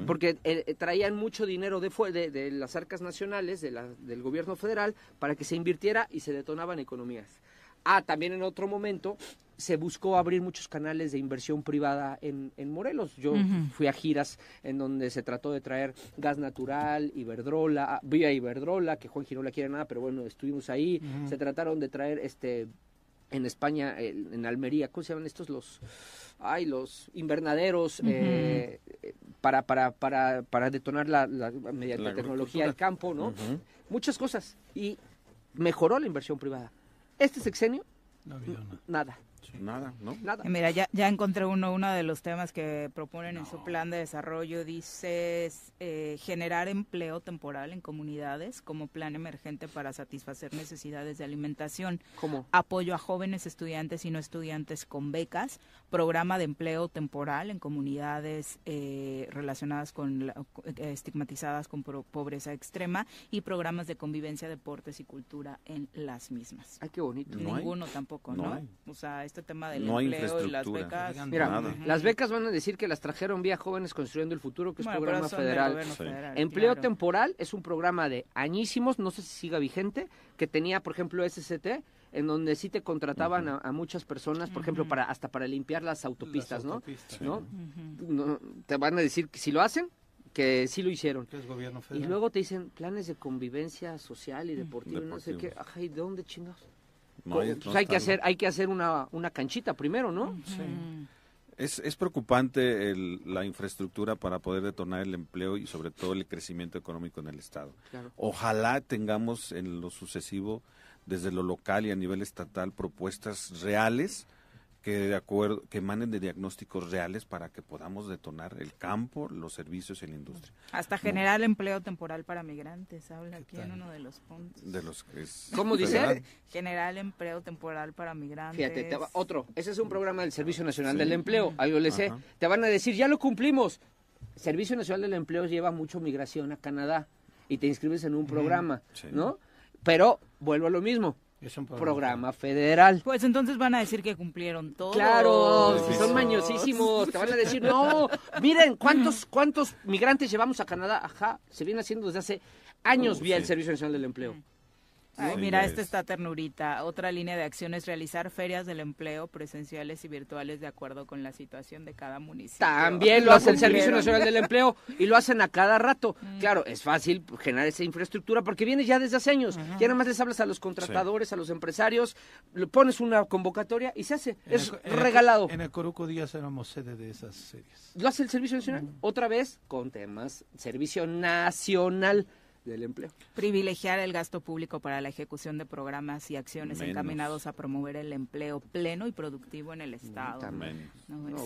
porque eh, traían mucho dinero de, de, de, las arcas nacionales, de la, del gobierno federal, para que se invirtiera y se detonaban economías. Ah, también en otro momento se buscó abrir muchos canales de inversión privada en, en Morelos. Yo fui a giras en donde se trató de traer gas natural, Iberdrola, vía Iberdrola, que Juan Girola quiere nada, pero bueno, estuvimos ahí. Se trataron de traer este en España, en Almería, ¿cómo se llaman estos los? Ay, los invernaderos eh, para, para, para, para detonar la, la mediante tecnología del campo, ¿no? Muchas cosas. Y mejoró la inversión privada. Este sexenio, nada. Nada, ¿no? Nada. Mira, ya, ya encontré uno, uno de los temas que proponen en su plan de desarrollo. Dice eh, generar empleo temporal en comunidades como plan emergente para satisfacer necesidades de alimentación. ¿Cómo? Apoyo a jóvenes estudiantes y no estudiantes con becas. Programa de empleo temporal en comunidades eh, relacionadas con la, eh, estigmatizadas con pobreza extrema y programas de convivencia, deportes y cultura en las mismas. Ay, qué bonito. Ninguno tampoco, ¿no? O sea, este tema del no empleo y las becas. Mira, las becas van a decir que las trajeron vía Jóvenes Construyendo el Futuro, que es un programa federal. empleo temporal es un programa de añísimos, no sé si siga vigente, que tenía, por ejemplo, SCT, en donde sí te contrataban a, muchas personas, por ejemplo, para hasta para limpiar las autopistas, ¿no? ¿no? Te van a decir que si lo hacen, que sí lo hicieron. y luego te dicen planes de convivencia social y deportiva, no sé qué. Ay, ¿de dónde chingados? Pues hay que hacer, hay que hacer una, una canchita primero, ¿no? Sí. Es, es preocupante el, la infraestructura para poder detonar el empleo y sobre todo el crecimiento económico en el Estado. Ojalá tengamos en lo sucesivo, desde lo local y a nivel estatal, propuestas reales que de acuerdo que emanen de diagnósticos reales para que podamos detonar el campo, los servicios y la industria. Hasta generar empleo temporal para migrantes, habla aquí en uno de los puntos. De los es ¿Cómo dice? Generar empleo temporal para migrantes. Fíjate, otro, ese es un programa del Servicio Nacional del Empleo, ahí lo sé. Te van a decir, ya lo cumplimos. Servicio Nacional del Empleo lleva mucho migración a Canadá y te inscribes en un programa, ¿no? Pero vuelvo a lo mismo es un programa, federal. Pues entonces van a decir que cumplieron todo. Claro, si son mañosísimos, te van a decir, no, miren, ¿cuántos, cuántos migrantes llevamos a Canadá? Ajá, se viene haciendo desde hace años vía el Servicio Nacional del Empleo. Ay, mira, esta está ternurita. Otra línea de acción es realizar ferias del empleo presenciales y virtuales de acuerdo con la situación de cada municipio. También lo hace el Servicio Nacional del Empleo y lo hacen a cada rato. Mm. Claro, es fácil generar esa infraestructura porque viene ya desde hace años. Ya nada más les hablas a los contratadores, a los empresarios, le pones una convocatoria y se hace. es regalado. en el Coruco Díaz éramos sede de esas series. Lo hace el Servicio Nacional. Mm. Otra vez con temas Servicio Nacional del empleo. Privilegiar el gasto público para la ejecución de programas y acciones encaminados a promover el empleo pleno y productivo en el Estado.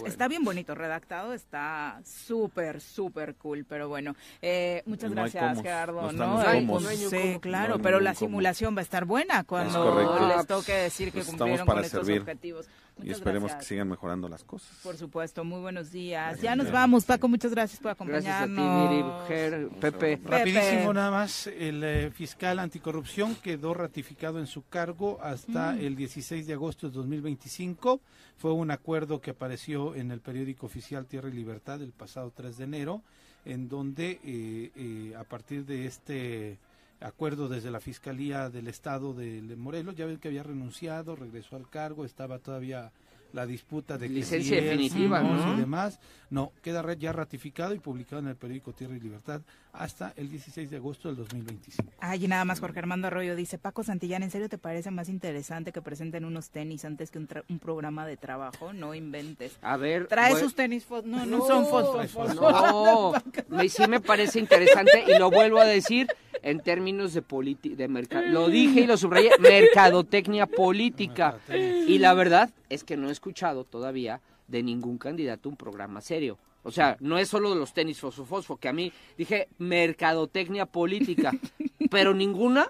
Está bien bonito, redactado, está súper, súper cool, pero bueno. Eh, muchas gracias, Gerardo. No, sí, claro, pero la simulación va a estar buena cuando les toque decir que cumplieron con estos objetivos y esperemos que sigan mejorando las cosas. Por supuesto, muy buenos días. ya nos vamos, Paco, muchas gracias por acompañarnos. Gracias a ti, Miri, Pepe. Rapidísimo nada más, el eh, fiscal anticorrupción quedó ratificado en su cargo hasta mm. el 16 de agosto de 2025. Fue un acuerdo que apareció en el periódico oficial Tierra y Libertad el pasado 3 de enero, en donde eh, eh, a partir de este acuerdo desde la Fiscalía del Estado de Morelos, ya ven que había renunciado, regresó al cargo, estaba todavía la disputa de licencia definitiva ¿no? y demás. No, queda ya ratificado y publicado en el periódico Tierra y Libertad hasta el 16 de agosto del 2025. Ay, y nada más Jorge Armando Arroyo dice, Paco Santillán, ¿en serio te parece más interesante que presenten unos tenis antes que un, programa de trabajo? No inventes. A ver. Trae sus tenis, no, no, son fosfos. No, sí me parece interesante y lo vuelvo a decir en términos de de mercado. Lo dije y lo subrayé, mercadotecnia política. Y la verdad es que no he escuchado todavía de ningún candidato un programa serio. O sea, no es solo de los tenis fosfo, que a mí dije mercadotecnia política, pero ninguna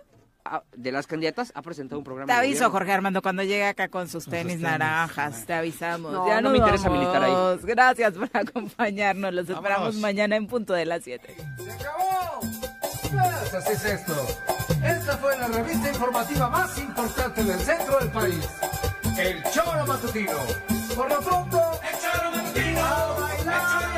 de las candidatas ha presentado un programa. Te aviso, Jorge Armando, cuando llegue acá con sus tenis, naranjas, te avisamos. No, ya no me interesa militar ahí. Gracias por acompañarnos. Los esperamos mañana en punto de las 7. ¡Se acabó! Pues así es esto. Esta fue la revista informativa más importante del centro del país. El Choro Matutino. Por lo pronto, el Choro Matutino. A bailar